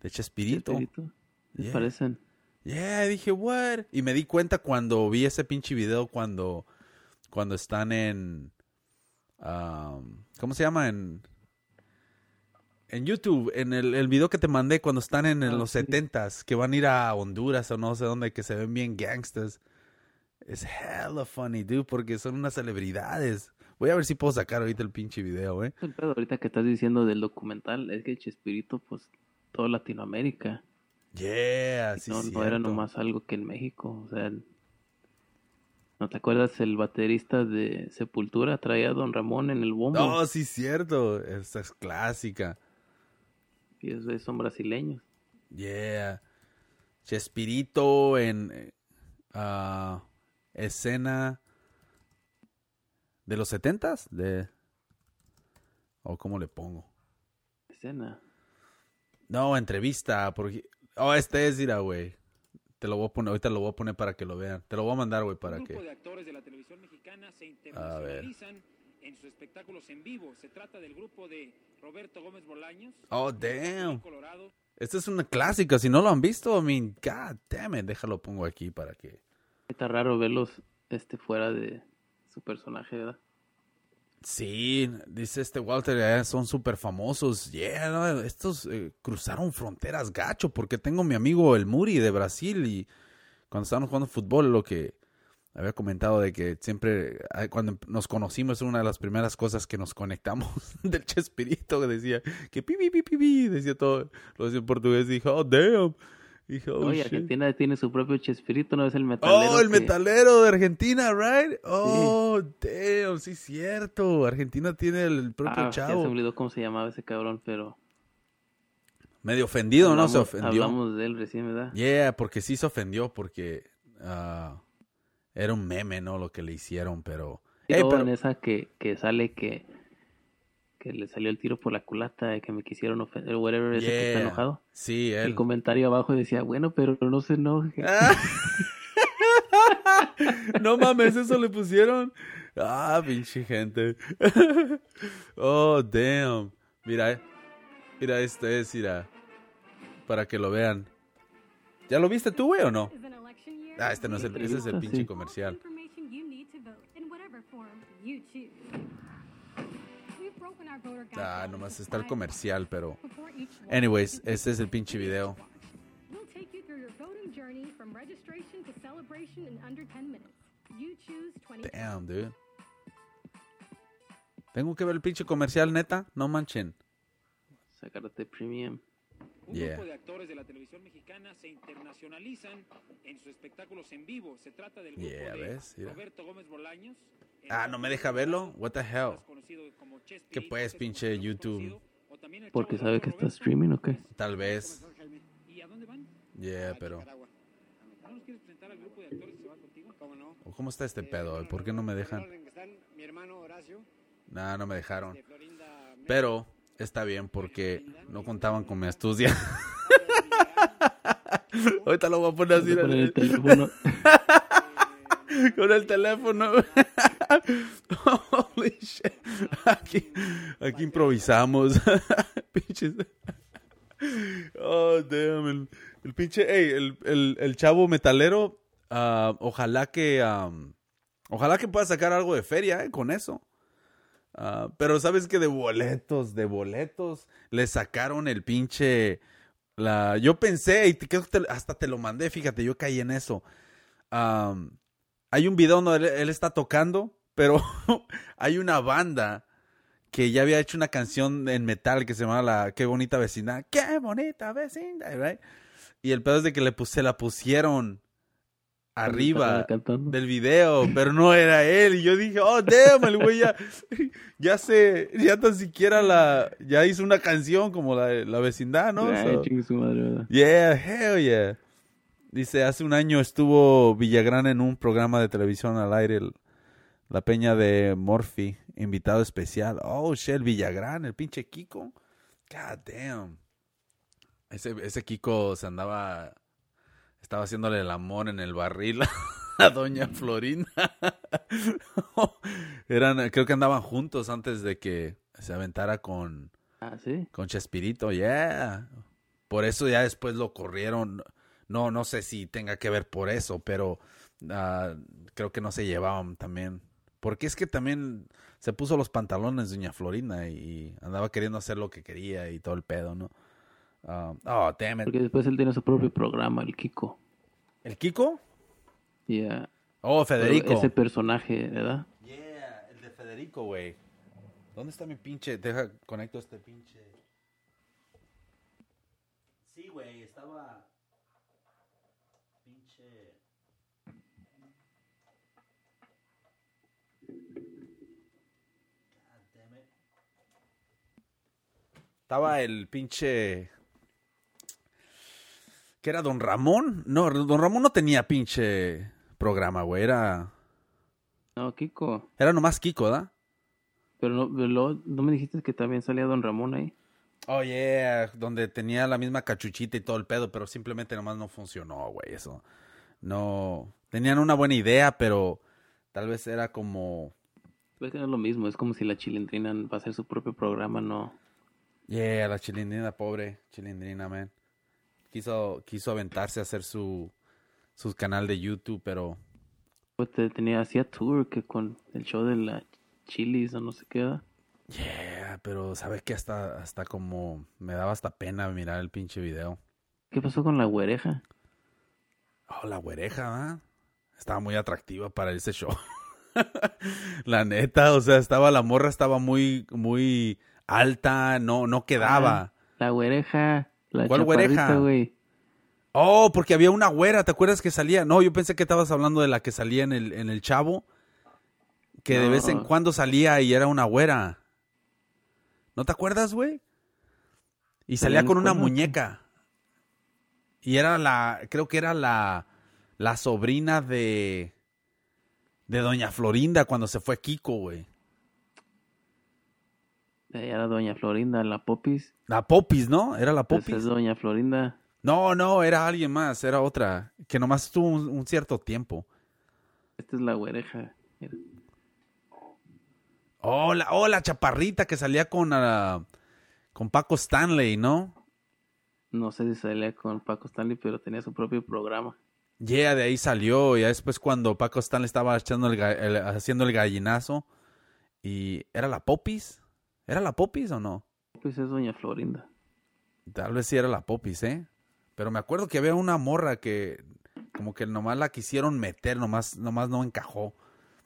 de Chespirito. Chespirito. ¿Les Yeah. parecen? Yeah, dije, what? Y me di cuenta cuando vi ese pinche video cuando, cuando están en... um, ¿Cómo se llama? En, en YouTube, en el, el video que te mandé cuando están en, en Ah, los setentas, que van a ir a Honduras o no sé dónde, que se ven bien gangsters. Es hella funny, dude, porque son unas celebridades. Voy a ver si puedo sacar ahorita el pinche video, eh. El pedo ahorita que estás diciendo del documental es que Chespirito, pues, todo Latinoamérica. Yeah, sí, no, sí. no era nomás algo que en México. O sea, ¿no te acuerdas el baterista de Sepultura traía a Don Ramón en el bombo? No, sí, cierto. Esa es clásica. Y esos son brasileños. Yeah. Chespirito en ah, escena de los setentas de o cómo le pongo. Escena. No, entrevista porque oh, este es ira, güey. Te lo voy a poner, ahorita lo voy a poner para que lo vean. Te lo voy a mandar, güey, para Un grupo que de actores de la televisión mexicana se A ver. internacionalizan en sus espectáculos en vivo. Se trata del grupo de Roberto Gómez Bolaños. Oh, damn. Colorado. Esta es una clásica, si no lo han visto, I mean, god damn it, déjalo pongo aquí para que Está raro verlos este fuera de su personaje, ¿verdad? Sí, dice este Walter, son súper famosos. Yeah, no, estos eh, cruzaron fronteras gacho, porque tengo mi amigo el Muri de Brasil y cuando estábamos jugando fútbol, lo que había comentado de que siempre, cuando nos conocimos, una de las primeras cosas que nos conectamos [LAUGHS] del Chespirito, que decía que pi, pi, pi, pi, pi, decía todo, lo decía en portugués, y dije, oh, damn. Dije, oh, Oye, shit. Argentina tiene su propio Chespirito, ¿no es el metalero? Oh, el que- metalero de Argentina, right? Oh, damn, sí, cierto. Argentina tiene el propio Ah, ya se chavo. me olvidó cómo se llamaba ese cabrón, pero... Medio ofendido, ¿no? Se hablamos- ofendió. Hablamos de él recién, ¿verdad? Yeah, porque sí se ofendió, porque ah, era un meme, ¿no? Lo que le hicieron, pero... Y Ey, luego pero- en esa que, que sale que, que le salió el tiro por la culata y que me quisieron ofender, whatever, ese que está Yeah. enojado. Sí, El él. comentario abajo decía, bueno, pero no se enoje. [LAUGHS] Ah. [LAUGHS] no mames, eso le pusieron. Ah, pinche gente. [LAUGHS] oh, damn. Mira, eh. mira, este es, mira. Para que lo vean. ¿Ya lo viste tú, güey, o no? Ah, este no es el, ese es el Sí. pinche comercial. Ah, nomás está el comercial, pero... Anyways, este es el pinche video. We'll take you through your voting journey from registration to celebration in under 10 minutes. You choose 20. Damn, dude. Tengo que ver el pinche comercial, neta. No manchen. Sacarte premium. Un Yeah. grupo de actores de la televisión mexicana se internacionalizan en sus espectáculos en vivo. Se trata del grupo Yeah, de ¿ves? Roberto Gómez Bolaños. Ah, ¿no me deja verlo? What the hell? ¿Qué pues, pinche YouTube? Porque sabe que está streaming o qué. Tal vez. ¿Y a dónde van? Yeah, pero... ¿No nos quieres presentar al grupo de actores que se va contigo? ¿Cómo no? ¿O ¿Cómo está este pedo? ¿Por qué no me dejan? Mi hermano Horacio, Nah, no me dejaron. de Florinda Mesa, Pero está bien porque no contaban con mi astucia. [LAUGHS] Ahorita lo voy a poner así. Poner el teléfono. [LAUGHS] con el teléfono. [LAUGHS] Holy shit. Aquí, aquí improvisamos. Pinches. Oh, damn. El, el pinche. Ey, el, el, el chavo metalero. ah, ojalá que. am, ojalá que pueda sacar algo de feria, eh, con eso. Ah, pero sabes que de boletos, de boletos, le sacaron el pinche. La, yo pensé, y te- hasta te lo mandé, fíjate, yo caí en eso. Hay un video donde él, está tocando, pero [LAUGHS] hay una banda que ya había hecho una canción en metal que se llama la Qué bonita vecindad. Qué bonita vecindad, right? Y el pedo es de que le puse, la pusieron arriba del video, pero no era él. Y yo dije, oh, damn, el güey ya, [LAUGHS] ya se, ya tan siquiera la, ya hizo una canción como la, la vecindad, ¿no? So- su madre. Yeah, hell yeah. Dice, hace un año estuvo Villagrán en un programa de televisión al aire, el- la peña de Morphy, invitado especial. Oh, shit, el Villagrán, el pinche Kiko. God damn. Ese, ese Kiko se andaba, estaba haciéndole el amor en el barril [LAUGHS] a doña Florinda. [LAUGHS] Eran, creo que andaban juntos antes de que se aventara con, Ah, sí. con Chespirito, yeah. Por eso ya después lo corrieron. No, no sé si tenga que ver por eso, pero ah, creo que no se llevaban también. Porque es que también se puso los pantalones doña Florinda y andaba queriendo hacer lo que quería y todo el pedo, ¿no? Ah, oh, damn it. Porque después él tiene su propio programa, el Kiko. ¿El Kiko? Yeah. Oh, Federico. Ese personaje, ¿verdad? Yeah, el de Federico, güey. ¿Dónde está mi pinche? Deja, conecto este pinche. Sí, güey, estaba. Pinche. God damn it. Estaba el pinche. ¿Qué era? ¿Don Ramón? No, Don Ramón no tenía pinche programa, güey. Era. No, Kiko. Era nomás Kiko, ¿verdad? Pero no, ¿no me dijiste que también salía Don Ramón ahí? Oh, yeah, donde tenía la misma cachuchita y todo el pedo, pero simplemente nomás no funcionó, güey, eso. No, tenían una buena idea, pero tal vez era como, Ves que no es lo mismo, es como si la chilindrina va a hacer su propio programa, no. yeah, la chilindrina, pobre chilindrina, man. Quiso, quiso aventarse a hacer su, su canal de YouTube, pero, Pues te- tenía, hacía tour que con el show de la chilis o no sé qué. yeah, pero sabes que hasta, hasta como, me daba hasta pena mirar el pinche video. ¿Qué pasó con la güereja? Oh, la güereja, ¿verdad? Estaba muy atractiva para ese show. [LAUGHS] la neta, o sea, estaba la morra estaba muy muy alta, no no quedaba. La güereja. La ¿Cuál güereja? güey. Oh, porque había una güera, ¿te acuerdas que salía? No, yo pensé que estabas hablando de la que salía en el en el Chavo, que de vez en cuando salía y era una güera. ¿No te acuerdas, güey? Y ¿Salía con una muñeca. Y era la, creo que era la, la sobrina de, de Doña Florinda cuando se fue Kiko, güey. Ella era Doña Florinda, la Popis. La Popis, ¿no? Era la Esa es Popis. Doña Florinda. No, no, era alguien más, era otra, que nomás estuvo un, un cierto tiempo. Esta es la güereja. Mira. Oh, la, oh, la chaparrita que salía con, ah, con Paco Stanley, ¿no? No sé si salía con Paco Stanley, pero tenía su propio programa. Yeah, de ahí salió. Ya después cuando Paco Stanley estaba echando el- haciendo el gallinazo. Y ¿era la Popis? ¿Era la Popis o no? Pues es Doña Florinda. Tal vez sí era la Popis, ¿eh? Pero me acuerdo que había una morra que como que nomás la quisieron meter, nomás, nomás no encajó.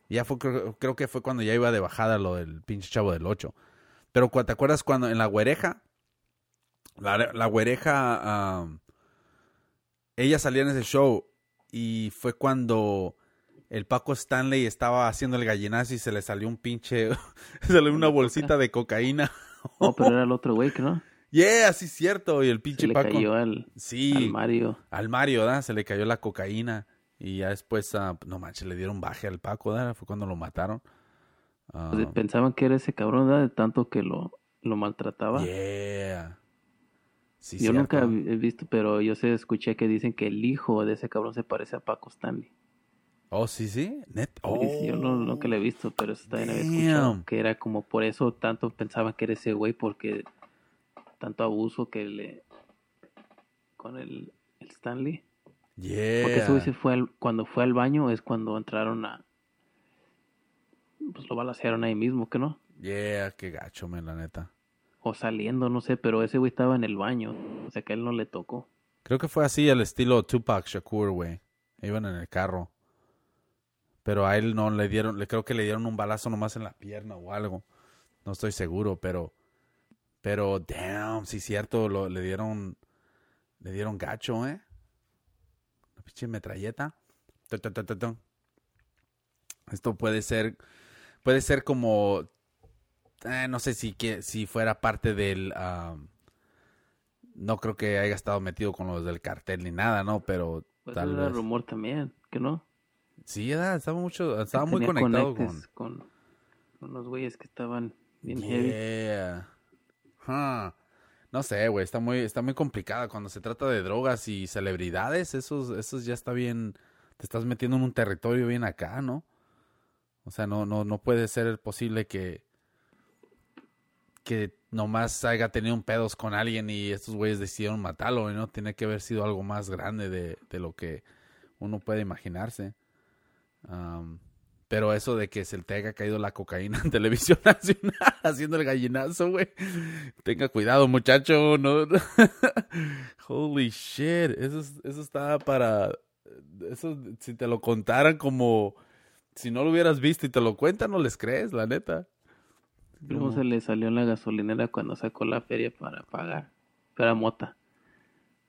Ya fue, creo, creo que fue cuando ya iba de bajada lo del pinche chavo del 8. Pero ¿te acuerdas cuando en la güereja? La, la güereja, ella salía en ese show y fue cuando el Paco Stanley estaba haciendo el gallinazo y se le salió un pinche, se [LAUGHS] salió una bolsita de cocaína. [LAUGHS] Oh, pero era el otro güey, no. Yeah, sí cierto. Y el Se pinche le Paco. cayó al, Sí, al Mario. al Mario, ¿verdad? Se le cayó la cocaína. Y ya después, ah, no manches, le dieron baje al Paco, ¿verdad? Fue cuando lo mataron. Ah, Pues, pensaban que era ese cabrón, ¿verdad? De tanto que lo, lo maltrataba. yeah. Sí, yo nunca he visto, pero yo sé, escuché que dicen que el hijo de ese cabrón se parece a Paco Stanley. Oh, sí, sí. Net. Oh. sí, Yo no, nunca lo he visto, pero eso también había escuchado. Que era como por eso tanto pensaban que era ese güey, porque tanto abuso que le. con el, el Stanley. Yeah. Porque ese güey se fue al- cuando fue al baño es cuando entraron a. Pues lo balacearon ahí mismo, ¿que no? Yeah, qué gacho, men, la neta. O saliendo, no sé, pero ese güey estaba en el baño. O sea que a él no le tocó. Creo que fue así el estilo Tupac Shakur, güey. Iban en el carro. Pero a él no le dieron, le creo que le dieron un balazo nomás en la pierna o algo. No estoy seguro, pero pero damn, sí cierto, lo, le dieron le dieron gacho, ¿eh? La pinche metralleta. Esto puede ser puede ser como eh, no sé si que si fuera parte del no creo que haya estado metido con los del cartel ni nada, ¿no? Pero Pues tal vez. rumor también, ¿que no? Sí, era, estaba mucho, estaba muy conectado con. con... con los güeyes que estaban bien heavy. Yeah. Huh. No sé, güey, está muy, está muy complicada cuando se trata de drogas y celebridades, esos, esos ya está bien, te estás metiendo en un territorio bien acá, ¿no? O sea, no, no, no puede ser posible que, que nomás haya tenido un pedos con alguien y estos güeyes decidieron matarlo, ¿no? Tiene que haber sido algo más grande de, de lo que uno puede imaginarse. Pero eso de que se te haya caído la cocaína en [LAUGHS] televisión nacional haciendo el gallinazo, güey. Tenga cuidado, muchacho. No. [LAUGHS] Holy shit. Eso, es- eso estaba para. Eso, si te lo contaran como. Si no lo hubieras visto y te lo cuentan, no les crees, la neta. ¿Cómo se le salió en la gasolinera cuando sacó la feria para pagar? Era mota.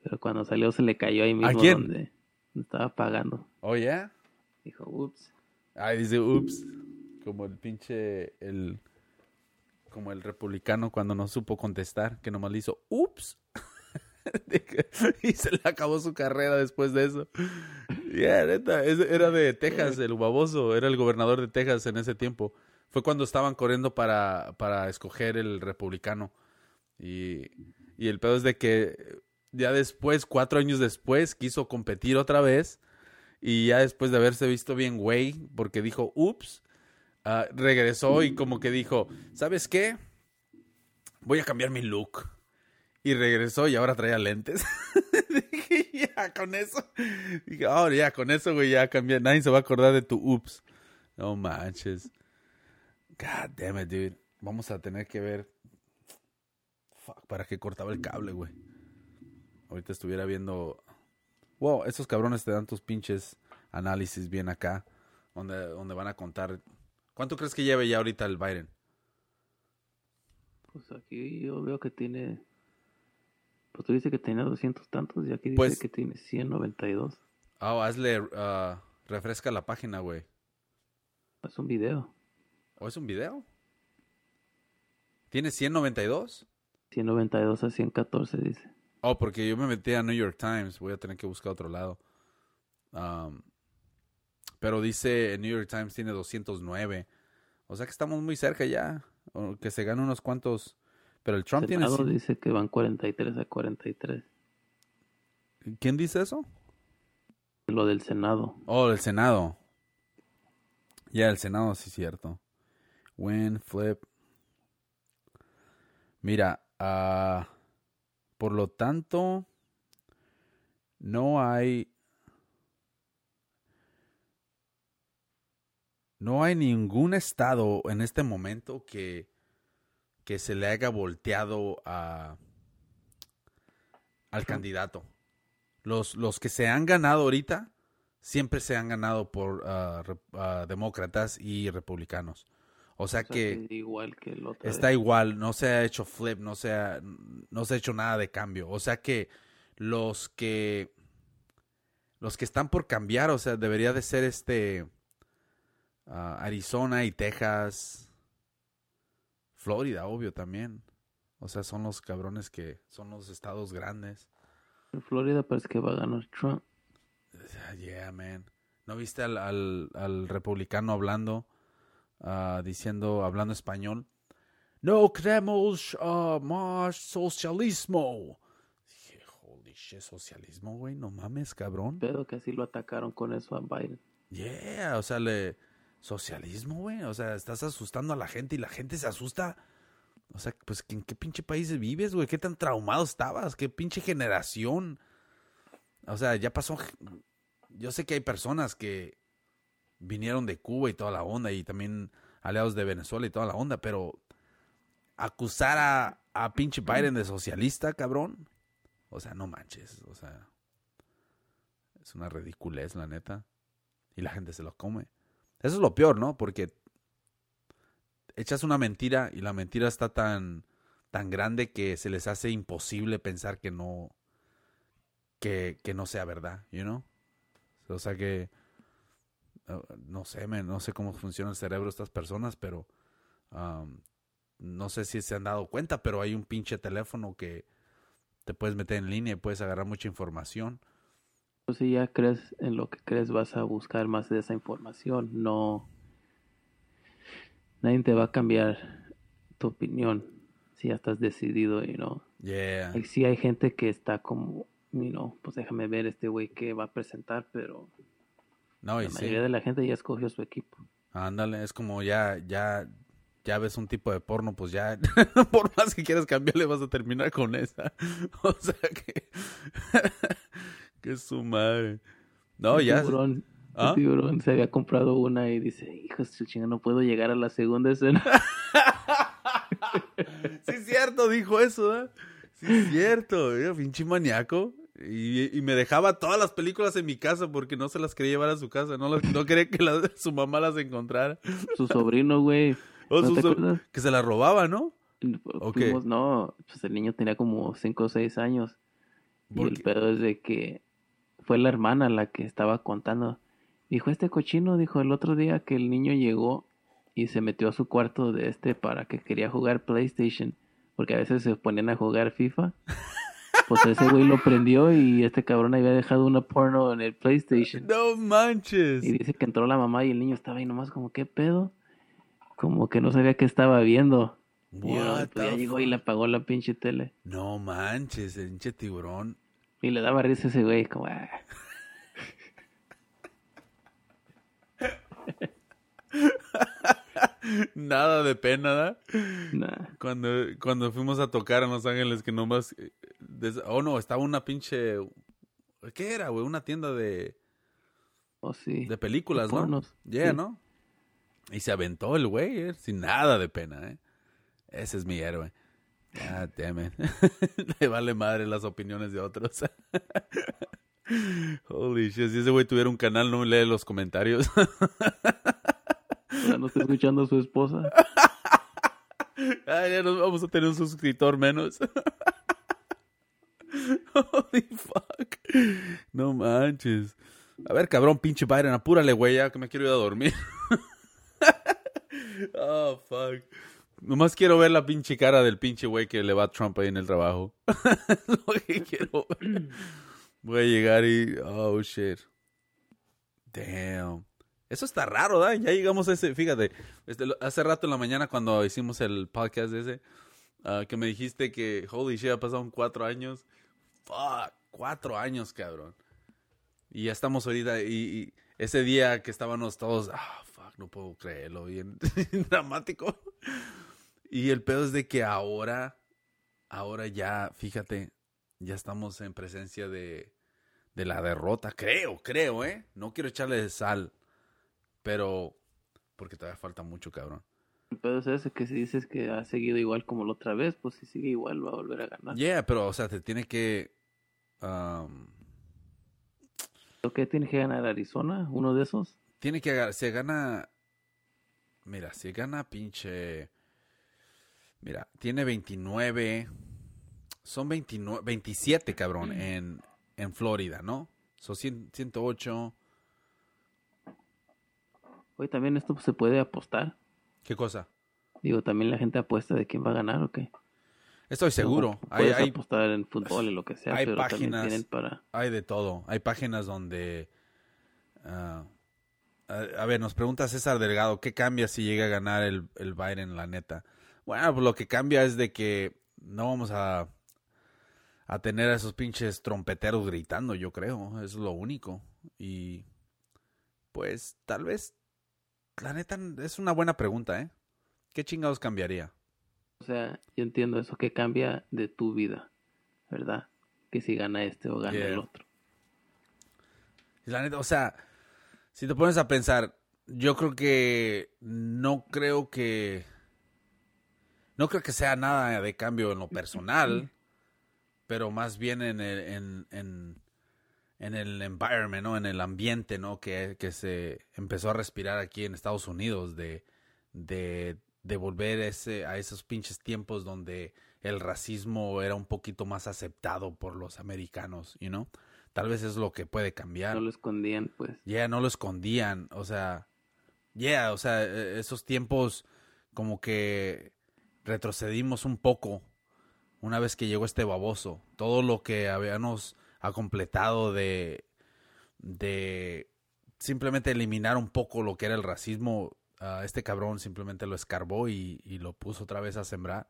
Pero cuando salió se le cayó ahí mismo quién? donde estaba pagando. Oh, yeah. Dijo, ups. Ay, dice, ups. Como el pinche. El. Como el republicano cuando no supo contestar, que nomás le hizo, ups. [LAUGHS] y se le acabó su carrera después de eso. Yeah, era de Texas, el baboso, era el gobernador de Texas en ese tiempo. Fue cuando estaban corriendo para, para escoger el republicano. Y, y el pedo es de que ya después, cuatro años después, quiso competir otra vez. Y ya después de haberse visto bien güey, porque dijo, ups, ah, regresó y como que dijo, ¿sabes qué? Voy a cambiar mi look. Y regresó y ahora traía lentes. [LAUGHS] Dije, ya, con eso. Dije, ahora ya, con eso, güey, ya cambié. Nadie se va a acordar de tu ups. No manches. God damn it, dude. Vamos a tener que ver. Fuck, para qué cortaba el cable, güey. Ahorita estuviera viendo. Wow, esos cabrones te dan tus pinches análisis bien acá. Donde, donde van a contar. ¿Cuánto crees que lleve ya ahorita el Biden? Pues aquí yo veo que tiene. Pues tú dices que tenía 200 tantos y aquí dice Pues- que tiene 192. Ah, hazle. ah, refresca la página, güey. Es un video. ¿O es un video? ¿Tiene 192? 192 a 114 dice. Oh, porque yo me metí a New York Times. Voy a tener que buscar otro lado. Um, pero dice New York Times tiene 209. O sea que estamos muy cerca ya. O que se gane unos cuantos. Pero el Trump tiene. Senado dice que van 43 a 43. ¿Quién dice eso? Lo del Senado. Oh, el Senado. Ya, el Senado, sí, cierto. Win, flip. Mira, ah, por lo tanto, no hay. No hay ningún estado en este momento que, que se le haya volteado a, al candidato. Los, los que se han ganado ahorita siempre se han ganado por ah, re- ah, demócratas y republicanos. O sea O sea, que que igual que el otro. está igual, no se ha hecho flip, no se ha, no se ha hecho nada de cambio. O sea que los que los que están por cambiar, o sea, debería de ser este ah, Arizona y Texas, Florida, obvio también. O sea, son los cabrones que son los estados grandes. En Florida parece que va a ganar Trump. Ah, Yeah, man. ¿No viste al, al, al republicano hablando, ah, diciendo, hablando español? No queremos ah, más socialismo. Dije, holy shit, socialismo, güey, no mames, cabrón. Pero que así lo atacaron con eso a Biden. Yeah, o sea, le... Socialismo, güey. O sea, estás asustando a la gente y la gente se asusta. O sea, pues, ¿en qué pinche país vives, güey? ¿Qué tan traumado estabas? ¿Qué pinche generación? O sea, ya pasó... Yo sé que hay personas que vinieron de Cuba y toda la onda y también aliados de Venezuela y toda la onda, pero acusar a, a pinche Biden de socialista, cabrón. O sea, no manches. O sea, es una ridiculez, la neta. Y la gente se lo come. Eso es lo peor, ¿no? Porque echas una mentira y la mentira está tan, tan grande que se les hace imposible pensar que no, que, que no sea verdad, you know? O sea que, uh, no sé, man, no sé cómo funciona el cerebro de estas personas, pero um, no sé si se han dado cuenta, pero hay un pinche teléfono que te puedes meter en línea y puedes agarrar mucha información. Pues si ya crees en lo que crees, vas a buscar más de esa información. No. Nadie te va a cambiar tu opinión. si ya estás decidido, you know. Yeah. Sí hay gente que está como, you know, pues déjame ver este güey que va a presentar, pero No, y la sí. mayoría de la gente ya escogió su equipo. Ándale, es como ya, ya, ya ves un tipo de porno, pues ya, [LAUGHS] por más que quieras cambiarle, vas a terminar con esa. [LAUGHS] O sea que, [LAUGHS] que su madre. No, El ya. Tiburón, el ¿Ah? tiburón se había comprado una y dice, hijo de su chinga, no puedo llegar a la segunda escena. Sí es cierto, dijo eso, ¿eh? Sí es cierto, era pinche maníaco. Y, y me dejaba todas las películas en mi casa porque no se las quería llevar a su casa. No, las- no quería que la- [LAUGHS] su mamá las encontrara. su sobrino, güey. [LAUGHS] Que se las robaba, ¿no? Ok. Fuimos- no, pues el niño tenía como 5 o 6 años. Y ¿Por el pedo es de que fue la hermana la que estaba contando. Dijo, este cochino, dijo el otro día que el niño llegó y se metió a su cuarto de este para que quería jugar PlayStation. Porque a veces se ponían a jugar FIFA. [LAUGHS] Pues ese güey lo prendió y este cabrón había dejado una porno en el PlayStation. No manches. Y dice que entró la mamá y el niño estaba ahí nomás como, ¿qué pedo? Como que no sabía qué estaba viendo. Y pues ya llegó y le apagó la pinche tele. No manches, el pinche tiburón. Y le daba risa a ese güey, como, ah. [LAUGHS] Nada de pena, ¿da? Nah. Cuando, cuando fuimos a tocar en Los Ángeles, que nomás. eh, des- oh, no, estaba una pinche. ¿Qué era, güey? Una tienda de, Oh, sí. de películas, ¿no? Yeah, sí. ¿no? Y se aventó el güey, eh, sin nada de pena, ¿eh? Ese es mi héroe. God damn it. [LAUGHS] Le vale madre las opiniones de otros. [LAUGHS] Holy shit, si ese güey tuviera un canal, no lee los comentarios. [LAUGHS] No está escuchando a su esposa. [LAUGHS] Vamos a tener un suscriptor menos. [LAUGHS] Holy fuck. No manches. A ver, cabrón, pinche Byron, apúrale, güey, ya que me quiero ir a dormir. [LAUGHS] oh, fuck. Nomás quiero ver la pinche cara del pinche güey que le va a Trump ahí en el trabajo. lo que quiero ver. Voy a llegar y... Oh, shit. Damn. Eso está raro, ¿da? Ya llegamos a ese... Fíjate, este, hace rato en la mañana cuando hicimos el podcast ese, ah, que me dijiste que, holy shit, ha pasado cuatro años. Fuck, cuatro años, cabrón. Y ya estamos ahorita, y ese día que estábamos todos, ah, fuck, no puedo creerlo, bien [LAUGHS] dramático. Y el pedo es de que ahora, ahora ya, fíjate, ya estamos en presencia de, de la derrota, creo, creo, ¿eh? No quiero echarle sal, pero porque todavía falta mucho, cabrón. Pero es que si dices que ha seguido igual como la otra vez, pues si sigue igual va a volver a ganar. Yeah, pero, o sea, te tiene que... um, ¿Lo que tiene que ganar Arizona? ¿Uno de esos? tiene que... aga- Se gana... Mira, se gana pinche... Mira, tiene 29... Son 29... 27, cabrón, [CLEARS THROAT] en, en Florida, ¿no? Son 100 108... Hoy también esto se puede apostar. ¿Qué cosa? Digo, también la gente apuesta de quién va a ganar o qué. Estoy seguro. Hay, Puedes hay, apostar en fútbol y lo que sea, hay pero también páginas- tienen para... hay de todo. Hay páginas donde... ah, a, a ver, nos pregunta César Delgado, ¿qué cambia si llega a ganar el, el Biden, la neta? Bueno, pues lo que cambia es de que no vamos a, a tener a esos pinches trompeteros gritando, yo creo. Es lo único. Y pues tal vez, la neta, es una buena pregunta, ¿eh? ¿Qué chingados cambiaría? O sea, yo entiendo eso que cambia de tu vida, ¿verdad? Que si gana este o gana Yeah. el otro. La neta, o sea, si te pones a pensar, yo creo que no creo que no creo que sea nada de cambio en lo personal, [LAUGHS] pero más bien en el en, en, en el environment, ¿no? En el ambiente, ¿no? Que, que se empezó a respirar aquí en Estados Unidos de de, de volver ese, a esos pinches tiempos donde el racismo era un poquito más aceptado por los americanos, you know? Tal vez es lo que puede cambiar. No lo escondían, pues. Ya no lo escondían, o sea, ya, o sea, eh, esos tiempos como que retrocedimos un poco una vez que llegó este baboso. Todo lo que habíamos completado de de simplemente eliminar un poco lo que era el racismo, ah, este cabrón simplemente lo escarbó y, y lo puso otra vez a sembrar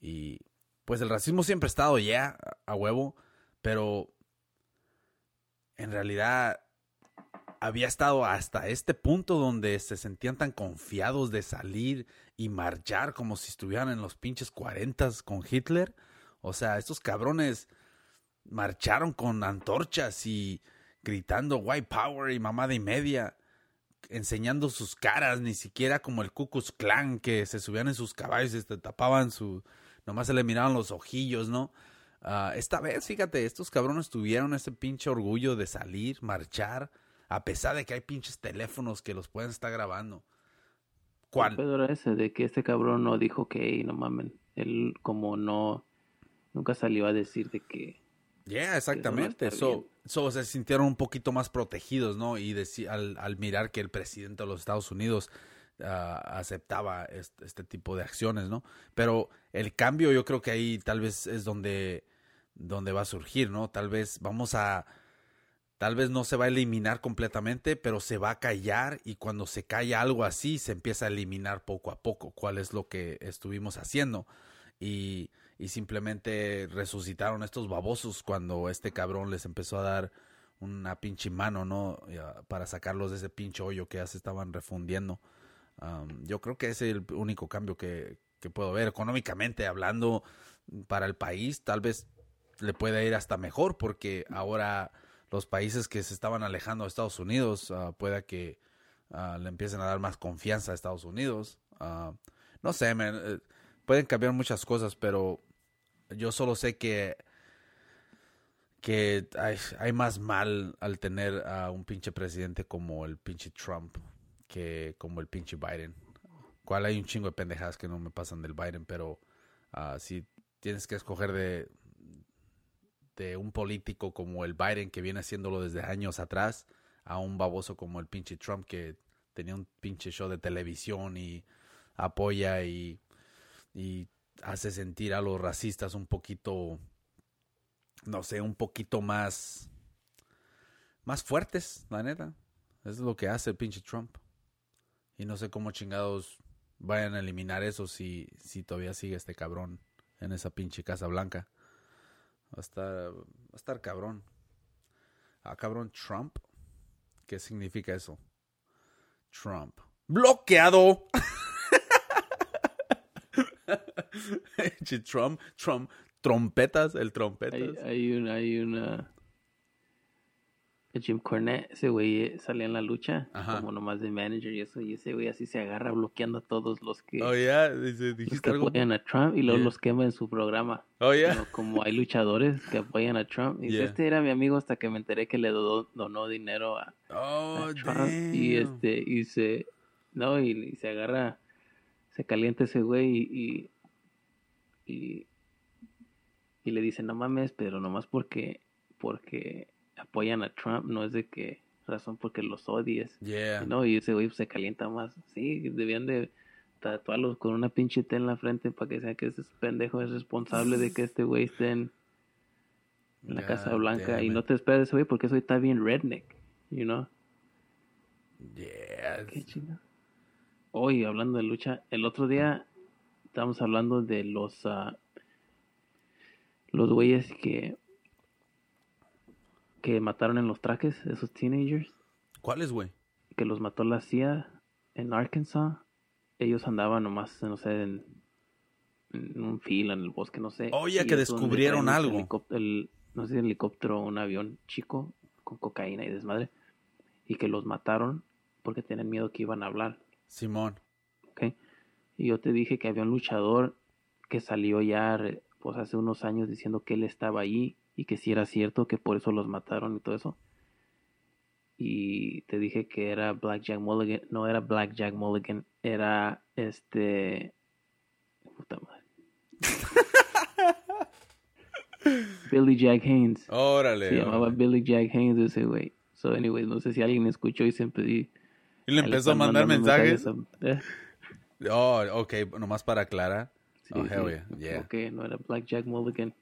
Y pues el racismo siempre ha estado ya a huevo, pero en realidad había estado hasta este punto donde se sentían tan confiados de salir y marchar como si estuvieran en los pinches cuarentas con Hitler. O sea, estos cabrones marcharon con antorchas y gritando white power y mamada y media, enseñando sus caras, ni siquiera como el Ku Klux Klan que se subían en sus caballos y se tapaban su, nomás se le miraban los ojillos, ¿no? Ah, esta vez, fíjate, estos cabrones tuvieron ese pinche orgullo de salir, marchar, a pesar de que hay pinches teléfonos que los pueden estar grabando. ¿Cuál? Era ese, de que este cabrón no dijo que, "Ey, no mamen, él como no, nunca salió a decir de que, Yeah, exactamente. So, so se sintieron un poquito más protegidos, ¿no? Y deci- al, al mirar que el presidente de los Estados Unidos ah, aceptaba este, este tipo de acciones, ¿no? Pero el cambio yo creo que ahí tal vez es donde, donde va a surgir, ¿no? Tal vez vamos a... Tal vez no se va a eliminar completamente, pero se va a callar y cuando se calla algo así, se empieza a eliminar poco a poco, cuál es lo que estuvimos haciendo. Y, y simplemente resucitaron estos babosos cuando este cabrón les empezó a dar una pinche mano, ¿no? Ya, Para sacarlos de ese pinche hoyo que ya se estaban refundiendo. Yo creo que ese es el único cambio que, puedo ver. Económicamente hablando, para el país, tal vez le pueda ir hasta mejor, porque ahora los países que se estaban alejando de Estados Unidos, ah, pueda que ah, le empiecen a dar más confianza a Estados Unidos. Ah, no sé, eh, pueden cambiar muchas cosas, pero yo solo sé que que hay, hay más mal al tener a un pinche presidente como el pinche Trump que como el pinche Biden. Cual hay un chingo de pendejadas que no me pasan del Biden, pero ah, si tienes que escoger de de un político como el Biden que viene haciéndolo desde años atrás a un baboso como el pinche Trump que tenía un pinche show de televisión y apoya y hace sentir a los racistas un poquito no sé, un poquito más más fuertes, la neta. Es lo que hace el pinche Trump. Y no sé cómo chingados vayan a eliminar eso si, si todavía sigue este cabrón en esa pinche Casa Blanca. Va a estar, va a estar cabrón. Ah, cabrón, Trump. ¿Qué significa eso? Trump. ¡Bloqueado! [LAUGHS] [LAUGHS] Trump, Trump, trompetas, el trompetas. hay, hay una, hay una, Jim Cornette, ese güey eh, salía en la lucha, Ajá. como nomás de manager y eso, y ese güey así se agarra bloqueando a todos los que, Oh, dice, los que algo. apoyan a Trump y luego Yeah. los quema en su programa. Oh. ¿no? Como hay luchadores que apoyan a Trump. Y dice, Yeah. este era mi amigo hasta que me enteré que le donó, donó dinero a, Oh, a Trump. Y damn. este, y se, no, y, y se agarra, se calienta ese güey y, y, y, y le dice, no mames, pero nomás porque, porque apoyan a Trump, no es de que razón porque los odies. Yeah. No, y ese güey se calienta más. Sí, debían de tatuarlos con una pinche T en la frente para que sea que ese pendejo es responsable de que [LAUGHS] este güey esté en, en la Casa Blanca. Y no te esperes de ese güey porque ese güey está bien redneck, you know. Yeah. Qué chingada. Hoy, hablando de lucha, el otro día estábamos hablando de los ah, los güeyes que que mataron en los traques, esos teenagers, ¿Cuál es, güey? que los mató la CIA en Arkansas. Ellos andaban nomás, no sé, en, en un fila en el bosque, no sé. Y que descubrieron algo. el- no sé, el helicóptero un avión chico con cocaína y desmadre. Y que los mataron porque tenían miedo que iban a hablar. Simón. ¿ok? Y yo te dije que había un luchador que salió ya pues hace unos años diciendo que él estaba ahí y que si era cierto que por eso los mataron y todo eso. Y te dije que era Black Jack Mulligan, no era Black Jack Mulligan, era este puta madre. [LAUGHS] Billy Jack Haynes. Órale. Se llamaba órale. Billy Jack Haynes ese güey. So anyways, no sé si alguien escuchó y siempre y, Y le empezó a mandar mensajes. a- eh. Oh, ok, nomás para aclarar. Sí, oh, hell yeah. yeah. Okay, no era Black Jack Mulligan.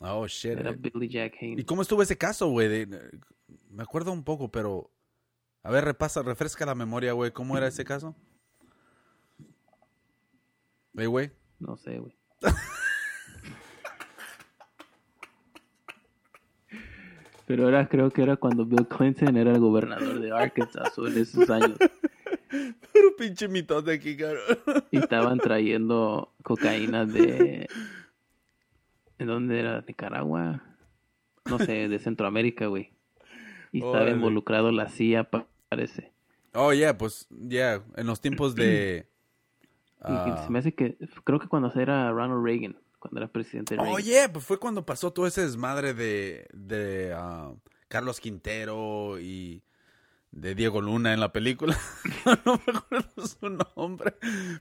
Oh, shit. Era Billy Jack Haynes. ¿Y cómo estuvo ese caso, güey? Me acuerdo un poco, pero... A ver, repasa, refresca la memoria, güey. ¿Cómo era ese caso? Hey, güey. No sé, güey. [LAUGHS] Pero era, creo que era cuando Bill Clinton era el gobernador de Arkansas en esos años. Puro pinche mitote aquí, cabrón. Y estaban trayendo cocaína de... ¿De dónde era? ¿Nicaragua? No sé, de Centroamérica, güey. Y estaba involucrado la CIA, pa- parece. Oh, yeah, pues, yeah, en los tiempos de... Ah, se me hace que... Creo que cuando era Ronald Reagan, cuando era presidente Reagan. Oye, pues fue cuando pasó todo ese desmadre de, de ah, Carlos Quintero y de Diego Luna en la película. [LAUGHS] no me acuerdo su nombre.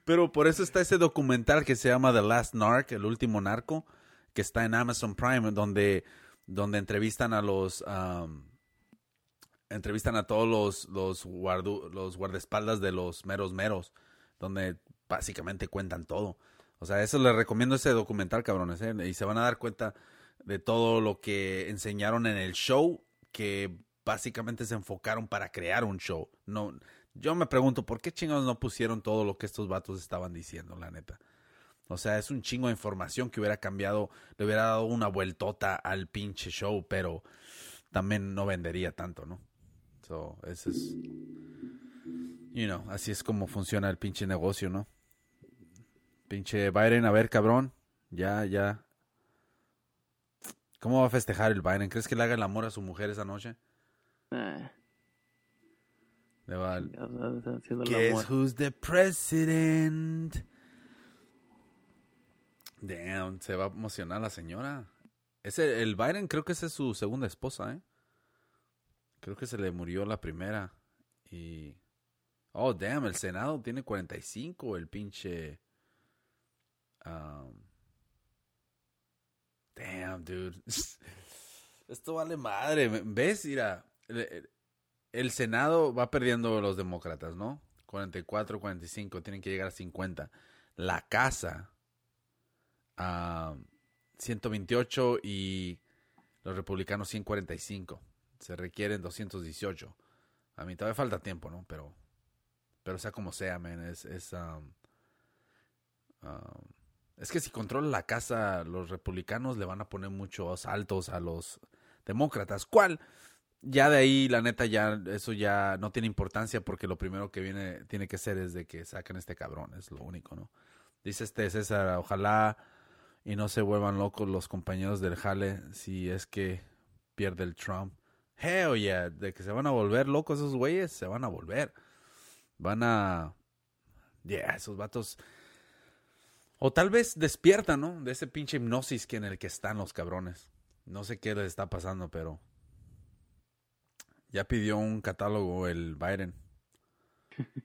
Pero por eso está ese documental que se llama The Last Narc, el último narco, que está en Amazon Prime, donde, donde entrevistan a los... entrevistan a todos los, los, guardu- los guardaespaldas de los meros meros, donde básicamente cuentan todo. O sea, eso les recomiendo ese documental, cabrones, ¿eh? y se van a dar cuenta de todo lo que enseñaron en el show, que básicamente se enfocaron para crear un show. No, yo me pregunto, ¿por qué chingados no pusieron todo lo que estos vatos estaban diciendo, la neta? O sea, es un chingo de información que hubiera cambiado, le hubiera dado una vueltota al pinche show, pero también no vendería tanto, ¿no? So, ese es, you know, así es como funciona el pinche negocio, ¿no? Pinche Biden, a ver, cabrón. Ya, ya. ¿Cómo va a festejar el Biden? ¿Crees que le haga el amor a su mujer esa noche? Ah, Le va Guess who's the president? Damn, se va a emocionar la señora. Ese, el Biden creo que esa es su segunda esposa, ¿eh? Creo que se le murió la primera. Y... Oh, damn, el Senado tiene 45, el pinche... um, Damn, dude. [LAUGHS] Esto vale madre. ¿Ves? Mira, el, el Senado va perdiendo los demócratas, ¿no? 44, 45, tienen que llegar a 50. La casa, a 128 y los republicanos 145. Se requieren 218. A mí todavía falta tiempo, ¿no? Pero, pero sea como sea, man, es, es, um, es que si controla la casa, los republicanos le van a poner muchos altos a los demócratas. ¿Cuál? Ya de ahí, la neta, ya eso ya no tiene importancia porque lo primero que viene, tiene que ser es de que saquen este cabrón, es lo único, ¿no? Dice este César, ojalá y no se vuelvan locos los compañeros del jale si es que pierde el Trump. Hell yeah, de que se van a volver locos esos güeyes, se van a volver. Van a... Yeah, esos vatos... O tal vez despiertan, ¿no? De ese pinche hipnosis que en el que están los cabrones. No sé qué les está pasando, pero... Ya pidió un catálogo el Biden. [LAUGHS]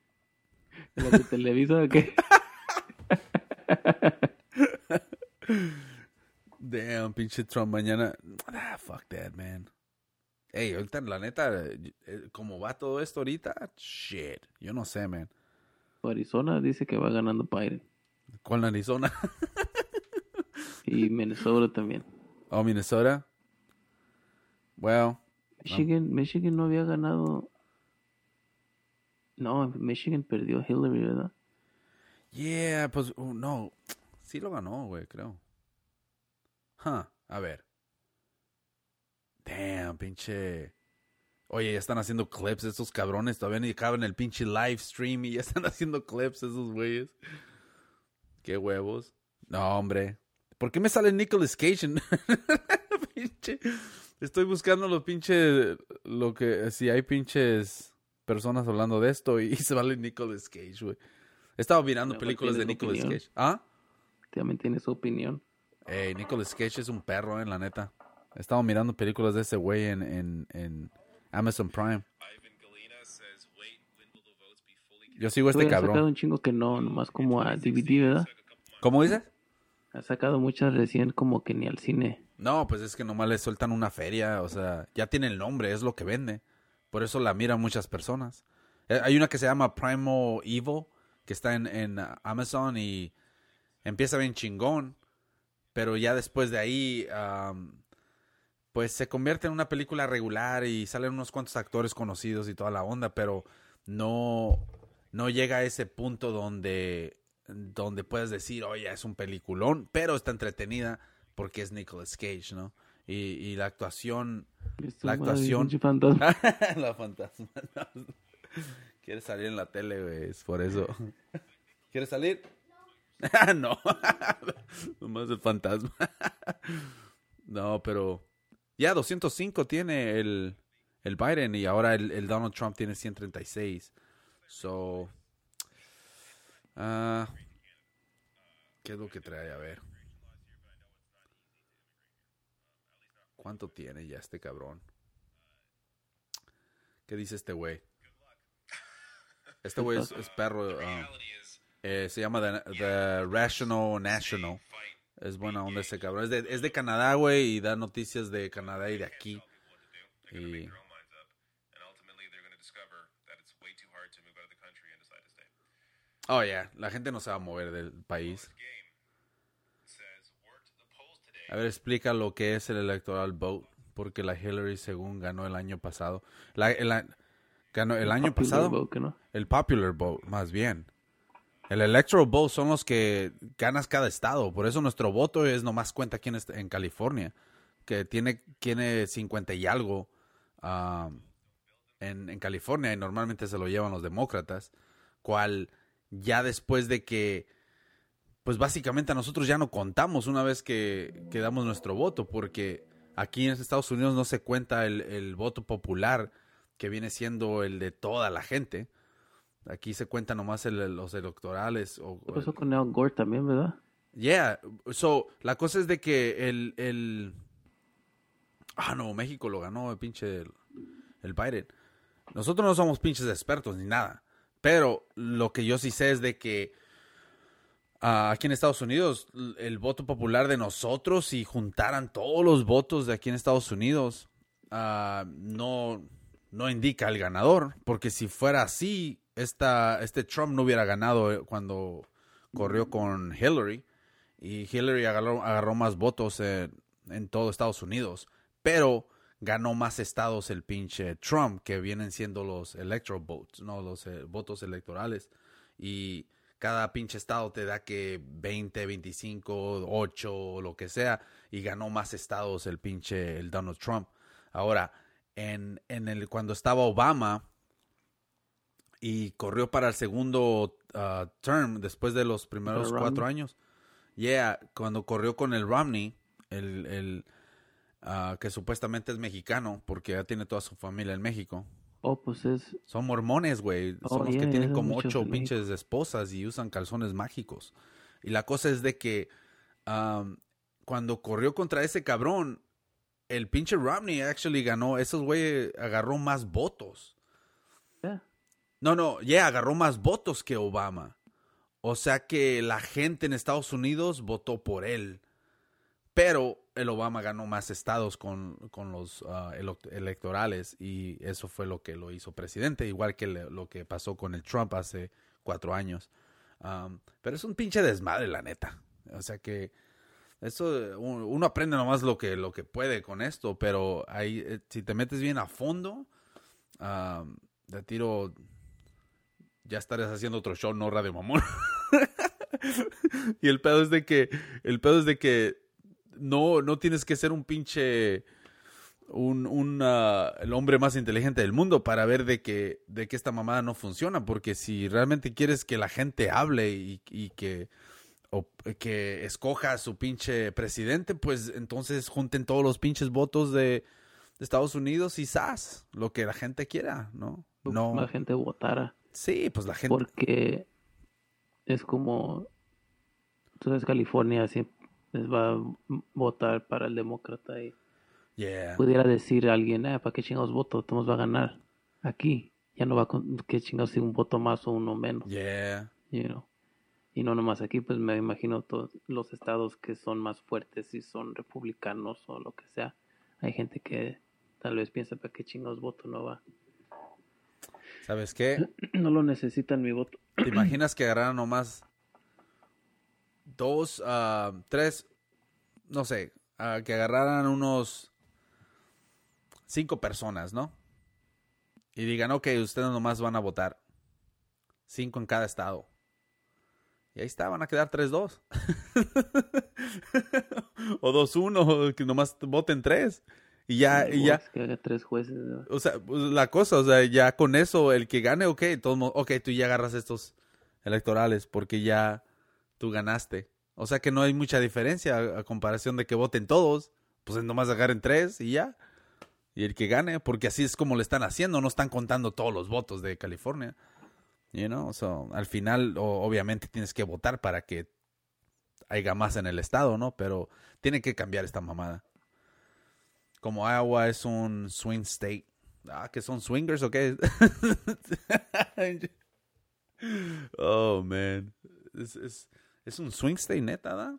¿La de Televisa o qué? [LAUGHS] Damn, pinche Trump mañana. Ah, fuck that, man. Ey, ahorita, la neta, eh, como va todo esto ahorita, shit. Yo no sé, man. Arizona dice que va ganando Biden. Con Arizona Y Minnesota también. o Minnesota. Well, Michigan, Michigan no había ganado. No, Michigan perdió Hillary, ¿verdad? yeah, pues, uh, no. Sí lo ganó, güey, creo. Huh, a ver. Damn, pinche. Oye, ya están haciendo clips estos cabrones. Todavía ni acaban el pinche live stream y ya están [LAUGHS] haciendo clips esos güeyes. Qué huevos. No, hombre. ¿Por qué me sale Nicolas Cage? [LAUGHS] Pinche- Estoy buscando los pinches. Lo que. Si hay pinches personas hablando de esto y, [LAUGHS] se vale Nicolas Cage, güey. He estado mirando películas de Nicolas opinión. Cage. ¿Ah? También tiene su opinión. Ey, Nicolas Cage es un perro, en la neta. He estado mirando películas de ese güey en, en, en Amazon Prime. Yo sigo a este Güey, ha sacado cabrón. un chingo que no, nomás como a DVD, ¿verdad? ¿Cómo dices? Ha sacado muchas recién como que ni al cine. No, pues es que nomás le sueltan una feria, o sea, ya tiene el nombre, es lo que vende. Por eso la miran muchas personas. Eh, Hay una que se llama Primal Evil, que está en, en Amazon y empieza bien chingón, pero ya después de ahí, pues se convierte en una película regular y salen unos cuantos actores conocidos y toda la onda, pero no, no llega a ese punto donde, donde puedes decir, oye, es un peliculón, pero está entretenida porque es Nicolas Cage, ¿no? Y, y la actuación, la actuación. fantasma. [LAUGHS] la fantasma. no. Quiere salir en la tele, güey, es por eso. ¿Quieres salir? [LAUGHS] no. [LAUGHS] Nomás el fantasma. no, pero ya 205 tiene el, el Biden y ahora el, el Donald Trump tiene 136. So, ah, ¿qué es lo que trae? A ver. ¿Cuánto tiene ya este cabrón? ¿Qué dice este güey? Este güey es, es perro. ah, eh, se llama The, The Rational National. Es buena onda ese cabrón. Es de, es de Canadá, güey, y da noticias de Canadá y de aquí. Y, oh, yeah. La gente no se va a mover del país. A ver, explica lo que es el electoral vote. Porque la Hillary, según ganó el año pasado. La, el, ganó el año Popular pasado. vote, ¿no? El popular vote, más bien. El electoral vote son los que ganas cada estado. Por eso nuestro voto es nomás cuenta quién está en California. Que tiene, tiene 50 y algo ah, en, en California y normalmente se lo llevan los demócratas. Cual ya después de que, pues básicamente a nosotros ya no contamos una vez que, que damos nuestro voto. Porque aquí en Estados Unidos no se cuenta el, el voto popular que viene siendo el de toda la gente. Aquí se cuentan nomás el- los electorales. O, ¿Qué pasó con Al Gore también, verdad? Yeah, so, la cosa es de que el, el... Ah, no, México lo ganó el pinche el, el Biden. Nosotros no somos pinches expertos ni nada, pero lo que yo sí sé es de que aquí en Estados Unidos el voto popular de nosotros, si juntaran todos los votos de aquí en Estados Unidos, ah, no, no indica el ganador, porque si fuera así, esta, este Trump no hubiera ganado eh, cuando corrió con Hillary y Hillary agarró, más votos en, en todo Estados Unidos, pero ganó más estados el pinche Trump, que vienen siendo los electoral votes, no los eh, votos electorales. Y cada pinche estado te da que 20, 25, 8, lo que sea, y ganó más estados el pinche el Donald Trump. Ahora, en, en el cuando estaba Obama y corrió para el segundo ah, term después de los primeros cuatro años. Yeah, cuando corrió con el Romney, el, el ah, que supuestamente es mexicano, porque ya tiene toda su familia en México. Oh, pues es. Son mormones, güey. Oh, Son los que yeah, tienen yeah, como ocho pinches esposas y usan calzones mágicos. Y la cosa es de que cuando corrió contra ese cabrón, el pinche Romney actually ganó. Esos güey agarró más votos. Yeah. No, no, ya agarró más votos que Obama. O sea que la gente en Estados Unidos votó por él. Pero el Obama ganó más estados con, con los elo- electorales y eso fue lo que lo hizo presidente, igual que lo que pasó con el Trump hace cuatro años. Pero es un pinche desmadre, la neta. O sea que eso un- uno aprende nomás lo que, lo que puede con esto, pero ahí, eh, si te metes bien a fondo, am, de tiro ya estarías haciendo otro show, no Radio Mamón. [LAUGHS] y el pedo es de que, el pedo es de que no, no tienes que ser un pinche, un, un, ah, el hombre más inteligente del mundo para ver de que, de que esta mamada no funciona, porque si realmente quieres que la gente hable y, y que, o que escoja a su pinche presidente, pues entonces junten todos los pinches votos de, de Estados Unidos y ¡zas! lo que la gente quiera, ¿no? No, La gente votara. sí, pues la gente, Porque es como. Entonces, California siempre les va a votar para el demócrata y yeah. pudiera decir a alguien, eh, ¿para qué chingados voto? Tomás va a ganar. Aquí ya no va con qué chingados si un voto más o uno menos. Yeah. you know. Y no nomás aquí, pues me imagino todos los estados que son más fuertes y son republicanos o lo que sea. Hay gente que tal vez piensa, ¿para qué chingados voto? No va. ¿Sabes qué? [CLEARS THROAT] No lo necesitan mi voto. ¿Te imaginas que agarraran nomás dos, ah, tres, no sé, ah, que agarraran unos cinco personas, ¿no? Y digan, ok, ustedes nomás van a votar. Cinco en cada estado. Y ahí está, van a quedar 3-2. [LAUGHS] o 2-1, que nomás voten 3. Y ya, y ya. Que haga tres jueces. ¿no? O sea, pues, la cosa, o sea, ya con eso, el que gane, ok, todo, ok, tú ya agarras estos electorales porque ya tú ganaste. O sea que no hay mucha diferencia a, comparación de que voten todos, pues nomás agarren tres y ya. Y el que gane, porque así es como le están haciendo, no están contando todos los votos de California. You know, so, al final, obviamente tienes que votar para que haya más en el estado, ¿no? Pero tiene que cambiar esta mamada. Como Iowa es un swing state. Ah, que son swingers o qué? [LAUGHS] oh, man. Es, es, es un swing state neta, ¿da?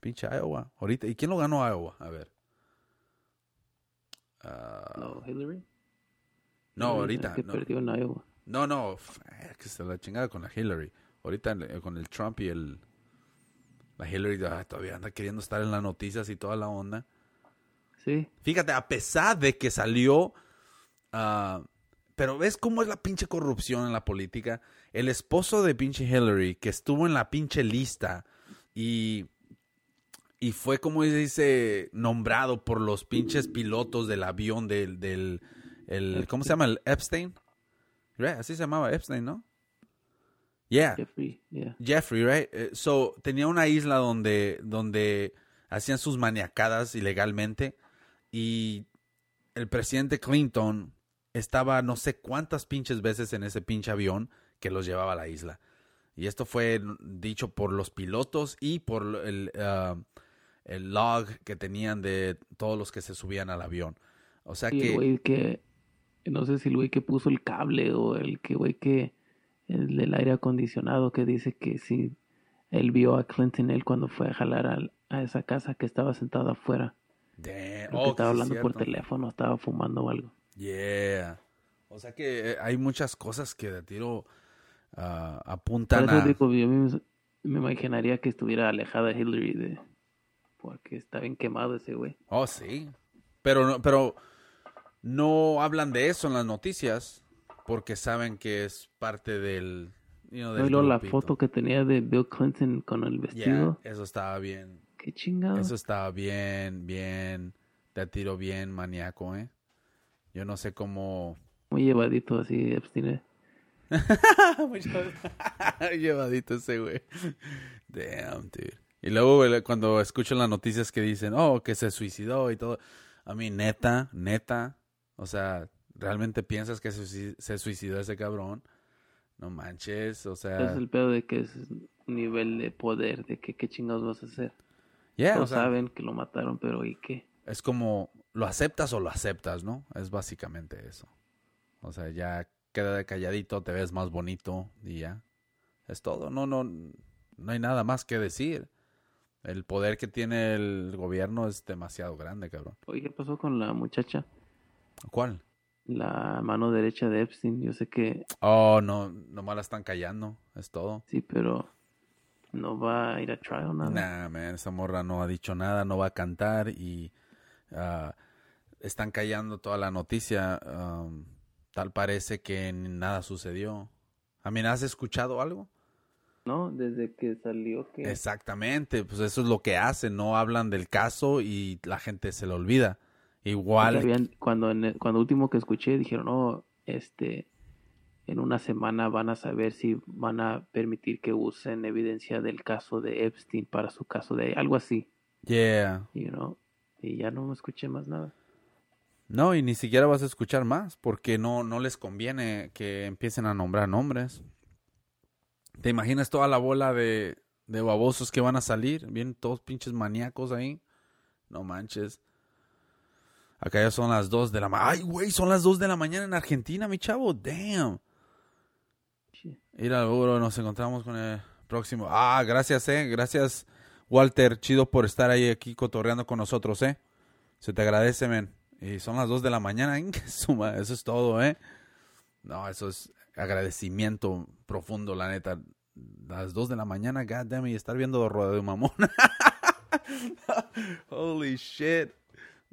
Pinche Iowa. Ahorita. ¿Y quién lo ganó Iowa? A ver. Ah, No, Hillary. no, ahorita. Que no. perdió en Iowa. No, no, que se la chingada con la Hillary. Ahorita eh, con el Trump y el... La Hillary ah, todavía anda queriendo estar en las noticias y toda la onda. Sí. Fíjate, a pesar de que salió... ah, pero ves cómo es la pinche corrupción en la política. El esposo de pinche Hillary, que estuvo en la pinche lista y... Y fue, como se dice, nombrado por los pinches pilotos del avión del... del el, ¿Cómo se llama? El Epstein. Right, Así se llamaba Epstein, ¿no? Yeah. Jeffrey, yeah. Jeffrey, right? Eh, so, tenía una isla donde, donde hacían sus maniacadas ilegalmente y el presidente Clinton estaba no sé cuántas pinches veces en ese pinche avión que los llevaba a la isla. Y esto fue dicho por los pilotos y por el, ah, el log que tenían de todos los que se subían al avión. O sea Y el que... güey que, no sé si el güey que puso el cable o el que güey que, el del aire acondicionado que dice que si él vio a Clinton él cuando fue a jalar al- a esa casa que estaba sentado afuera. Damn. Oh, que estaba sí es hablando por teléfono, estaba fumando o algo. Yeah. O sea que eh, hay muchas cosas que de tiro Por apuntan eso a... digo, yo me, me imaginaría que estuviera alejada Hillary de porque está bien quemado ese güey. Oh, sí. Pero, no- pero no hablan de eso en las noticias porque saben que es parte del... you know, del luego la foto que tenía de Bill Clinton con el Yeah, vestido. eso estaba bien. Qué chingado. Eso estaba bien, bien... De tiro bien maníaco, ¿eh? Yo no sé cómo... Muy llevadito así, Epstein. [LAUGHS] Muy [LAUGHS] llevadito ese güey. Damn, dude. Y luego güey, cuando escucho las noticias que dicen, oh, que se suicidó y todo. A mí, neta, neta. O sea, ¿realmente piensas que se, suici- se suicidó ese cabrón? No manches, o sea... Es el pedo de que es nivel de poder, de que qué chingados vas a hacer. yeah, o Todos sea, saben que lo mataron, pero ¿y qué? es como, ¿lo aceptas o lo aceptas, no? Es básicamente eso. O sea, ya queda calladito, te ves más bonito y ya. Es todo, no, no, no hay nada más que decir. El poder que tiene el gobierno es demasiado grande, cabrón. Oye, ¿qué pasó con la muchacha? ¿Cuál? La mano derecha de Epstein. Yo sé que Oh, no, nomás la están callando, es todo. sí, pero no va a ir a trial nada. Nah, man, esa morra no ha dicho nada, no va a cantar y ah, están callando toda la noticia. um, tal parece que nada sucedió. A mí, ¿has escuchado algo? No, desde que salió que Exactamente, pues eso es lo que hacen, no hablan del caso y la gente se lo olvida. Igual, habían- cuando en el- cuando último que escuché dijeron, "No, este en una semana van a saber si van a permitir que usen evidencia del caso de Epstein para su caso de algo así, yeah. you know." Y ya no escuché más nada. No, y ni siquiera vas a escuchar más, porque no, no les conviene que empiecen a nombrar nombres. ¿Te imaginas toda la bola de, de babosos que van a salir? Vienen todos pinches maníacos ahí. No manches. Acá ya son las 2 de la mañana. Ay, güey, son las 2 de la mañana en Argentina, mi chavo. Damn. Sí. Mira, bro, nos encontramos con el próximo. Ah, gracias, eh. Gracias, Walter. Chido por estar ahí aquí cotorreando con nosotros, eh. Se te agradece, men. Y son las 2 de la mañana. [LAUGHS] Ingue su madre, Eso es todo, eh. No, eso es agradecimiento profundo, la neta. Las 2 de la mañana, god damn, y estar viendo Rueda de Mamón. [LAUGHS] Holy shit.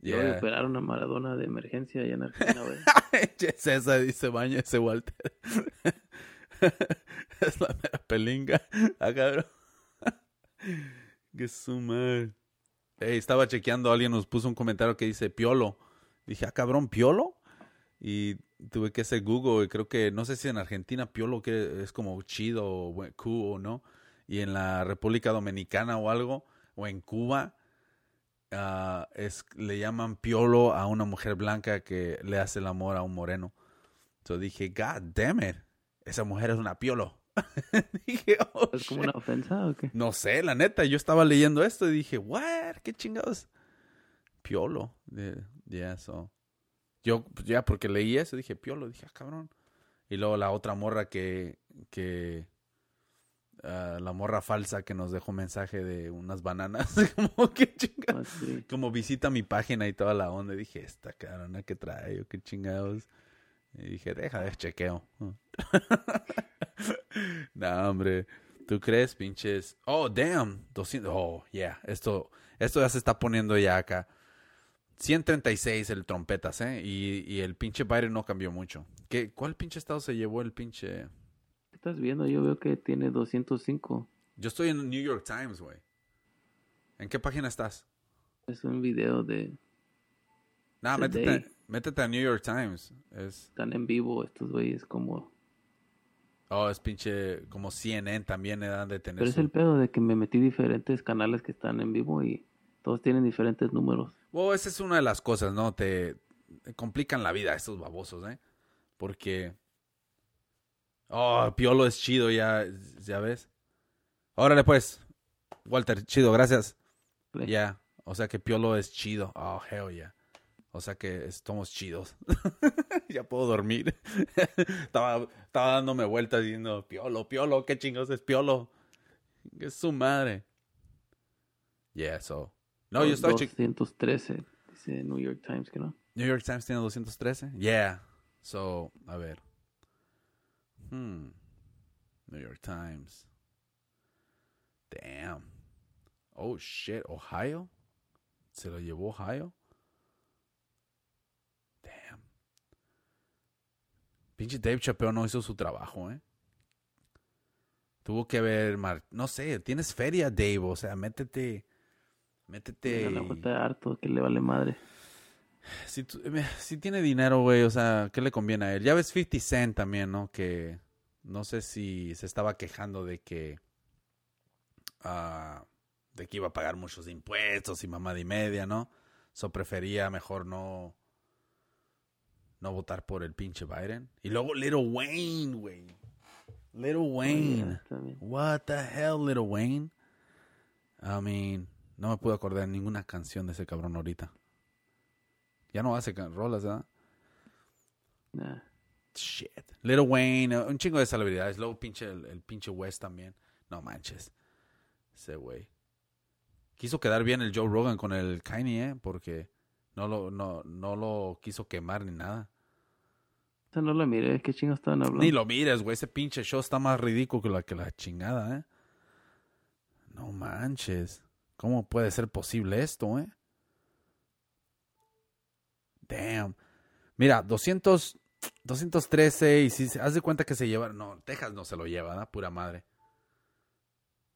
Yeah. operaron a Maradona de emergencia allá en Argentina, güey. [LAUGHS] César dice baña ese Walter. es la mera pelinga. Ah, cabrón. que su madre. Ey, estaba chequeando, alguien nos puso un comentario que dice Piolo. Dije, ah, cabrón, ¿Piolo? Y tuve que hacer Google y creo que, no sé si en Argentina Piolo que es como chido o cool o no. Y en la República Dominicana o algo, o en Cuba, ah, es, le llaman Piolo a una mujer blanca que le hace el amor a un moreno. Entonces dije, God damn it, esa mujer es una Piolo. [LAUGHS] dije, oh, ¿Es como shit. una ofensa o qué? No sé, la neta, yo estaba leyendo esto y dije, what, qué chingados. Piolo, de yeah, so. Yo, pues, ya porque leí eso, dije, piolo, dije, ah, cabrón. Y luego la otra morra que, que, ah, la morra falsa que nos dejó mensaje de unas bananas, [LAUGHS] como que chingados. Ah, sí. Como visita mi página y toda la onda. Y dije, esta carona que trae, qué chingados. Y dije, deja de chequeo. [LAUGHS] no, hombre. ¿Tú crees, pinches? Oh, damn. 200. Oh, yeah. Esto, esto ya se está poniendo ya acá. 136 el trompetas, ¿eh? Y, y el pinche Biden no cambió mucho. ¿Qué, ¿Cuál pinche estado se llevó el pinche...? ¿Qué estás viendo? Yo veo que tiene 205. Yo estoy en New York Times, güey. ¿En qué página estás? Es un video de... Nah, métete, métete a New York Times. Es... Están en vivo estos güeyes como... Oh, es pinche como CNN también dan de tener Pero es el pedo de que me metí diferentes canales que están en vivo y todos tienen diferentes números. Bueno, esa es una de las cosas, ¿no? Te, complican la vida estos babosos, ¿eh? Porque... Oh, Piolo es chido, ya, ya ves. Órale, pues. Walter, chido, gracias. Ya, o sea que Piolo es chido. Oh, hell yeah. O sea que estamos chidos. [LAUGHS] ya puedo dormir. [LAUGHS] estaba, estaba dándome vueltas diciendo, Piolo, Piolo, qué chingos es Piolo. Es su madre. Yeah, so. No, yo estaba chequeando. 213, dice New York Times, que no. New York Times tiene 213. Yeah. So, a ver. Hmm. New York Times. Damn. Oh shit, Ohio. Se lo llevó Ohio. Damn. Pinche Dave Chappelle no hizo su trabajo, ¿eh? Tuvo que ver, mar- no sé, tienes feria, Dave, o sea, métete, métete. La de harto, que le vale madre. Si, eh, si tiene dinero, güey, o sea, ¿qué le conviene a él? Ya ves 50 Cent también, ¿no? Que no sé si se estaba quejando de que ah, de que iba a pagar muchos impuestos y mamada y media, ¿no? So prefería mejor no no votar por el pinche Biden. Y luego Little Wayne, güey. Little Wayne. What the hell, Little Wayne? I mean, no me puedo acordar de ninguna canción de ese cabrón ahorita. Ya no hace rolas, ¿verdad? Nah. Shit. Little Wayne, uh, un chingo de celebridades. Luego pinche, el, el pinche West también. No manches. Ese güey. Quiso quedar bien el Joe Rogan con el Kanye, ¿eh? Porque no lo, no, no lo quiso quemar ni nada. No la miré, ¿qué chingados estaban hablando? Ni lo mires, güey. Ese pinche show está más ridículo que la, que la chingada, ¿eh? No manches. ¿Cómo puede ser posible esto, eh? Damn. Mira, 200, 213 y si se- haz de cuenta que se lleva... No, Texas no se lo lleva, ¿verdad? Pura madre.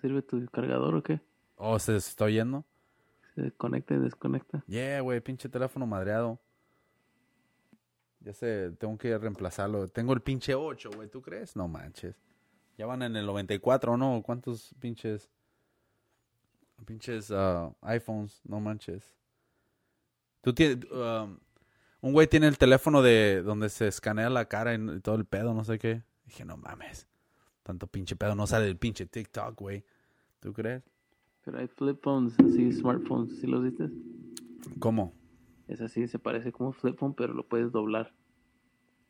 ¿Sirve tu cargador o qué? Oh, ¿se está oyendo? Se conecta y desconecta. Yeah, güey, pinche teléfono madreado. Ya sé, tengo que reemplazarlo. Tengo el pinche 8, güey, ¿tú crees? No manches. Ya van en el 94, ¿no? ¿Cuántos pinches... Pinches ah, iPhones? No manches. Tú tienes... um, un güey tiene el teléfono de donde se escanea la cara y y todo el pedo, no sé qué. Dije, no mames. Tanto pinche pedo no sale del pinche TikTok, güey. ¿Tú crees? Pero hay flip phones, así, smartphones, ¿sí los viste? ¿Cómo? Es así, se parece como flip phone, pero lo puedes doblar.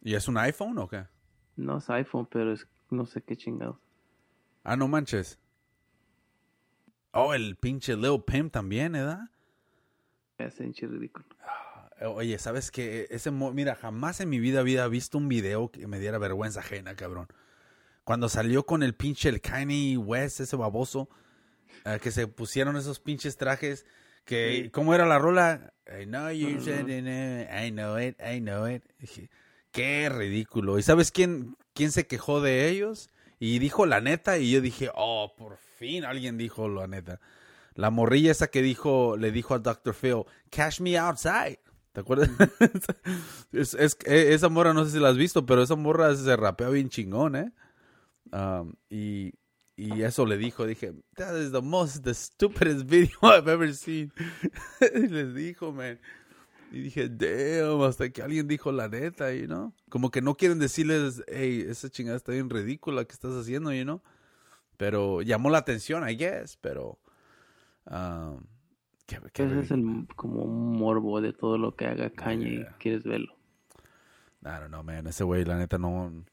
¿Y es un iPhone o qué? No es iPhone, pero es no sé qué chingados. Ah, no manches. Oh, el pinche Lil Pimp también, ¿verdad? Me hace hinche ridículo. Eh, Oye, ¿sabes qué? Ese mo- Mira, jamás en mi vida había visto un video que me diera vergüenza ajena, cabrón. Cuando salió con el pinche el Kanye West, ese baboso, eh, que se pusieron esos pinches trajes, que, Sí. ¿cómo era la rola? I know you eh, I know it, I know it. Qué ridículo. ¿Y sabes quién, quién se quejó de ellos y dijo la neta y yo dije, oh, por fin alguien dijo la neta. La morrilla esa que dijo, le dijo al Dr. Phil, cash me outside. ¿Te acuerdas? [LAUGHS] es, es- eh, esa morra, no sé si la has visto, pero esa morra se rapea bien chingón, ¿eh? Um, y, y eso le dijo, dije, that is the most, the stupidest video [LAUGHS] I've ever seen. [LAUGHS] y les dijo, man. Y dije, damn, hasta que alguien dijo la neta, you know? Como que no quieren decirles, hey, esa chingada está bien ridícula que estás haciendo, you know? Pero llamó la atención, I guess, pero... um, qué- qué Ese es el, como un morbo de todo lo que haga Kanye Yeah. y quieres verlo. I don't know, man. Ese güey, la neta, no.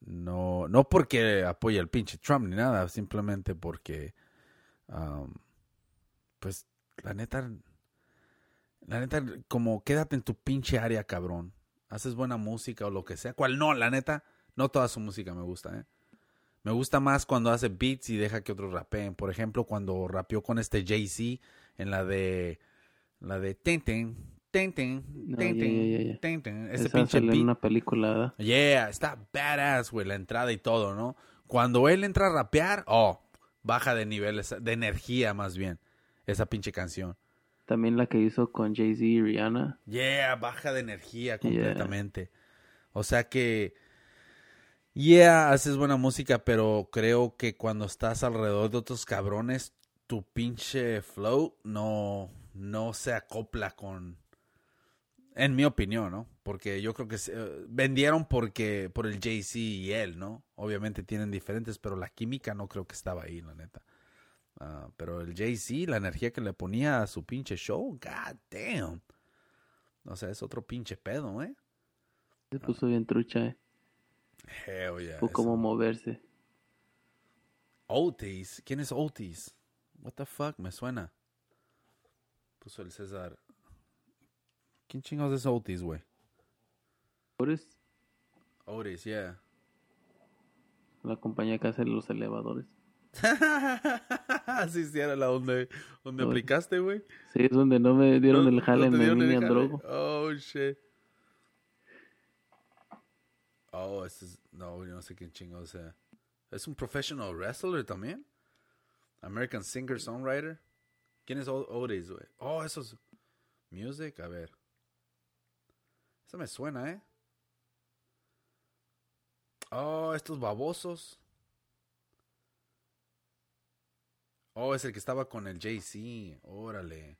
No, no porque apoya al pinche Trump ni nada, simplemente porque. um, pues, la neta. La neta, como quédate en tu pinche área, cabrón. Haces buena música o lo que sea. ¿Cuál no? La neta, no toda su música me gusta, ¿eh? Me gusta más cuando hace beats y deja que otros rapeen. Por ejemplo, cuando rapeó con este Jay-Z en la de. La de. Ten, ten, ten, ten, No, ten, ya, ten, ya, ya, ya. ten, ten. Ese Esa pinche beat. en una película, ¿verdad? Yeah, está badass, güey, la entrada y todo, ¿no? Cuando él entra a rapear, oh, baja de nivel, esa- de energía más bien, esa pinche canción. También la que hizo con Jay-Z y Rihanna. Yeah, baja de energía completamente. O sea que, yeah, haces buena música, pero creo que cuando estás alrededor de otros cabrones, tu pinche flow no, no se acopla con, en mi opinión, ¿no? Porque yo creo que se- eh, vendieron porque por el Jay-Z y él, ¿no? Obviamente tienen diferentes, pero la química no creo que estaba ahí, la neta. Ah, pero el Jay-Z, la energía que le ponía a su pinche show, god damn. O sea, es otro pinche pedo, ¿eh? Se puso bien trucha, ¿eh? Hell yeah. O cómo moverse. Otis. ¿Quién es Otis? What the fuck? Me suena. Puso el César. ¿Quién chingados es Otis, güey? Otis, Otis, yeah. la compañía que hace los elevadores. [LAUGHS] Así sí era la donde, donde Oye. aplicaste, güey. Sí, es donde no me dieron el jale, ¿No me dieron el jale? drogo. Oh, shit. Oh, este es... No, yo no sé quién chingados sea. ¿Es un professional wrestler también? American singer-songwriter. ¿Quién es Otis, güey? Oh, eso es... Music, a ver. Eso me suena, ¿eh? Oh, estos babosos. Oh, es el que estaba con el Jay-Z. Órale.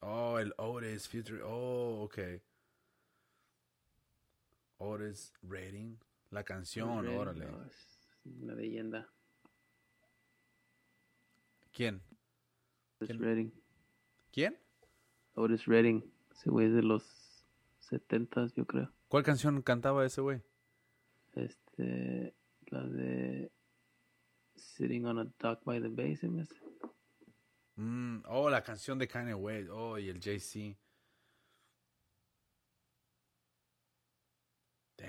Oh, el Otis Future. Oh, ok. Otis Rating. La canción, Redding, órale. no, una leyenda. ¿Quién? Otis ¿Quién? Redding. ¿Quién? Otis Redding. Ese güey es de los 70 yo creo. ¿Cuál canción cantaba ese güey? Este, la de Sitting on a Dock by the Bay, se me hace. Mm, oh, la canción de Kanye West. Oh, y el Jay-Z.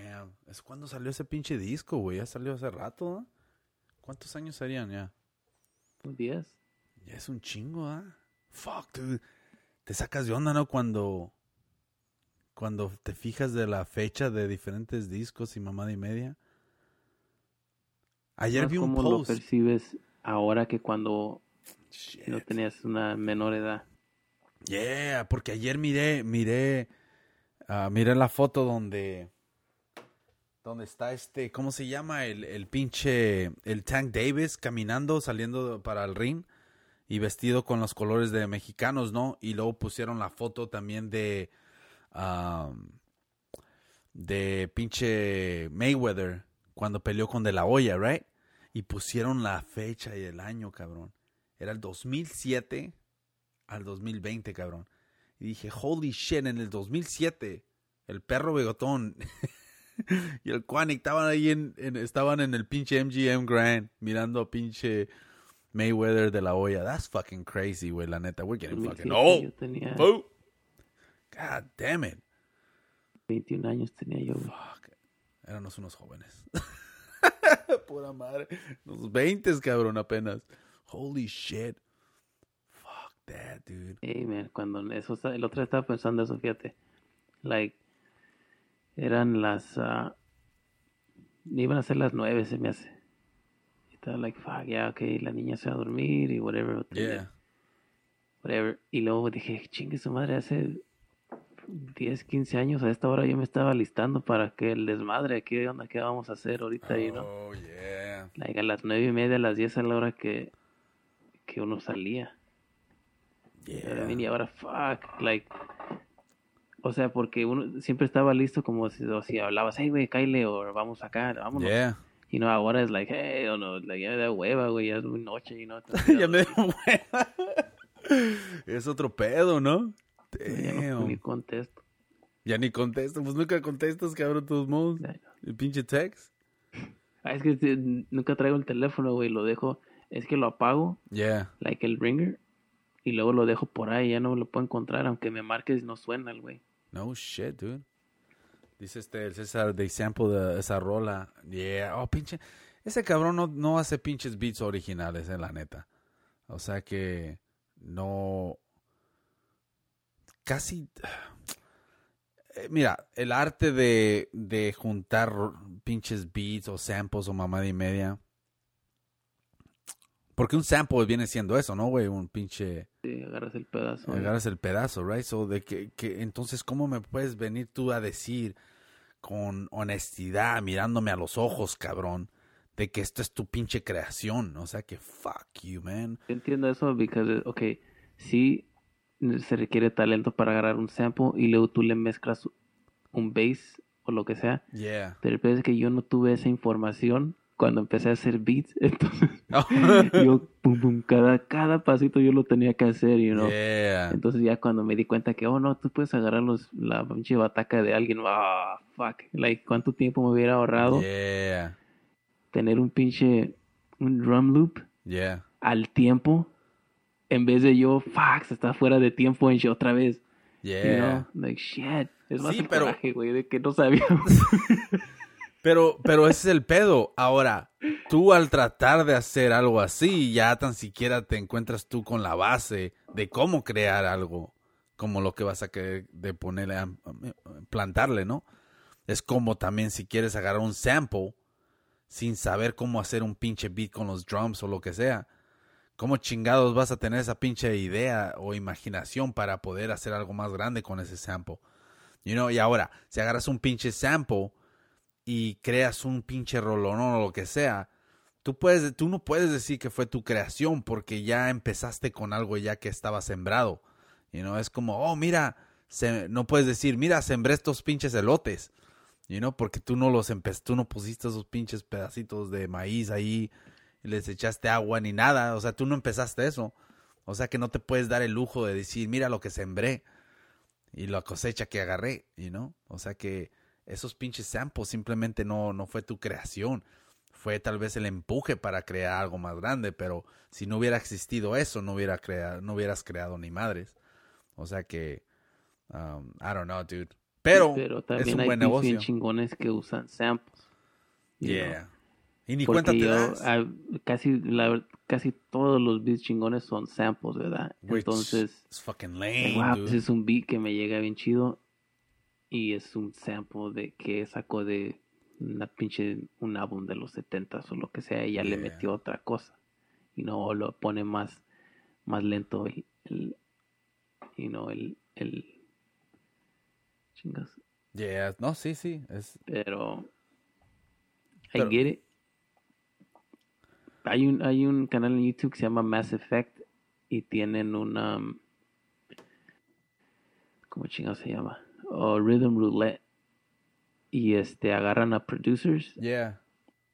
Damn. ¿Es cuándo salió ese pinche disco, güey? Ya salió hace rato, ¿no? ¿Cuántos años serían ya? Como 10. Ya es un chingo, ¿ah? Fuck, dude. Te sacas de onda, ¿no? Cuando. Cuando te fijas de la fecha de diferentes discos y mamada y media. Ayer vi un cómo lo percibes ahora que cuando Shit. no tenías una menor edad. Yeah, porque ayer miré, miré, ah, miré la foto donde, donde está este, ¿cómo se llama? El, el pinche, el Tank Davis caminando, saliendo para el ring y vestido con los colores de mexicanos, ¿no? Y luego pusieron la foto también de, am, de pinche Mayweather cuando peleó con De La Hoya, right? Y pusieron la fecha y el año, cabrón. Era el 2007 al 2020, cabrón. Y dije, holy shit, en el 2007, el perro bigotón [LAUGHS] y el Quanic estaban ahí en, en- estaban en el pinche MGM Grand mirando a pinche Mayweather de la olla. That's fucking crazy, güey, la neta. We're getting fucking 2007 old. Tenía. God damn it. 21 años tenía yo. Fuck. Éramos unos jóvenes. [LAUGHS] Pura madre. Unos 20, cabrón, apenas. Holy shit. Fuck that, dude. Ey, man, cuando eso, el otro estaba pensando eso, fíjate. Like, Eran las... ah, iban a ser las nueve, se me hace. Y estaba like, fuck, ya, ok, la niña se va a dormir y whatever. Yeah. whatever. Y luego dije, chingue su madre, hace 10, 15 años a esta hora yo me estaba listando para que el desmadre, ¿qué onda? ¿Qué vamos a hacer ahorita? Y no, Oh, yeah. like, a las nueve y media, a las 10 a la hora que, que uno salía. Mean, y ahora, fuck, like, o sea, porque uno siempre estaba listo como si, o si hablabas, hey, güey, Kyle, o vamos acá, vámonos. Yeah. Y no, ahora es like, hey, o no, like, ya me da hueva, güey, ya es muy noche, y no. [LAUGHS] ya me dio hueva. Es otro pedo, ¿no? Ya no, Damn. ni contesto. Ya ni contesto. Pues nunca contestas, cabrón, de todos modos. No. El pinche text. Ah, es que nunca traigo el teléfono, güey, lo dejo, es que lo apago, Yeah. like el ringer, y luego lo dejo por ahí, ya no lo puedo encontrar, aunque me marques no suena el güey. No shit, dude. Dice este, el César de sample de esa rola. Yeah. Oh, pinche. Ese cabrón no, no hace pinches beats originales, eh, la neta. O sea que no. Casi. Eh, Mira, el arte de, de juntar pinches beats o samples o mamada y media. Porque un sample viene siendo eso, ¿no, güey? Un pinche. Sí, agarras el pedazo. y- Agarras el pedazo, right? So de que, que entonces cómo me puedes venir tú a decir con honestidad, mirándome a los ojos, cabrón, de que esto es tu pinche creación, o sea que fuck you, man. Yo entiendo eso, porque, ok, sí se requiere talento para agarrar un sample y luego tú le mezclas un bass o lo que sea, Yeah. pero el es que yo no tuve esa información cuando empecé a hacer beats, [LAUGHS] entonces Oh, [LAUGHS] yo, pum, pum, cada, cada pasito yo lo tenía que hacer, you know. Yeah. Entonces ya cuando me di cuenta que, oh no, tú puedes agarrar los, la pinche bataca de alguien, ah, fuck, like, ¿cuánto tiempo me hubiera ahorrado Yeah. tener un pinche, un drum loop Yeah. al tiempo en vez de yo, fuck, se está fuera de tiempo en otra vez, you Yeah. know, like, shit, es más Sí, el pero- coraje, güey, de que no sabíamos. [LAUGHS] Pero, pero ese es el pedo. Ahora, tú al tratar de hacer algo así, ya tan siquiera te encuentras tú con la base de cómo crear algo, como lo que vas a querer ponerle, a- a- plantarle, ¿no? Es como también si quieres agarrar un sample sin saber cómo hacer un pinche beat con los drums o lo que sea. ¿Cómo chingados vas a tener esa pinche idea o imaginación para poder hacer algo más grande con ese sample? You know, y ahora, si agarras un pinche sample y creas un pinche rolón o lo que sea, tú, puedes, tú no puedes decir que fue tu creación porque ya empezaste con algo ya que estaba sembrado. You know, es como, oh, mira, no puedes decir, mira, sembré estos pinches elotes. You know, porque tú no los empe- tú no pusiste esos pinches pedacitos de maíz ahí y les echaste agua ni nada. O sea, tú no empezaste eso. O sea que no te puedes dar el lujo de decir, mira lo que sembré y la cosecha que agarré, you know? O sea que esos pinches samples simplemente no, no fue tu creación. Fue tal vez el empuje para crear algo más grande, pero si no hubiera existido eso, no, hubiera crea- no hubieras creado ni madres. O sea que, um, I don't know, dude. Pero, Pero es también un hay buen negocio. chingones que usan samples. know. Yeah. Y ni cuenta Porque te yo, das. ah, casi, la, casi todos los beats chingones son samples, ¿verdad? Which Entonces, it's fucking Wow, lame, pues dude. es un beat que me llega bien chido y es un sample de que sacó de una pinche un álbum de los 70 o lo que sea y ya le metió otra cosa y no lo pone más más lento el, el you know, el, el chingas Yeah, no, sí, sí. Es, pero I get it hay un hay un canal en YouTube que se llama Mass Effect y tienen una ¿cómo chingados se llama? Oh, Rhythm Roulette y este agarran a producers yeah,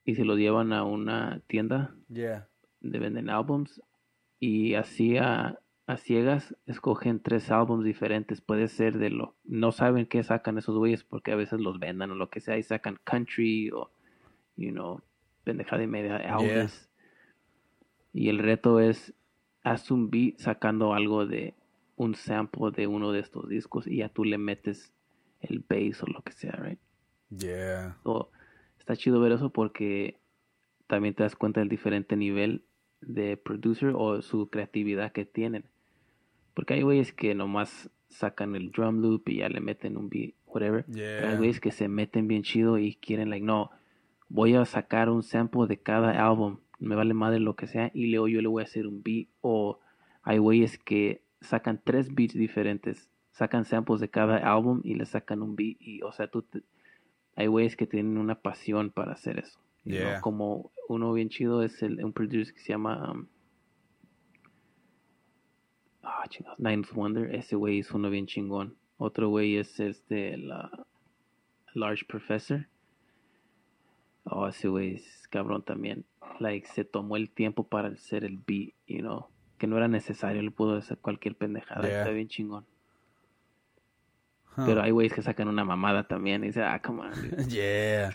y se los llevan a una tienda yeah. donde venden álbums y así a, a ciegas escogen tres álbums diferentes. Puede ser de lo... No saben qué sacan esos güeyes porque a veces los vendan o lo que sea y sacan country o, you know, pendejada y media, Elvis. Y el reto es, haz un beat sacando algo de un sample de uno de estos discos y ya tú le metes el bass o lo que sea, right? Yeah. So, está chido ver eso porque también te das cuenta del diferente nivel de producer o su creatividad que tienen. Porque hay güeyes que nomás sacan el drum loop y ya le meten un beat, whatever. Yeah. Pero hay güeyes que se meten bien chido y quieren, like, no, voy a sacar un sample de cada álbum, me vale madre lo que sea, y luego yo le voy a hacer un beat. O hay güeyes que sacan tres beats diferentes, sacan samples de cada álbum y le sacan un beat. Y, o sea, tú te- hay güeyes que tienen una pasión para hacer eso. Como uno bien chido es el, un producer que se llama. um, Ah, chingados, Ninth Wonder. Ese güey es uno bien chingón. Otro güey es este, la Large Professor. Oh, ese güey es cabrón también. Like, se tomó el tiempo para hacer el beat, you know. Que no era necesario, le pudo hacer cualquier pendejada. Yeah. Está bien chingón. Huh. Pero hay güeyes que sacan una mamada también. Y dice, ah, come on. dude". [LAUGHS] Yeah.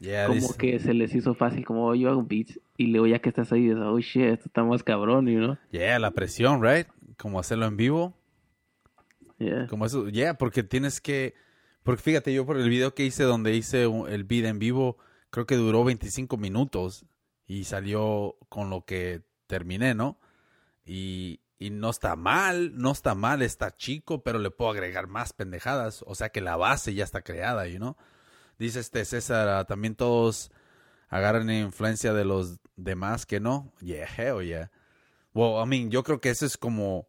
Yeah, como this- que se les hizo fácil, como "Oh, yo hago beats. Y luego ya que estás ahí, dices, oh shit, esto está más cabrón, you know. yeah, la presión, right? Como hacerlo en vivo. Yeah. Como eso, yeah, porque tienes que... Porque fíjate, yo por el video que hice donde hice el beat en vivo, creo que duró 25 minutos y salió con lo que terminé, ¿no? Y, y no está mal, no está mal, está chico, pero le puedo agregar más pendejadas. O sea que la base ya está creada, you know? Dice este César, ah, también todos agarran influencia de los demás que no. Yeah, hell yeah. Well, I mean, yo creo que eso es como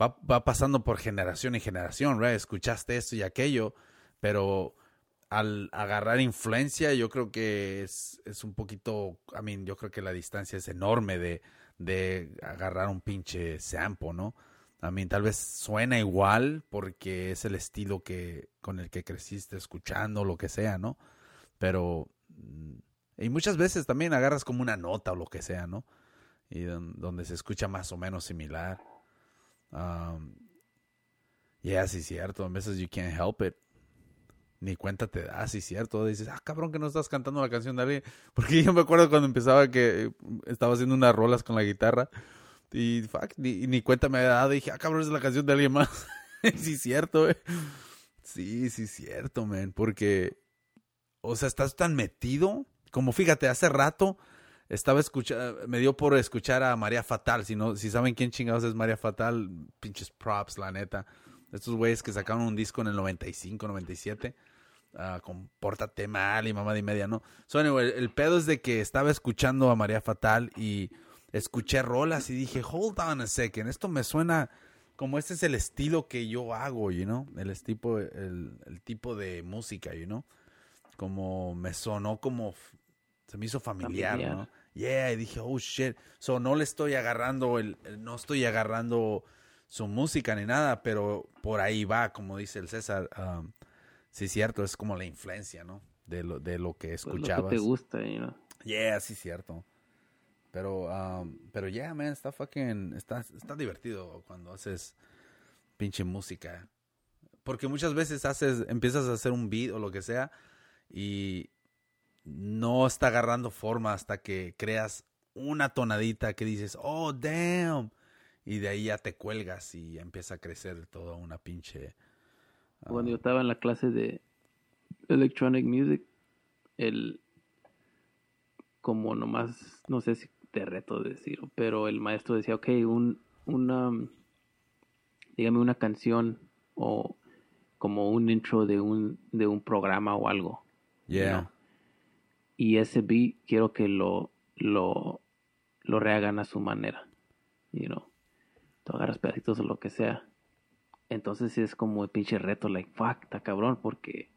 va, va pasando por generación y generación, right? Escuchaste esto y aquello, pero al agarrar influencia, yo creo que es, es un poquito, I mean, yo creo que la distancia es enorme de, de agarrar un pinche sample, ¿no? I mean, tal vez suena igual porque es el estilo que con el que creciste escuchando, lo que sea, ¿no? Pero mm, y muchas veces también agarras como una nota o lo que sea, ¿no? Y don- donde se escucha más o menos similar. Yeah, sí, cierto. A veces you can't help it. Ni cuenta te das, sí, cierto. Dices, ah, cabrón, que no estás cantando la canción de alguien. [LAUGHS] Porque yo me acuerdo cuando empezaba que estaba haciendo unas rolas con la guitarra. Y fuck, ni, ni cuenta me había dado. Dije, ah, cabrón, es la canción de alguien más. [LAUGHS] sí, cierto, eh. Sí, sí, cierto, man. Porque, o sea, estás tan metido. Como fíjate, hace rato estaba escuchando, me dio por escuchar a María Fatal. Si no, si saben quién chingados es María Fatal, pinches props, la neta. Estos güeyes que sacaron un disco en el 95, 97. ah, con Pórtate Mal y mamá de media, ¿no? So, anyway, el, pedo es de que estaba escuchando a María Fatal y escuché rolas y dije, hold on a second, esto me suena como este es el estilo que yo hago, you know? El, tipo, el, el tipo de música, you know? Como me sonó como, se me hizo familiar, Familiar. ¿no? Yeah, y dije, oh shit. So, no le estoy agarrando, el- no estoy agarrando su música ni nada, pero por ahí va, como dice el César. um, sí, cierto, es como la influencia, ¿no? De lo, de lo que Pues lo escuchabas. que te gusta, know. Yeah, sí, cierto. Pero, um, pero yeah, man, está fucking, está, está divertido cuando haces pinche música. Porque muchas veces haces, empiezas a hacer un beat o lo que sea y no está agarrando forma hasta que creas una tonadita que dices, oh, damn. Y de ahí ya te cuelgas y empieza a crecer toda una pinche... ah, Cuando yo estaba en la clase de Electronic Music, el como nomás, no sé si te reto de decirlo, pero el maestro decía, ok, un, una, dígame una canción o como un intro de un, de un programa o algo. yeah. ¿no? Y ese beat quiero que lo, lo, lo rehagan a su manera, you know. Tú agarras pedacitos o lo que sea. Entonces es como el pinche reto, like, fuck, está cabrón, porque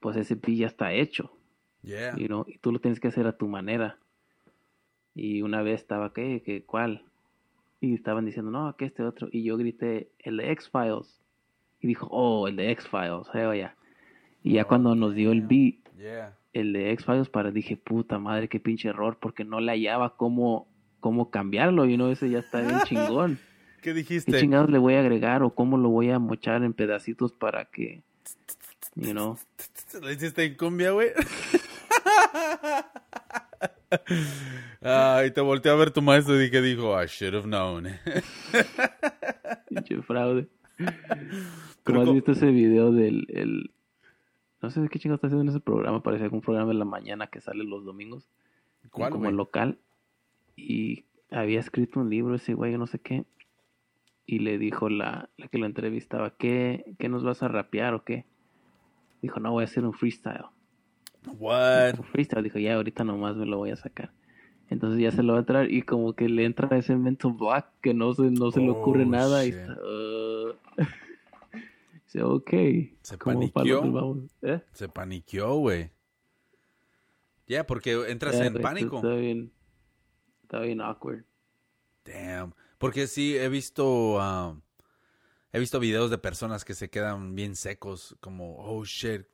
pues ese beat ya está hecho, Yeah. you know, y tú lo tienes que hacer a tu manera. Y una vez estaba, ¿qué? ¿Qué? ¿Cuál? Y estaban diciendo, no, que este otro. Y yo grité, el de X-Files. Y dijo, oh, el de X-Files, hell yeah. Y ya cuando nos dio el beat, Yeah. el de X-Files para dije, puta madre, qué pinche error, porque no le hallaba cómo, cómo cambiarlo, y no, ese ya está bien [LAUGHS] chingón. ¿Qué ¿Qué dijiste? chingados le voy a agregar o cómo lo voy a mochar en pedacitos para que, you know? ¿Lo hiciste en cumbia, güey? [LAUGHS] Ay, te volteé a ver tu maestro y dije, dijo, I should have known. [LAUGHS] Pinche fraude. ¿Cómo has que- visto ese video del, el, no sé qué chingados está haciendo en ese programa, parece algún programa de la mañana que sale los domingos. ¿Cuál, como güey? local y había escrito un libro ese güey, no sé qué, y le dijo la, la que lo entrevistaba, ¿qué, qué nos vas a rapear o qué? Dijo, no, voy a hacer un freestyle. What? Un freestyle, dijo, ya ahorita nomás me lo voy a sacar. Entonces ya se lo va a entrar y como que le entra ese mental block que no se, no se le ocurre Oh, nada y shit. está, uh, [LAUGHS] dice, ok. Se ¿cómo para paniqueó. ¿Eh? Se paniqueó, güey. Ya, porque entras en pánico. Está bien, está bien awkward. Damn. Porque sí, he visto. um, he visto videos de personas que se quedan bien secos, como, oh shit.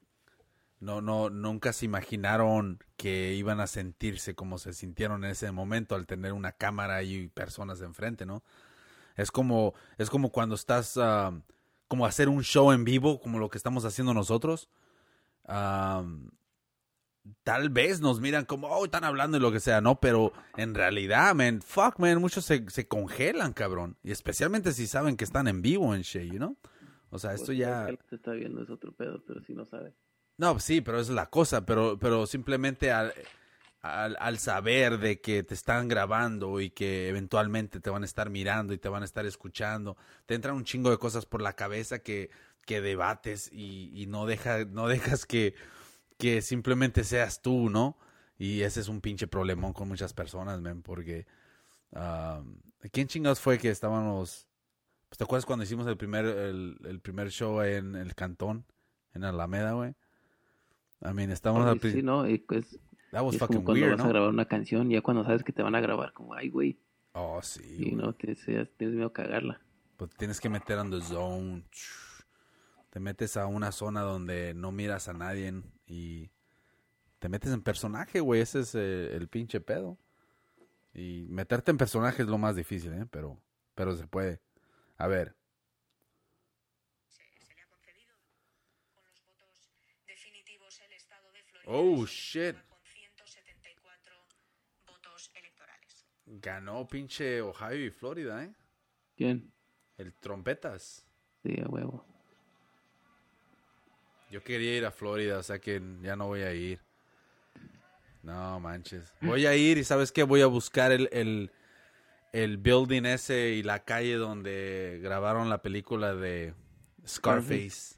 No, no, nunca se imaginaron que iban a sentirse como se sintieron en ese momento al tener una cámara y personas enfrente, ¿no? Es como, es como cuando estás, um, como hacer un show en vivo, como lo que estamos haciendo nosotros. Um, tal vez nos miran como, oh, están hablando y lo que sea, ¿no? Pero en realidad, man, fuck, man, muchos se, se congelan, cabrón. Y especialmente si saben que están en vivo en shit, you know? O sea, esto Pues, ya... El que te está viendo es otro pedo, pero si no sabe. No, sí, pero es la cosa, pero, pero simplemente al, al, al saber de que te están grabando y que eventualmente te van a estar mirando y te van a estar escuchando, te entran un chingo de cosas por la cabeza que, que debates y, y no, deja, no dejas que, que simplemente seas tú, ¿no? Y ese es un pinche problemón con muchas personas, man, porque... um, ¿Quién chingados fue que estábamos... Pues, ¿Te acuerdas cuando hicimos el primer, el, el primer show en el Cantón? En Alameda, güey. I mean, estábamos al Sí, no, y pues That was es como fucking cuando weird, vas a grabar una canción, ya cuando sabes que te van a grabar, como, ay, güey, Oh, sí. y güey. no, te, seas- tienes miedo a cagarla. Pues tienes que meter on the zone. Te metes a una zona donde no miras a nadie y te metes en personaje, güey. Ese es eh, el pinche pedo. Y meterte en personaje es lo más difícil, ¿eh? Pero, pero se puede. A ver. se le ha concedido con los votos definitivos el estado de Florida Oh, shit. con 174 votos electorales. Ganó pinche Ohio y Florida, ¿eh? ¿Quién? El trompetas. Sí, a huevo. Yo quería ir a Florida, o sea que ya no voy a ir. No manches. Voy a ir y ¿sabes qué? Voy a buscar el, el, el building ese y la calle donde grabaron la película de Scarface.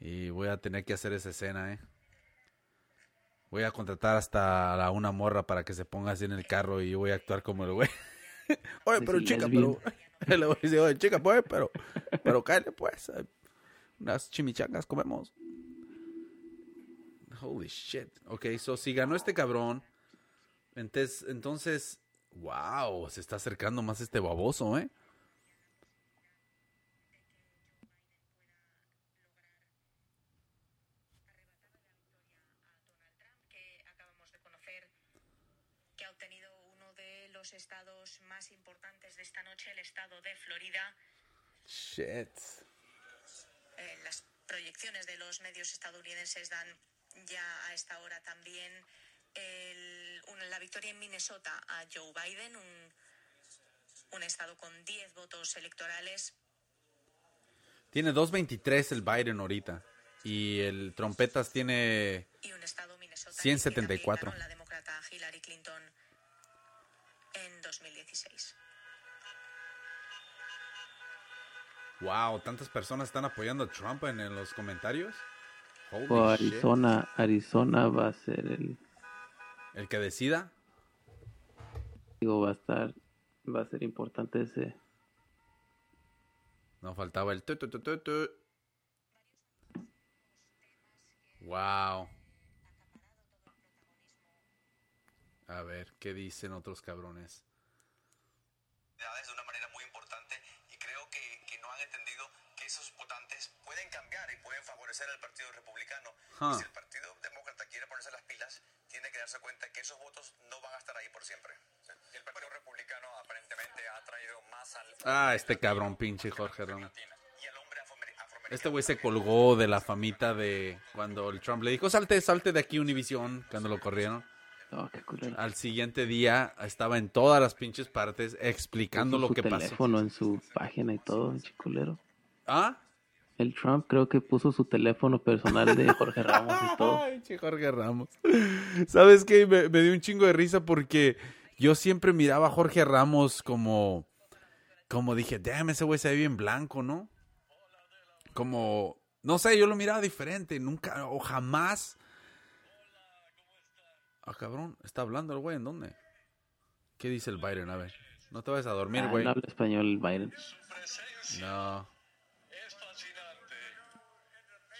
Y voy a tener que hacer esa escena, ¿eh? Voy a contratar hasta a una morra para que se ponga así en el carro y yo voy a actuar como el güey. [LAUGHS] Oye, pero chica, pero... [LAUGHS] Le voy a decir, oye, chica, pues, pero... Pero [LAUGHS] cállate, pues. Unas chimichangas comemos. Holy shit. Ok, so si ganó este cabrón, entonces, entonces, wow, se está acercando más este baboso, ¿eh? Estados más importantes de esta noche, el estado de Florida. Shit. Proyecciones de los medios estadounidenses dan ya a esta hora también el- una- la victoria en Minnesota a Joe Biden, un, un estado con 10 votos electorales. Tiene 2.23 el Biden ahorita. Y el trompetas tiene... y un estado Minnesota 174. que también ganó la demócrata Hillary Clinton en 2016. Wow, tantas personas están apoyando a Trump en, en los comentarios. Holy O shit. Arizona, Arizona va a ser el, El que decida. digo, va a estar, va a ser importante ese. No faltaba el tu, tu, tu, tu, tu. Wow. A ver, ¿qué dicen otros cabrones? Favorecer al Partido Republicano. Huh. Y si el Partido Demócrata quiere ponerse las pilas, tiene que darse cuenta que esos votos no van a estar ahí por siempre. Y el Partido Republicano aparentemente ha traído más al... Ah, este cabrón, pinche Jorge afroamericano. Este güey se colgó de la famita de cuando el Trump le dijo, salte, salte de aquí Univision, cuando lo corrieron. Oh, qué culero. Al siguiente día estaba en todas las pinches partes explicando Puso lo su que pasó. teléfono en su página y todo, pinche culero. ¿Ah? El Trump creo que puso su teléfono personal de Jorge Ramos y todo. [LAUGHS] Ay, che, Jorge Ramos. ¿Sabes qué? Me, me dio un chingo de risa porque yo siempre miraba a Jorge Ramos como, como dije, damn, ese güey se ve bien blanco, ¿no? Como, No sé, yo lo miraba diferente. Nunca o jamás. Ah, cabrón. ¿Está hablando el güey? ¿En dónde? ¿Qué dice el Biden? A ver. No te vayas a dormir, Ah, güey. no habla español el Biden. No.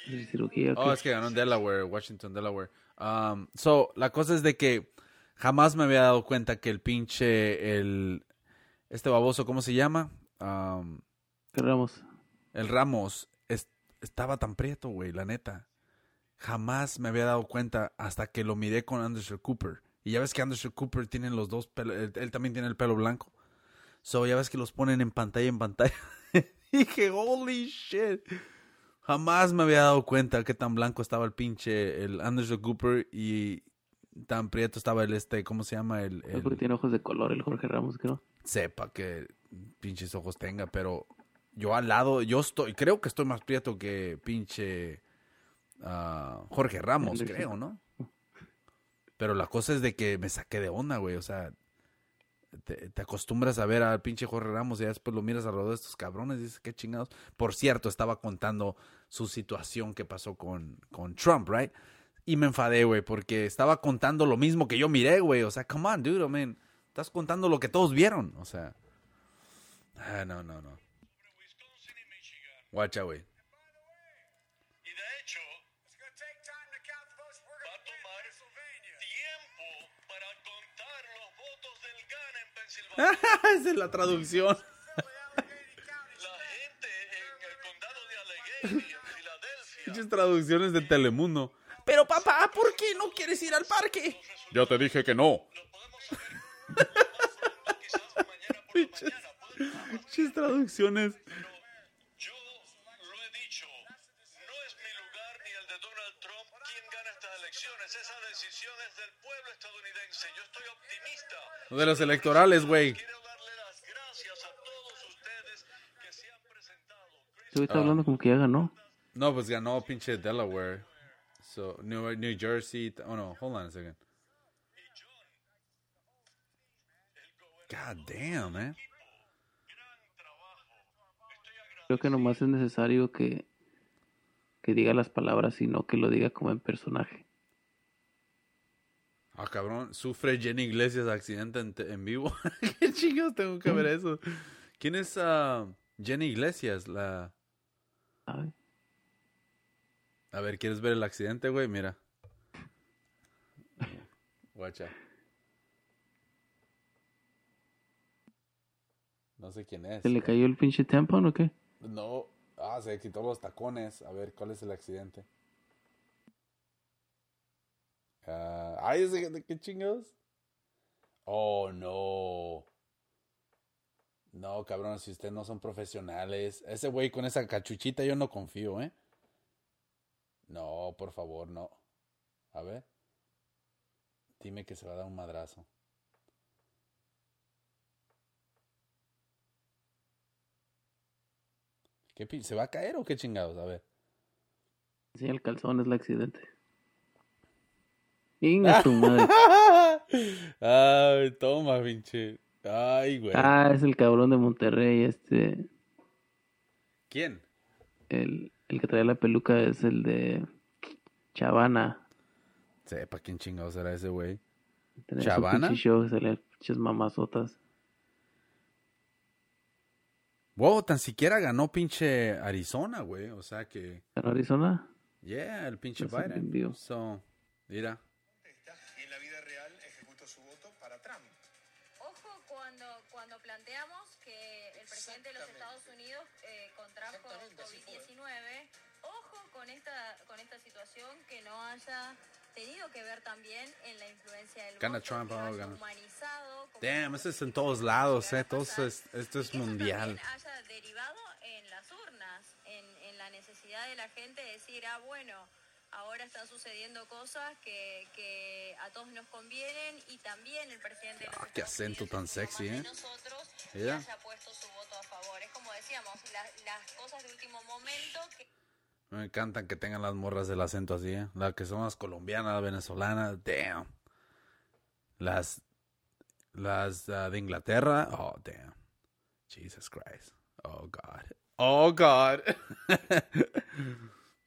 Es fascinante. ¿Es cirugía o Oh, es que ganó en Delaware, Washington, Delaware. Um, so, la cosa es de que jamás me había dado cuenta que el pinche, el, este baboso, ¿cómo se llama? Um, ¿Qué Ramos? el Ramos es- estaba tan prieto, güey, la neta. Jamás me había dado cuenta hasta que lo miré con Anderson Cooper. Y ya ves que Anderson Cooper tiene los dos pelos, él, él también tiene el pelo blanco. So, ya ves que los ponen en pantalla en pantalla. [LAUGHS] Dije, holy shit. Jamás me había dado cuenta qué tan blanco estaba el pinche, el Anderson Cooper y tan prieto estaba el este, ¿cómo se llama? El, porque el tiene ojos de color el Jorge Ramos, creo. sepa que pinches ojos tenga, pero yo al lado, yo estoy, creo que estoy más prieto que pinche ah, Jorge Ramos, Anderson. creo, ¿no? Pero la cosa es de que me saqué de onda, güey, o sea, te, te acostumbras a ver al pinche Jorge Ramos y después lo miras alrededor de estos cabrones y dices, qué chingados. Por cierto, estaba contando su situación que pasó con, con Trump, right? Y me enfadé, güey, porque estaba contando lo mismo que yo miré, güey. O sea, come on, dude, I mean, estás contando lo que todos vieron, o sea. Ah, no, no, no. Wisconsin y Michigan. Guacha, güey. [LAUGHS] Esa es la traducción. [LAUGHS] [LAUGHS] La gente en el condado de Allegheny, Muchas traducciones de Telemundo. Pero papá, ¿por qué no quieres ir al parque? Yo te dije que no. lo podemos saber más pronto, quizás mañana por la mañana. Puede- Muchas traducciones. De los electorales, güey. Quiero darle las gracias a todos ustedes que se han presentado. Ese güey está hablando como que ya ganó. No, pues ganó pinche Delaware. So, New, New Jersey. Oh, no. Hold on a second. God damn, man. Creo que nomás es necesario que, que diga las palabras y no que lo diga como en personaje. Ah, cabrón. Sufre Jenny Iglesias accidente en, en vivo. [LAUGHS] ¿Qué chingados tengo que ver eso? ¿Quién es ah, Jenny Iglesias? La... ¿sabe? A ver, ¿quieres ver el accidente, güey? Mira. Guacha. No sé quién es. ¿Se le cayó el pinche tampon o qué? No. Ah, se quitó los tacones. A ver, ¿cuál es el accidente? Ah, ay, ese- ¿de qué chingados? Oh, no. No, cabrón, si ustedes no son profesionales. Ese güey con esa cachuchita yo no confío, ¿eh? No, por favor, no. A ver. Dime que se va a dar un madrazo. ¿Qué ¿Se va a caer o qué chingados? A ver. Sí, el calzón es el accidente. Inga tu madre. [LAUGHS] Ay, toma, pinche. Ay, güey. Ah, es el cabrón de Monterrey, este. ¿Quién? El, el que trae la peluca es el de Chavana. Sepa quién chingados será ese güey. ¿Chavana? pinche show, sale pinches mamazotas. Wow, tan siquiera ganó pinche Arizona, güey. O sea que. ¿En Arizona? Yeah, el pinche se Biden. So, mira. Presidente de los Estados Unidos eh, contrajo Exactamente, así fue. COVID-19, ojo con esta, con esta situación que no haya tenido que ver también en la influencia del Gana voto, Trump, que oh, haya gana. humanizado, como Damn, eso es en todos lados, eh. Todo pasar, es- esto es mundial. haya derivado en las urnas, en, en la necesidad de la gente de decir, ah, bueno, ahora están sucediendo cosas que, que a todos nos convienen y también el presidente de los Ah, qué acento tan sexy, ¿eh? nosotros y Mira. haya puesto su voto a favor. Es como decíamos, la- las cosas de último momento que Me encantan que tengan las morras del acento así, ¿eh? Las que son las colombianas, las venezolanas. Damn. Las. Las ah, de Inglaterra. Oh, damn. Jesus Christ. Oh, God. Oh, God. [LAUGHS]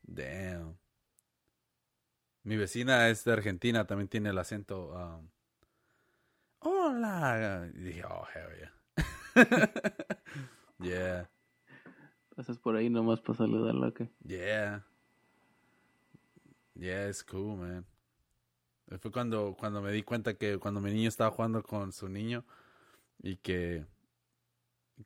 Damn. Mi vecina es de Argentina, también tiene el acento. um, Hola. Y dije, oh, hell yeah. [LAUGHS] yeah, Pasas por ahí nomás para saludarla, ¿o qué? yeah. Yeah, it's cool, man. Fue cuando, cuando me di cuenta que cuando mi niño estaba jugando con su niño y que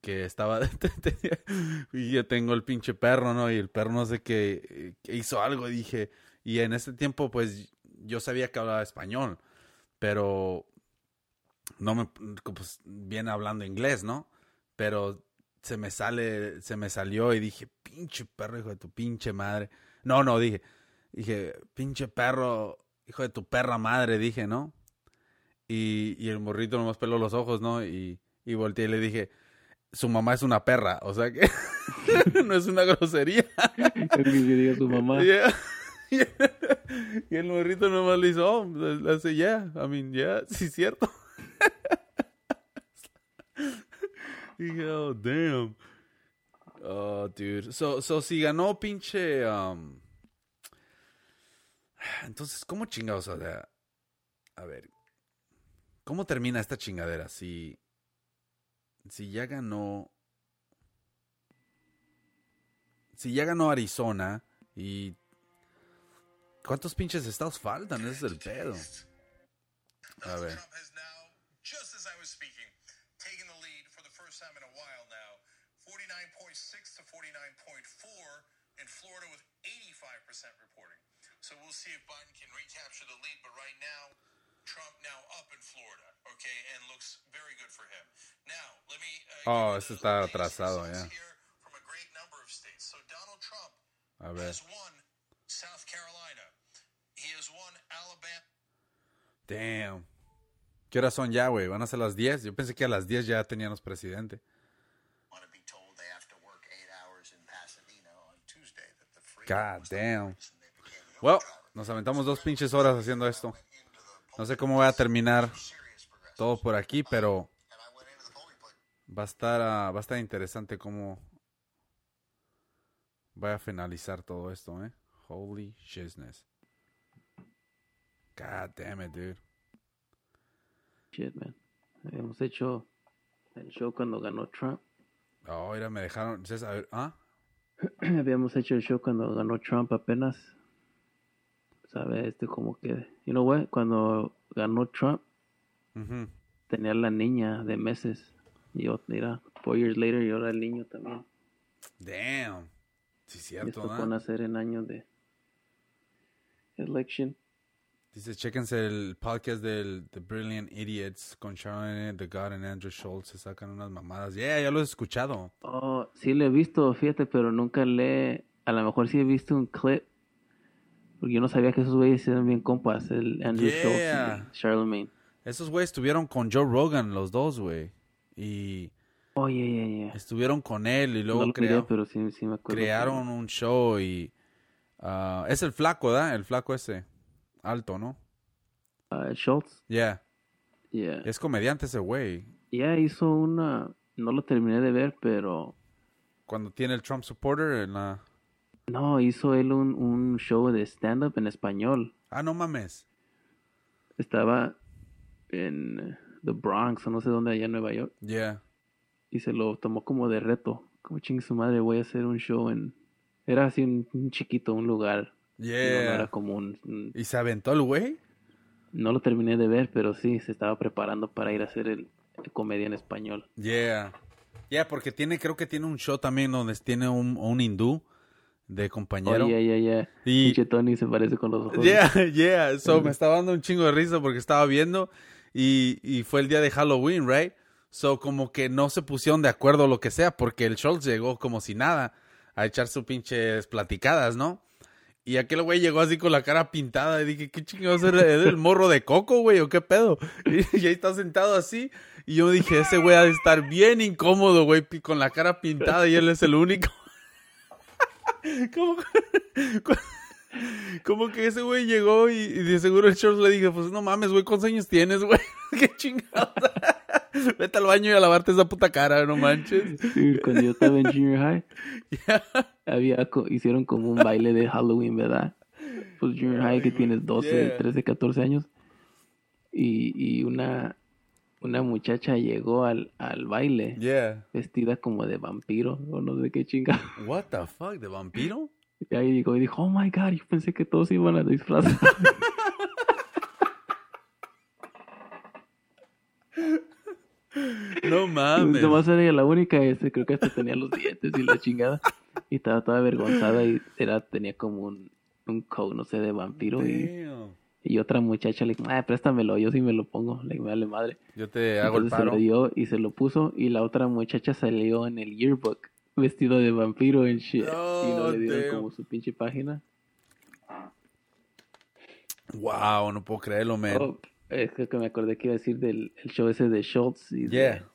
que estaba [LAUGHS] y yo tengo el pinche perro, ¿no? Y el perro no sé qué que hizo algo, dije, y en ese tiempo pues yo sabía que hablaba español, pero no me pues bien hablando inglés, ¿no? Pero se me sale se me salió y dije, "Pinche perro, hijo de tu pinche madre." No, no, dije, dije, "Pinche perro, hijo de tu perra madre", dije, ¿no? Y, y el morrito nomás peló los ojos, ¿no? Y, y volteé y le dije, su mamá es una perra, o sea que [LAUGHS] no es una grosería. [LAUGHS] Es que diga su mamá. Yeah. [LAUGHS] y el morrito nomás le hizo, oh, le hace, yeah, I mean, yeah, sí cierto. y [LAUGHS] dije, oh, damn. Oh, dude. So, so si ganó pinche, um, entonces, ¿cómo chingados? O sea, a ver, ¿cómo termina esta chingadera? Si, si ya ganó, si ya ganó Arizona y ¿cuántos pinches estados faltan? Ese es el pedo. A ver. In a while now, 49.6 to 49.4 in Florida with 85% reporting. So we'll see if Biden can recapture the lead, but right now, Trump now up in Florida, okay, and looks very good for him. Now, let me uh, Oh, está latest atrasado, ya. here from a great number of states. So Donald Trump A ver. has won South Carolina. He has won Alabama. Damn. ¿Qué horas son ya, güey? ¿Van a ser las 10? Yo pensé que a las 10 ya teníamos presidente. God damn. Well, nos aventamos dos pinches horas haciendo esto. No sé cómo va a terminar todo por aquí, pero va a estar, ah, va a estar interesante cómo va a finalizar todo esto, ¿eh? Holy shizness. God damn it, dude. Shit, man. Habíamos hecho el show cuando ganó Trump. Oh, mira, me dejaron. ¿Ah? [CLEARS THROAT] Habíamos hecho el show cuando ganó Trump apenas. ¿Sabe? Este como que... You know what? Cuando ganó Trump, tenía la niña de meses. Y yo, mira, four years later, y ahora el niño también. Damn. Sí, cierto, tocó ¿no? nacer en años de election. Dice, chéquense el podcast del The Brilliant Idiots con Sharon The God and Andrew Schultz. Se sacan unas mamadas. Yeah, ya lo he escuchado. Oh, sí lo he visto, fíjate, pero nunca le... A lo mejor sí he visto un clip. Porque yo no sabía que esos güeyes eran bien compas, el Andrew Yeah. Schultz y Charlemagne. Esos güeyes estuvieron con Joe Rogan, los dos, güey. Y Oh, yeah, yeah, yeah. estuvieron con él y luego no lo miré, crea- pero sí, sí me acuerdo. crearon un show y... ah, es el flaco, ¿verdad? El flaco ese. Alto, ¿no? Ah, Schultz, Yeah. yeah. Es comediante ese güey. Ya hizo una... No lo terminé de ver, pero... Cuando tiene el Trump supporter en la... No, hizo él un, un show de stand-up en español. Ah, no mames. Estaba en The Bronx, o no sé dónde, allá en Nueva York. Yeah. Y se lo tomó como de reto. Como chingue su madre, voy a hacer un show en... Era así un, un chiquito, un lugar. No, no Yeah. era un- ¿Y se aventó el güey? No lo terminé de ver, pero sí, se estaba preparando para ir a hacer el, el comedia en español. Yeah. Yeah, porque tiene, creo que tiene un show también donde tiene un, un hindú de compañero. Oh, yeah, yeah, yeah. Y- Pinche Tony se parece con los ojos. Yeah, [LAUGHS] yeah. So me estaba dando un chingo de risa porque estaba viendo y, y fue el día de Halloween, right? So como que no se pusieron de acuerdo o lo que sea porque el Schultz llegó como si nada a echar sus pinches platicadas, ¿no? Y aquel güey llegó así con la cara pintada y dije, ¿qué chingados era? ¿Era el morro de coco, güey? ¿O qué pedo? [LAUGHS] Y, ahí está sentado así y yo dije, ese güey ha de estar bien incómodo, güey, con la cara pintada y él es el único. [LAUGHS] ¿Cómo? Como [LAUGHS] que ese güey llegó y, de seguro el Charles le dije, pues no mames, güey, ¿cuántos años tienes, güey? Qué chingados. [LAUGHS] Vete al baño y a lavarte esa puta cara, no manches. Sí, cuando yo estaba en junior high, [LAUGHS] Yeah. había, hicieron como un baile de Halloween, ¿verdad? Pues junior high que tienes 12, Yeah. 13, 14 años. Y, y una, una muchacha llegó al, al baile Yeah. vestida como de vampiro o no sé qué chinga. [LAUGHS] What the fuck, ¿de vampiro? Y ahí llegó y dijo, oh my god, yo pensé que todos iban a disfrazar. No mames. Nomás era la única, este, creo que hasta tenía los dientes y la chingada. Y estaba toda avergonzada y era, tenía como un, un coat, no sé, de vampiro. Y, y otra muchacha le dijo, ah, préstamelo, yo sí me lo pongo. Le digo, vale madre. Yo te hago el Entonces se paro. lo dio y se lo puso. Y la otra muchacha salió en el yearbook vestido de vampiro en shit. y no le dieron damn. como su pinche página. Wow, no puedo creerlo, man. Oh, es que que me acordé que iba a decir del el show ese de Schultz. Y de- Yeah.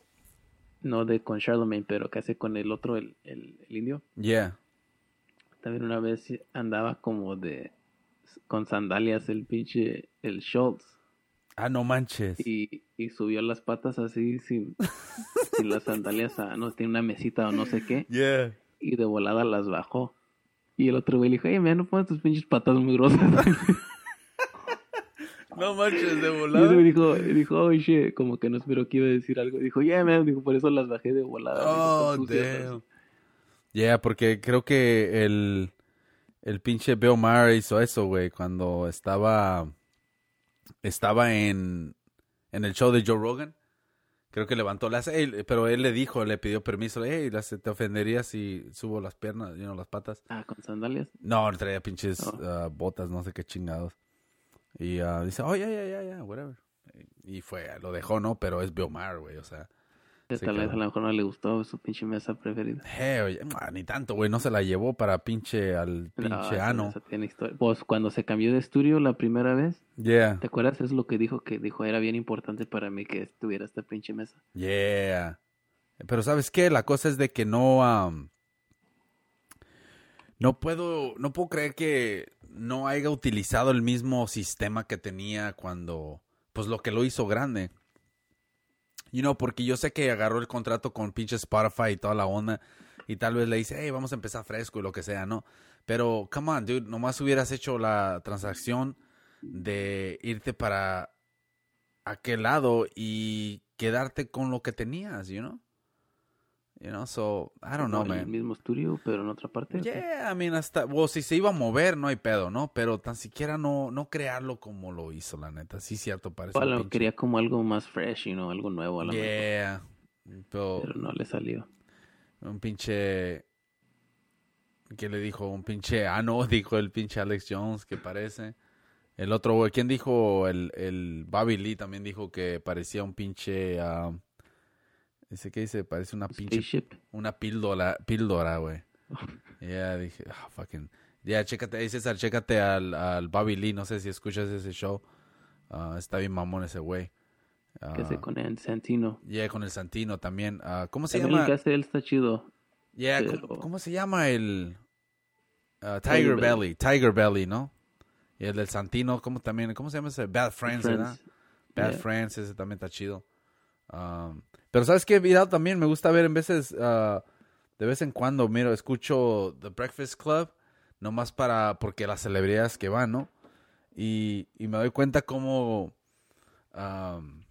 no de con Charlemagne, pero que hace con el otro, el, el, el indio. Yeah. También una vez andaba como de con sandalias el pinche el Schultz Ah, no manches. y, y subió las patas así sin, [LAUGHS] sin las sandalias a no tiene una mesita o no sé qué Yeah. y de volada las bajó y el otro güey le dijo hey man no pongas tus pinches patas muy grosas [LAUGHS] No manches, de y volada. güey dijo dijo oh shit como que no esperó que iba a decir algo dijo yeah man dijo por eso las bajé de volada Dijo, Oh, damn. Yeah, porque creo que el, el pinche Bill Maher hizo eso, güey, cuando estaba, estaba en, en el show de Joe Rogan. Creo que levantó las, él- pero él le dijo, le pidió permiso, hey, las- te ofendería si subo las piernas, you know, las patas. ah con sandalias No, traía pinches Oh. ah, botas, no sé qué chingados. Y ah, dice, oh, ya, ya, ya, ya, whatever. Y fue, lo dejó, ¿no? Pero es Bill Maher, güey, o sea. Sí, tal vez a lo mejor no le gustó su pinche mesa preferida Hey, oye, ah, ni tanto, güey, no se la llevó para pinche al No, pinche esa- ano. esa tiene historia. Pues cuando se cambió de estudio la primera vez, Yeah, ¿te acuerdas? Es lo que dijo, que dijo, era bien importante para mí que estuviera esta pinche mesa. yeah. Pero ¿sabes qué? La cosa es de que no... am, no puedo, no puedo creer que no haya utilizado el mismo sistema que tenía cuando, pues lo que lo hizo grande. You know, porque yo sé que agarró el contrato con pinche Spotify y toda la onda y tal vez le dice, hey, vamos a empezar fresco y lo que sea, ¿no? Pero, come on, dude, nomás hubieras hecho la transacción de irte para aquel lado y quedarte con lo que tenías, you know? You know, so, I don't know, En el man. mismo estudio, pero en otra parte. Yeah, I mean, hasta, well, si se iba a mover, no hay pedo, ¿no? Pero tan siquiera no, no crearlo como lo hizo, la neta. Sí, cierto, parece O a un lo pinche- quería como algo más fresh, you know, algo nuevo a mejor, Yeah. Pero, pero no le salió. un pinche... ¿Qué le dijo? Un pinche... Ah, no, [LAUGHS] dijo el pinche Alex Jones, que parece. El otro, ¿quién dijo? El, el Bobby Lee también dijo que parecía un pinche... ah, dice que dice, parece una pinche... Spaceship. Una píldora, píldora, güey. [LAUGHS] Ya dije, ah, fucking. Ya, chécate, ahí César, chécate al, al Bobby Lee, no sé si escuchas ese show. Ah, está bien mamón ese güey. que se Ah, con el Santino. yeah, con el Santino también. ¿Cómo se También el que llama? hace él está chido. Yeah, pero- ¿cómo, cómo se llama el Tiger Tiger, Belly. Belly? Tiger Belly, ¿no? Y el del Santino, ¿cómo también? ¿Cómo se llama ese? Bad Friends, ¿verdad? Bad Yeah. Friends, ese también está chido. Um, pero ¿sabes qué video también? Me gusta ver en veces, ah, de vez en cuando, miro, escucho The Breakfast Club, nomás para, porque las celebridades que van, ¿no? Y, y me doy cuenta cómo, um,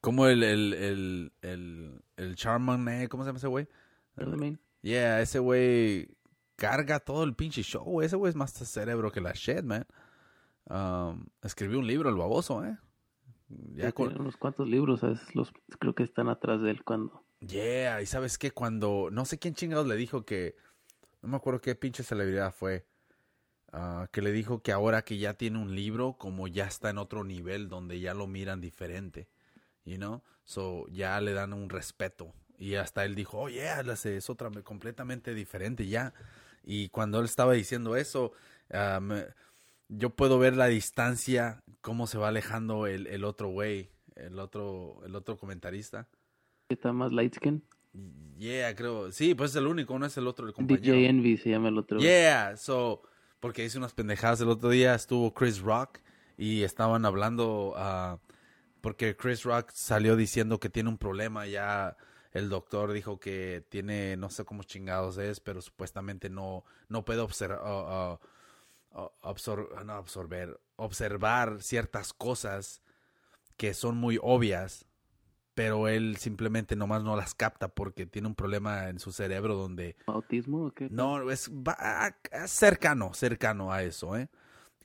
cómo el, el, el, el, el Charmander, ¿cómo se llama ese güey? Charlemagne. Yeah, ese güey carga todo el pinche show. güey. Ese güey es más cerebro que la shit, man. Um, escribió un libro, el baboso, ¿eh? Ya Sí, con- tiene unos cuantos libros, ¿sabes? los creo que están atrás de él cuando. Yeah, y sabes qué, cuando, no sé quién chingados le dijo que, no me acuerdo qué pinche celebridad fue, ah, que le dijo que ahora que ya tiene un libro, como ya está en otro nivel donde ya lo miran diferente, you know, so ya le dan un respeto. Y hasta él dijo, oh yeah, es otra completamente diferente ya. Y cuando él estaba diciendo eso, me- yo puedo ver la distancia, cómo se va alejando el, el otro güey, el otro, el otro comentarista. Está más light skin. Yeah, creo. Sí, pues es el único, no es el otro, el compañero. DJ Envy se llama el otro. Yeah, so, porque hice unas pendejadas el otro día, estuvo Chris Rock y estaban hablando, ah, porque Chris Rock salió diciendo que tiene un problema ya. El doctor dijo que tiene, no sé cómo chingados es, pero supuestamente no, no puede observar, no, absorber, observar ciertas cosas que son muy obvias, pero él simplemente nomás no las capta porque tiene un problema en su cerebro donde... ¿Autismo o qué? No, es va- cercano, cercano a eso, ¿eh?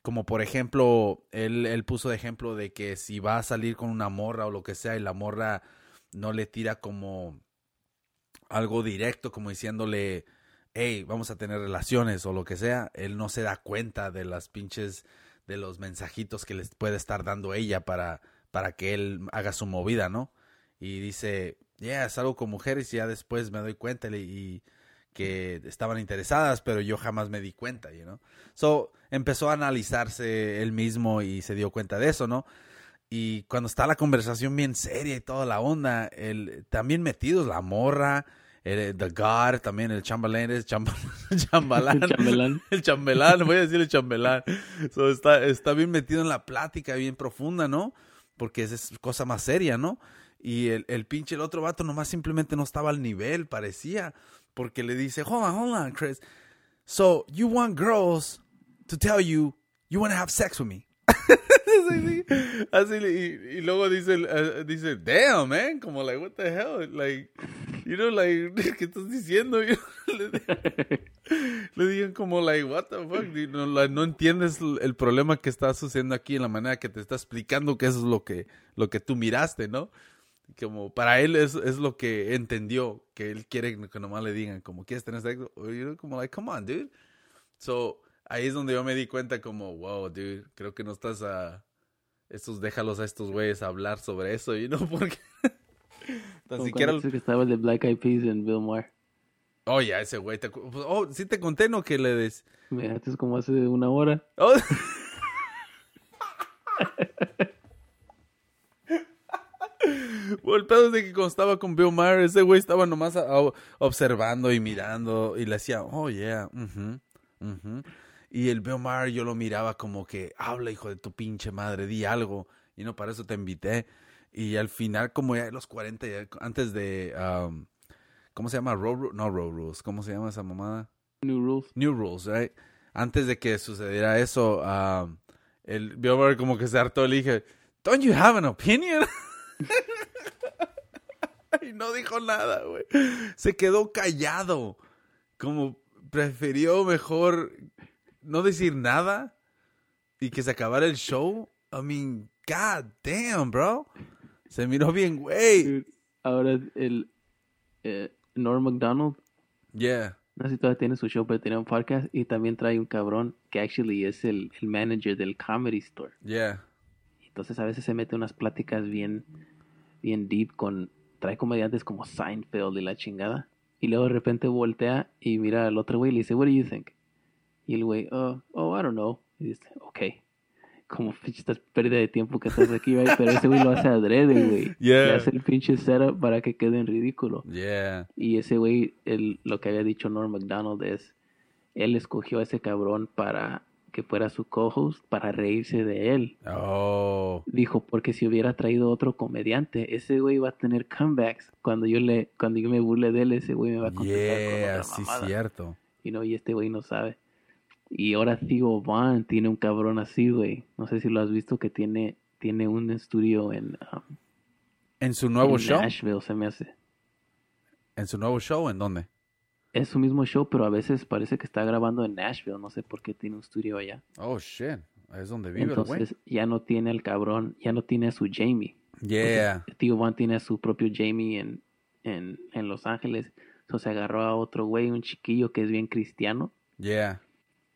Como por ejemplo, él, él puso de ejemplo de que si va a salir con una morra o lo que sea y la morra no le tira como algo directo, como diciéndole, hey, vamos a tener relaciones o lo que sea, él no se da cuenta de las pinches, de los mensajitos que les puede estar dando ella para, para que él haga su movida, ¿no? Y dice, yeah, salgo con mujeres y ya después me doy cuenta y, que estaban interesadas, pero yo jamás me di cuenta, you know? So, empezó a analizarse él mismo y se dio cuenta de eso, ¿no? Y cuando está la conversación bien seria y toda la onda, el, también metidos la morra, el, The God, también el chambelán, es chamba- [LAUGHS] chambalán. El chambelán. [LAUGHS] El chambelán, voy a decir el chambelán. So, está, está bien metido en la plática, bien profunda, ¿no? Porque esa es cosa más seria, ¿no? Y el, el pinche, el otro vato nomás simplemente no estaba al nivel, parecía. Porque le dice, hold on, hold on, Chris. So, you want girls to tell you you want to have sex with me. Así, y, y luego dice, eh, dice, damn, man, como like, what the hell, like, you know, like, [LAUGHS] ¿qué estás diciendo? You [LAUGHS] le, digan como, like, what the fuck, Y no, la- no entiendes el, problema que está sucediendo aquí en la manera que te está explicando que eso es lo que, lo que tú miraste, ¿no? Como para él es, es lo que entendió, que él quiere que nomás le digan, como, ¿quieres tener sexo? You know, como, like, come on, dude. So, ahí es donde yo me di cuenta como, wow, dude, creo que no estás a... Estos, déjalos a estos güeyes hablar sobre eso, y no [LAUGHS] porque... Tan Como siquiera... que estaba el de Black Eyed Peas en Bill Maher. Oh, ya, ese güey. te pues, Oh, sí te conté, ¿no? Que le des... Mira, esto es como hace una hora. Oh. [LAUGHS] Bueno, el pedo es de que cuando estaba con Bill Maher, ese güey estaba nomás a- a- observando y mirando y le decía, oh, yeah, ujú, ujú". Y el Bill Maher yo lo miraba como que, habla, hijo de tu pinche madre, di algo. Y no, para eso te invité. Y al final, como ya los 40, ya antes de, um, ¿cómo se llama? Road no, Road Rules, ¿cómo se llama esa mamada? New Rules. New Rules, right? Antes de que sucediera eso, um, el Bill Maher como que se hartó, le dije, don't you have an opinion? [LAUGHS] y no dijo nada, güey. Se quedó callado. Como prefirió mejor no decir nada y que se acabara el show. I mean, god damn, bro. Se miró bien, güey. Ahora el eh, Norm MacDonald, Yeah. no sé si todavía tiene su show, pero tiene un podcast y también trae un cabrón que actually es el, el manager del Comedy Store. Yeah. Entonces a veces se mete unas pláticas bien, bien deep con, trae comediantes como Seinfeld y la chingada. Y luego de repente voltea y mira al otro güey y le dice, what do you think? Y el güey, oh, oh, I don't know. Y dice, ok. Como [LAUGHS] pinche estás pérdida de tiempo que estás aquí, güey. Pero ese güey lo hace adrede, güey. [LAUGHS] Yeah. Le hace el pinche setup para que quede en ridículo. Yeah. Y ese güey, el- lo que había dicho Norm MacDonald es, él escogió a ese cabrón para que fuera su co-host, para reírse de él. Oh. Dijo, porque si hubiera traído otro comediante, ese güey va a tener comebacks. Cuando yo le, cuando yo me burle de él, ese güey me va a contestar con Yeah, otra sí, mamada. cierto. Y no, y este güey no sabe. Y ahora Theo Vaughn tiene un cabrón así, güey. No sé si lo has visto que tiene, tiene un estudio en, um, ¿En su nuevo en show? Nashville, se me hace. ¿En su nuevo show? ¿En dónde? Es su mismo show, pero a veces parece que está grabando en Nashville. No sé por qué tiene un estudio allá. Oh, shit. Es donde vive el güey. Entonces ya no tiene el cabrón, ya no tiene a su Jamie. Yeah. Tío Van tiene a su propio Jamie en, en, en Los Ángeles. Entonces se agarró a otro güey, un chiquillo que es bien cristiano. Yeah.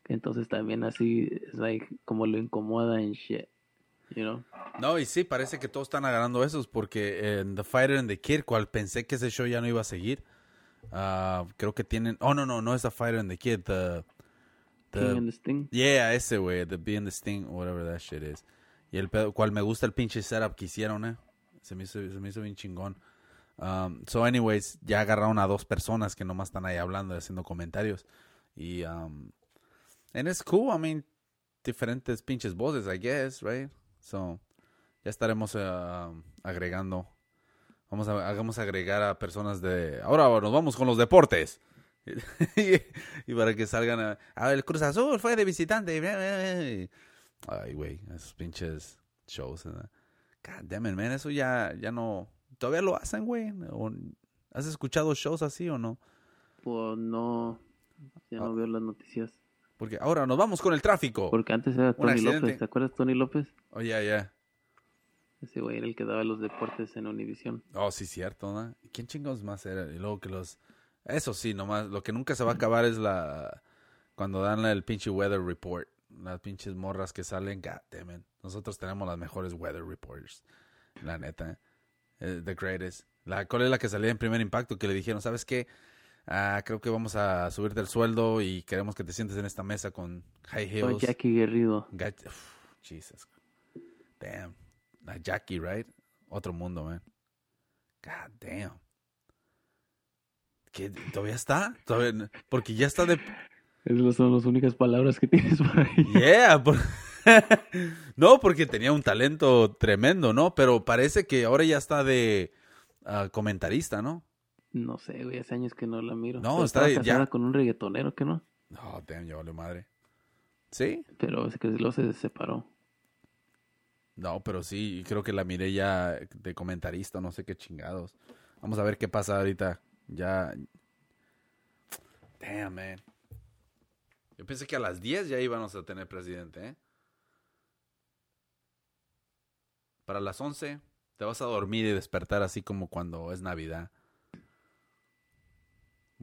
Entonces también así, es like, como lo incomoda en shit. You know? No, y sí, parece que todos están agarrando esos porque en The Fighter and the Kid, cual pensé que ese show ya no iba a seguir, ah, creo que tienen... Oh, no, no, no es The Fighter and the Kid, the... the- King and the Sting. Yeah, ese güey, The Be and the Sting, whatever that shit is. Y el pedo, cual me gusta el pinche setup que hicieron, eh. Se me hizo, se me hizo bien chingón. Um, so, anyways, ya agarraron a dos personas que nomás están ahí hablando y haciendo comentarios. Y, um, and it's cool, I mean, diferentes pinches voces, I guess, right? So, ya estaremos ah, agregando. Vamos a, a agregar a personas de... Ahora nos vamos con los deportes. [LAUGHS] y para que salgan a... A ver, el Cruz Azul fue de visitante. Ay, güey, esos pinches shows. ¿verdad? God damn it, man, eso ya, ya no... Todavía lo hacen, güey. ¿O- ¿Has escuchado shows así o no? Pues no, ya Ah. no veo las noticias. Porque ahora nos vamos con el tráfico. Porque antes era Tony. López, ¿te acuerdas Tony López? Oh, ya, ya. Ese güey era el que daba los deportes en Univision. Oh, sí, cierto, ¿no? ¿Quién chingados más era? Y luego que los... Eso sí, nomás, lo que nunca se va a acabar es la... Cuando dan el pinche weather report. Las pinches morras que salen, god damn it. Nosotros tenemos las mejores weather reporters. La neta. Eh, The greatest. La, ¿Cuál es la que salía en primer impacto? Que le dijeron, ¿sabes qué? Ah, creo que vamos a subirte el sueldo y queremos que te sientes en esta mesa con high heels. Jackie Guerrido. Uf, Jesus. Damn. La Jackie, right? Otro mundo, man. God damn. ¿Qué? ¿Todavía está? Porque ya está de... Esas son las únicas palabras que tienes por ahí. Yeah. por- [LAUGHS] no, porque tenía un talento tremendo, ¿no? Pero parece que ahora ya está de ah, comentarista, ¿no? No sé, güey, hace años que no la miro. No, Pero está estaba de- ya- casada con un reggaetonero, que no? Oh, damn, ya vale madre. ¿Sí? Pero es que luego se separó. No, pero sí, creo que la miré ya de comentarista, no sé qué chingados. Vamos a ver qué pasa ahorita. Ya. Damn, man. Yo pensé que a las 10 ya íbamos a tener presidente, ¿eh? Para las 11 te vas a dormir y despertar así como cuando es Navidad.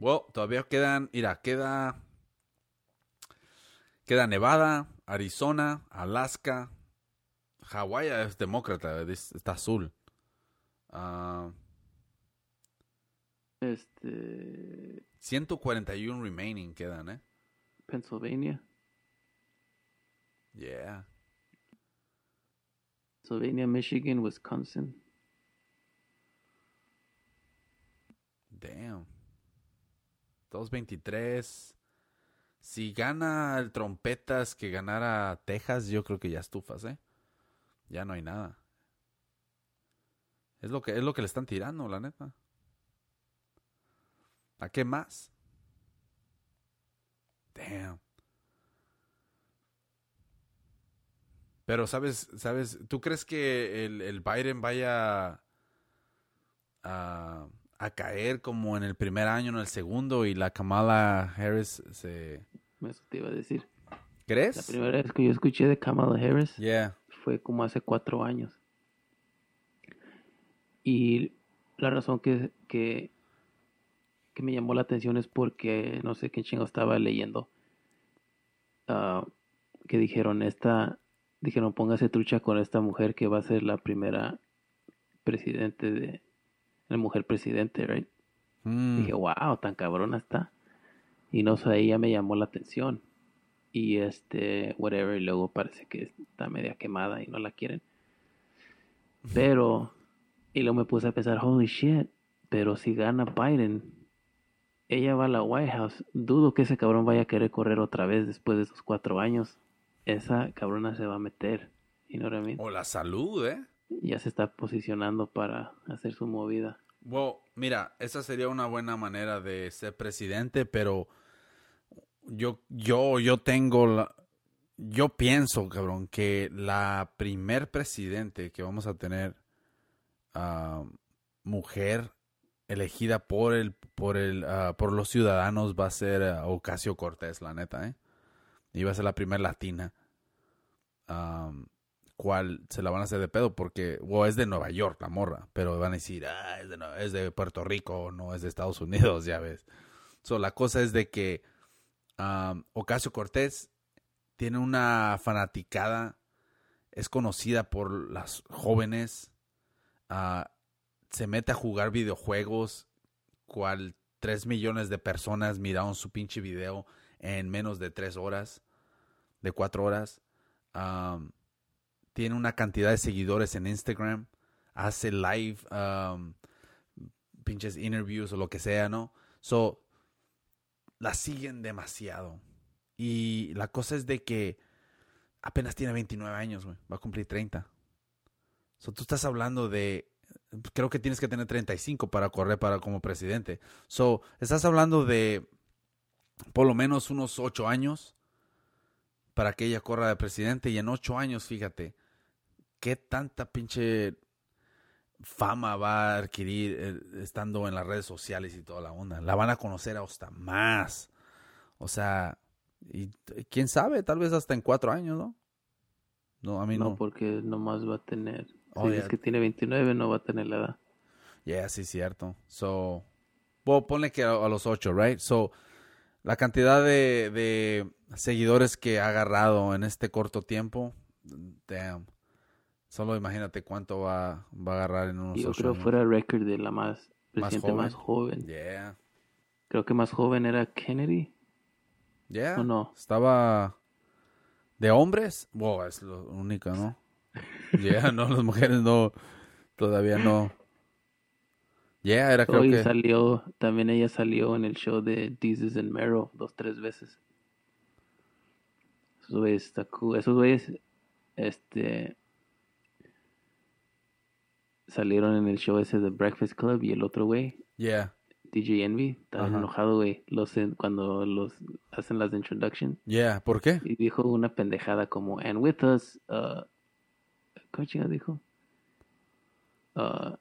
Bueno, todavía quedan, mira, queda queda Nevada, Arizona, Alaska, Hawái es demócrata, es- está azul. Ah, Este. 141 remaining quedan, ¿eh? Pennsylvania. Yeah. Pennsylvania, Michigan, Wisconsin. Damn. 223. Si gana el trompetas que ganara Texas, yo creo que ya estufas, ¿eh? Ya no hay nada. Es lo que, es lo que le están tirando, la neta. ¿A qué más? Damn. Pero, ¿sabes? ¿Sabes? ¿Tú crees que el, el Biden vaya a, a caer como en el primer año, en el segundo, y la Kamala Harris se... Eso te iba a decir. ¿Crees? La primera vez que yo escuché de Kamala Harris Yeah. fue como hace cuatro años. Y la razón que, que, que me llamó la atención es porque no sé qué chingo estaba leyendo. ah, que dijeron esta, dijeron póngase trucha con esta mujer que va a ser la primera presidente de, la mujer presidente, right? Mm. Dije, wow, tan cabrona está. Y no sé, ahí ya me llamó la atención. Y este, whatever, y luego parece que está media quemada y no la quieren. Pero, y luego me puse a pensar, holy shit, pero si gana Biden, ella va a la White House, dudo que ese cabrón vaya a querer correr otra vez después de esos cuatro años. Esa cabrona se va a meter. You know what I mean? O la salud, ¿eh? Ya se está posicionando para hacer su movida. Well, mira, esa sería una buena manera de ser presidente, pero yo, yo, yo tengo la, yo pienso, cabrón, que la primer presidente que vamos a tener, ah, mujer elegida por el, por el, ah, por los ciudadanos va a ser ah, Ocasio Cortés, la neta, ¿eh? Y va a ser la primera latina. Cual se la van a hacer de pedo porque o es de Nueva York la morra, pero van a decir, ah, es de, es de Puerto Rico, no es de Estados Unidos, [LAUGHS] ya ves. So, la cosa es de que um, Ocasio Cortés tiene una fanaticada, es conocida por las jóvenes, ah, se mete a jugar videojuegos, cual 3 millones de personas miraron su pinche video en menos de 3 horas, de 4 horas. Tiene una cantidad de seguidores en Instagram, hace live, um, pinches interviews o lo que sea, ¿no? So, la siguen demasiado. Y la cosa es de que apenas tiene 29 años, güey. Va a cumplir 30. So, tú estás hablando de, creo que tienes que tener 35 para correr para como presidente. So, estás hablando de por lo menos unos 8 años para que ella corra de presidente y en 8 años, fíjate, qué tanta pinche fama va a adquirir eh, estando en las redes sociales y toda la onda. La van a conocer hasta más. O sea, y quién sabe, tal vez hasta en cuatro años, ¿no? No, a mí No, no. porque nomás va a tener. Oh, si es que tiene 29, no va a tener la edad. Yeah, sí, cierto. So, bueno, ponle que a, a los ocho, right? So, la cantidad de, de seguidores que ha agarrado en este corto tiempo, damn. Solo imagínate cuánto va, va a agarrar en unos Yo ocho creo años. fuera récord de la más joven. más joven. Yeah. Creo que más joven era Kennedy. Yeah. ¿O no? Estaba de hombres. Wow, es lo único, ¿no? [LAUGHS] Yeah, no, las mujeres no, todavía no. Yeah, era creo Hoy que. salió, también ella salió en el show de Jesus and Mero dos, tres veces. Esos güeyes. Esos güeyes, este, salieron en el show ese de Breakfast Club y el otro güey, Yeah, DJ Envy, estaba enojado, güey, los, cuando los hacen las introduction yeah. ¿Por qué? y dijo una pendejada como, and with us, uh, ¿cómo dijo? Uh,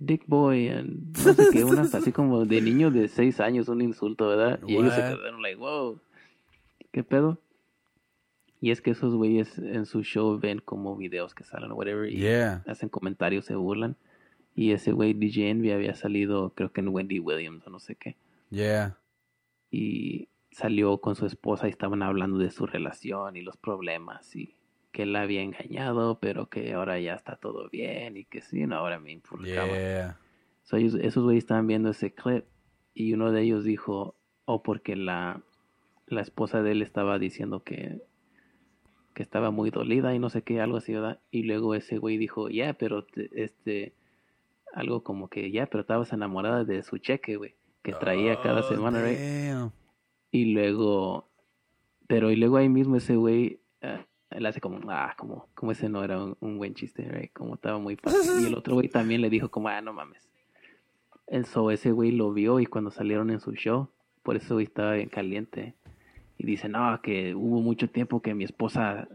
Dick Boy and no sé qué, [LAUGHS] una así como de niño de seis años, un insulto, ¿verdad? Y ellos se quedaron like, wow, ¿qué pedo? Y es que esos güeyes en su show ven como videos que salen o whatever y Yeah. hacen comentarios, se burlan. Y ese güey DJ Envy había salido, creo que en Wendy Williams o no sé qué. Yeah. Y salió con su esposa y estaban hablando de su relación y los problemas y que él la había engañado, pero que ahora ya está todo bien y que sí, no, ahora me publicaba. Yeah. So, ellos, esos güeyes estaban viendo ese clip y uno de ellos dijo, oh, porque la, la esposa de él estaba diciendo que, que estaba muy dolida y no sé qué, algo así, ¿verdad? Y luego ese güey dijo, ya, pero te- este, algo como que ya, pero estabas enamorada de su cheque, güey, que traía cada Oh, semana, right? damn. Y luego, pero y luego ahí mismo ese güey, eh, él hace como, ah, como, como ese no era un, un buen chiste, right? Como estaba muy fácil. Y el otro güey también le dijo como, ah, no mames. Eso, ese güey lo vio y cuando salieron en su show, por eso güey estaba bien caliente. Y dice, no, que hubo mucho tiempo que mi esposa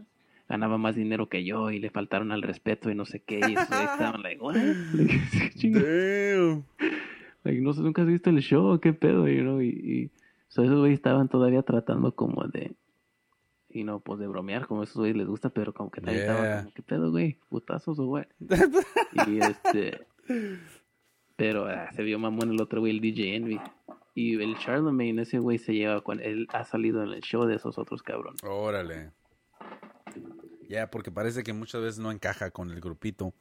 ganaba más dinero que yo y le faltaron al respeto y no sé qué. Y güeyes [LAUGHS] estaban like, what? Like, chinga. Damn. Like, no sé, nunca has visto el show, qué pedo, you know, y, y so, esos güeyes estaban todavía tratando como de, y no, pues de bromear, como esos güeyes les gusta, pero como que también Yeah. estaban como, qué pedo, güey, putazos o what, [LAUGHS] y este, pero ah, se vio mamón el otro güey, el DJ Envy, y el Charlemagne, ese güey se lleva con, él ha salido en el show de esos otros cabrones. Órale. Ya, porque parece que muchas veces no encaja con el grupito.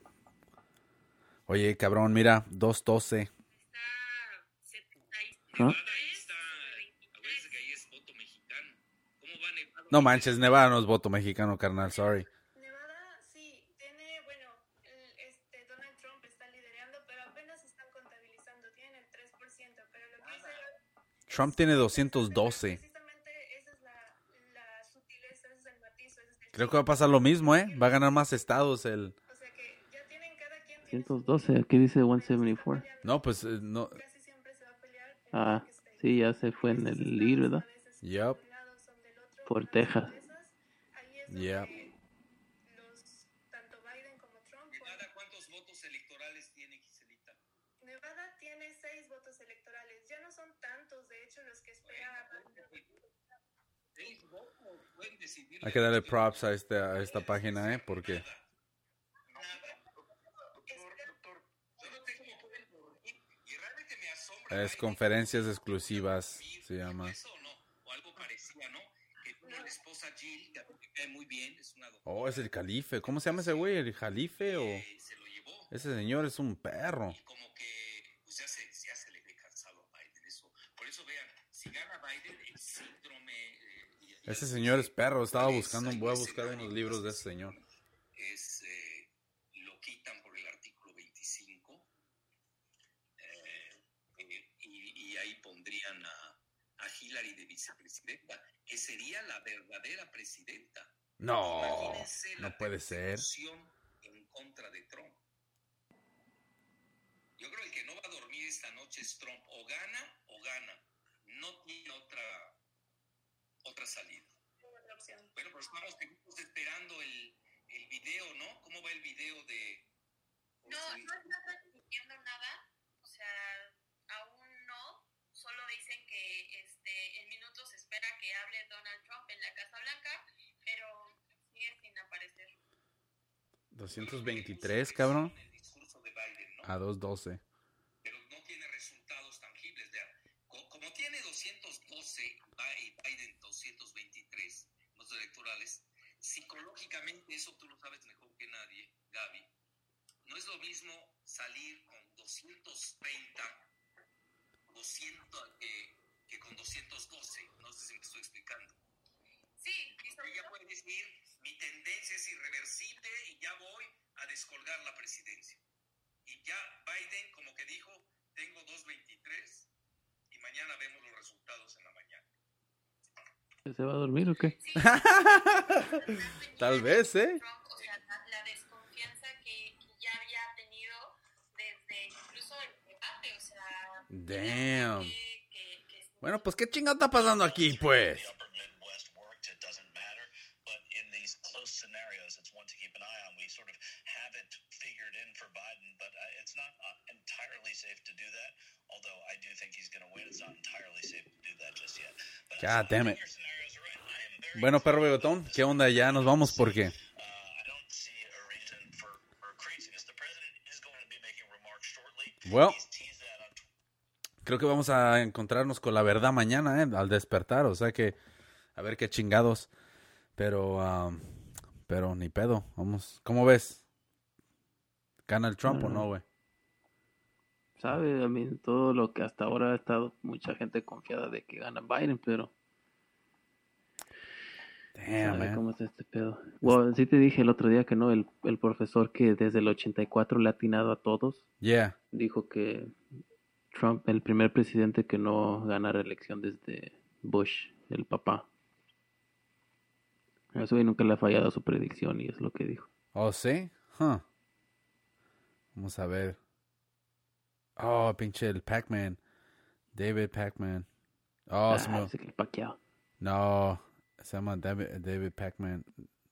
Oye, cabrón, mira, 212. ¿no? Acuérdense que ahí es voto mexicano. ¿Cómo va Nevada? No manches, Nevada no es voto mexicano, carnal, sorry. Ese es el Creo que va a pasar lo mismo, ¿eh? Va a ganar más estados el... O sea que ya tienen cada quien tiene 112, aquí dice 174. No, pues eh, no... Ah, sí, ya se fue en el lead, ¿verdad? Otro, Por Texas. Yep. donde los, tanto Biden como Trump Nevada, ¿cuántos votos electorales tiene Giselita? Nevada tiene seis votos electorales. Ya no son tantos, de hecho, los que espera. Seis votos pueden decidir. Hay que darle props a, este, a esta página, ¿eh? Porque... Es conferencias exclusivas, se llama. Oh, es el calife. ¿Cómo se llama ese güey? ¿El jalife o...? Ese señor es un perro. Como que Ese señor es perro, estaba buscando, voy a buscar unos libros de ese señor. Es, eh, lo quitan por el artículo 25 eh, eh, y, y, ahí pondrían a, a, Hillary de vicepresidenta, que sería la verdadera presidenta. No, Imagínense no puede ser. En contra de Trump. Yo creo que el que no va a dormir esta noche es Trump. O gana o gana. No tiene otra otra salida. Bueno, pues estamos esperando el, el video, ¿no? ¿Cómo va el video de...? No, no están transmitiendo nada, o sea, aún no, solo dicen que este, en minutos espera que hable Donald Trump en la Casa Blanca, pero sigue sin aparecer. 223, pues, cabrón. El discurso de Biden, ¿no? A 212. Gaby, no es lo mismo salir con 230 200, que con 212. No sé si me estoy explicando. Sí, ella puede decir, mi tendencia es irreversible y ya voy a descolgar la presidencia. Y ya Biden como que dijo, tengo 2.23 y mañana vemos los resultados en la mañana. ¿Se va a dormir o qué? [LAUGHS] Tal vez, ¿eh? Damn. Bueno, pues qué chingada está pasando aquí, pues. God damn it. Bueno, perro bigotón, ¿qué onda? Ya nos vamos porque... Well, creo que vamos a encontrarnos con la verdad mañana, ¿eh? Al despertar, o sea que, a ver qué chingados. Pero, um, pero ni pedo, vamos. ¿Cómo ves? ¿Gana el Trump o no, mm. güey? Sabe, a mí todo lo que hasta ahora ha estado mucha gente confiada de que gana Biden, pero... Damn, cómo es este pedo. Well, sí te dije el otro día que no, el, el profesor que desde el 84 le ha atinado a todos. Yeah. Dijo que Trump el primer presidente que no gana reelección desde Bush, el papá. Eso y nunca le ha fallado su predicción y es lo que dijo. ¿Oh, sí? Huh. Vamos a ver. Oh, pinche el Pac-Man. David Pac-Man. Oh, ah, se me... el No, se llama David, David Pac-Man.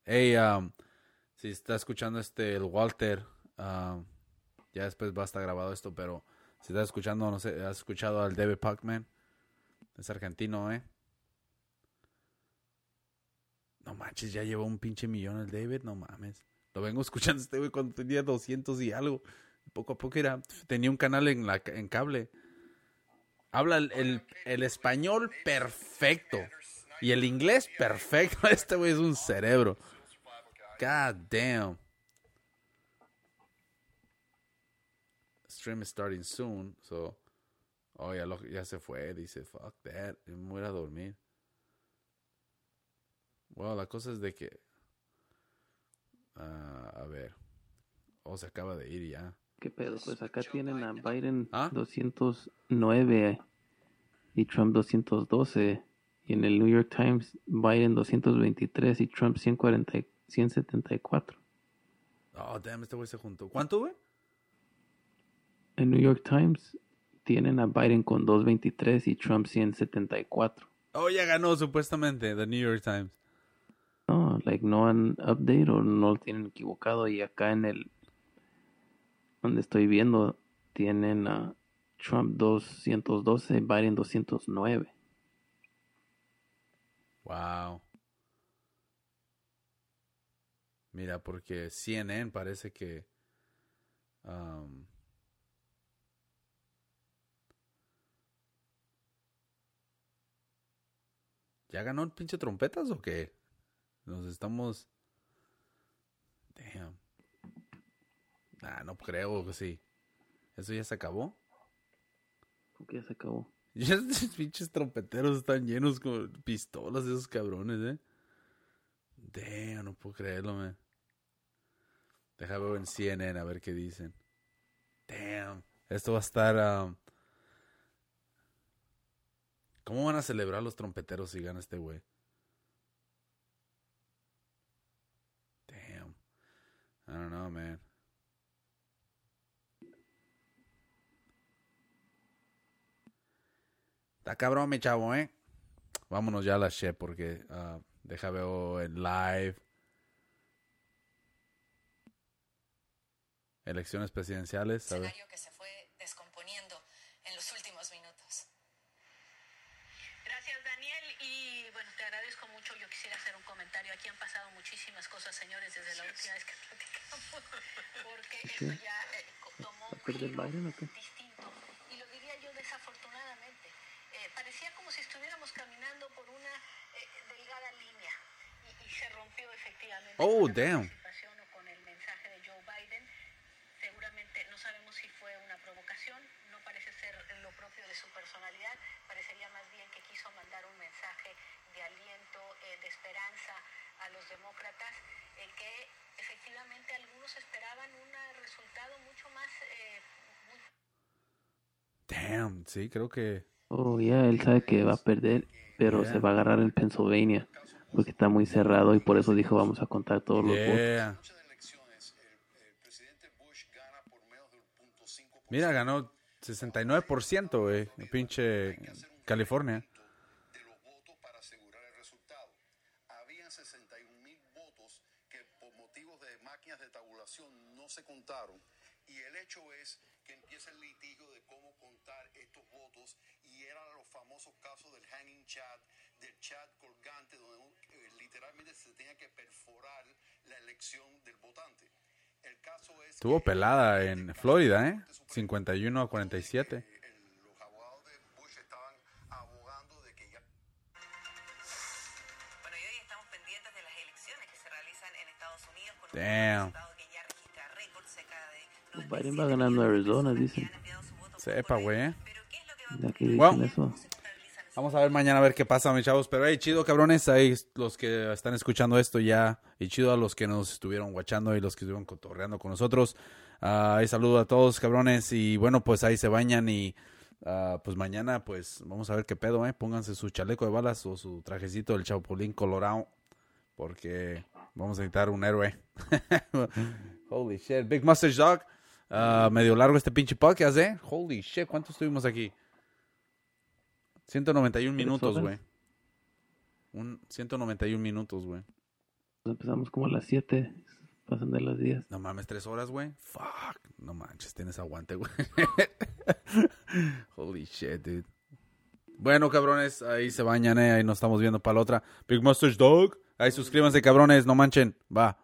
Hey, um, si está escuchando este, el Walter, um, ya después va a estar grabado esto, pero si estás escuchando, no sé, has escuchado al David Pacman. Es argentino, ¿eh? No manches, ya llevó un pinche millón el David, no mames. Lo vengo [LAUGHS] escuchando este güey cuando tenía 200 y algo. Poco a poco era, tenía un canal en, la, en cable. Habla el, el, el español perfecto. Y el inglés perfecto. [LAUGHS] Este güey es un cerebro. God damn. stream is starting soon. So, oh, ya, lo, ya se fue. Dice, fuck that. Me voy a dormir. Bueno, la cosa es de que. Ah, a ver. Oh, se acaba de ir ya. ¿Qué pedo? Pues acá tienen a Biden ¿Ah? 209 y Trump 212. Y en el New York Times, Biden 223 y Trump 140, 174. Oh, damn, este güey se juntó. ¿Cuánto, güey? El New York Times tienen a Biden con 223 y Trump 174. Oh, ya ganó supuestamente The New York Times. No, like no han update o no lo tienen equivocado y acá en el donde estoy viendo tienen a Trump 212, Biden 209. Wow. Mira, porque CNN parece que um, ¿Ya ganó el pinche trompetas o qué? Nos estamos. Damn. Ah, no creo que sí. ¿Eso ya se acabó? ¿Cómo que ya se acabó? [LAUGHS] Ya estos pinches trompeteros están llenos con pistolas esos cabrones, eh. Damn, no puedo creerlo, man. Déjame ver en CNN a ver qué dicen. Damn. Esto va a estar. Um, ¿Cómo van a celebrar los trompeteros si gana este güey? Damn. I don't know, man. Está cabrón, mi chavo, ¿eh? Vámonos ya a la shit porque uh, deja veo el live. Elecciones presidenciales. ¿sabes? Muchísimas cosas, señores, desde la última vez que platicamos. [LAUGHS] Porque esto ya eh, tomó ¿Va a perder un giro distinto. Y lo diría yo desafortunadamente. Eh, parecía como si estuviéramos caminando por una eh, delgada línea. Y, y se rompió efectivamente. Oh, con la damn. o con el mensaje de Joe Biden. Seguramente no sabemos si fue una provocación, no parece ser lo propio de su personalidad, parecería más bien que quiso mandar un mensaje de aliento, eh, de esperanza a los demócratas, eh, que efectivamente algunos esperaban un resultado mucho más... eh, muy Damn, sí, creo que. Oh, ya, él sabe que va a perder, pero Yeah. se va a agarrar en Pennsylvania. Porque está muy cerrado y por eso dijo vamos a contar todos los votos. Yeah. muchas elecciones, el, el presidente Bush gana por menos del 0.5%. Mira, ganó 69%, güey. en Pinche California. Literalmente se tenía que perforar la elección del votante. El caso es Estuvo que- pelada en Florida, ¿eh? 51 a 47. el- los abogados de Bush estaban abogando de que ya Bueno, y hoy estamos pendientes de las elecciones que se realizan en Estados Unidos con Damn. un resultado que ya registra récord cerca de Biden va ganando Arizona, dicen. Sepa, güey. ¿eh? Que. Vamos a ver mañana a ver qué pasa, mis chavos. Pero hey, chido, cabrones. Ahí los que están escuchando esto ya. Y chido a los que nos estuvieron guachando y los que estuvieron cotorreando con nosotros. Ah, ahí saludo a todos, cabrones. Y bueno, pues ahí se bañan y ah, pues mañana, pues vamos a ver qué pedo, ¿eh? Pónganse su chaleco de balas o su trajecito del Chapulín Colorado. Porque vamos a necesitar un héroe. [LAUGHS] Holy shit. Big Mustache Dog. Ah, medio largo este pinche podcast, ¿eh? Holy shit. ¿Cuánto estuvimos aquí? 191 minutos, güey. Un 191 minutos, güey. Empezamos como a las 7, pasan de las 10. No mames, tres horas, güey. Fuck. No manches, tienes aguante, güey. [LAUGHS] Holy shit, dude. Bueno, cabrones, ahí se bañan, eh. Ahí nos estamos viendo para la otra. Big Mustache Dog. Ahí suscríbanse, cabrones. No manchen. Va.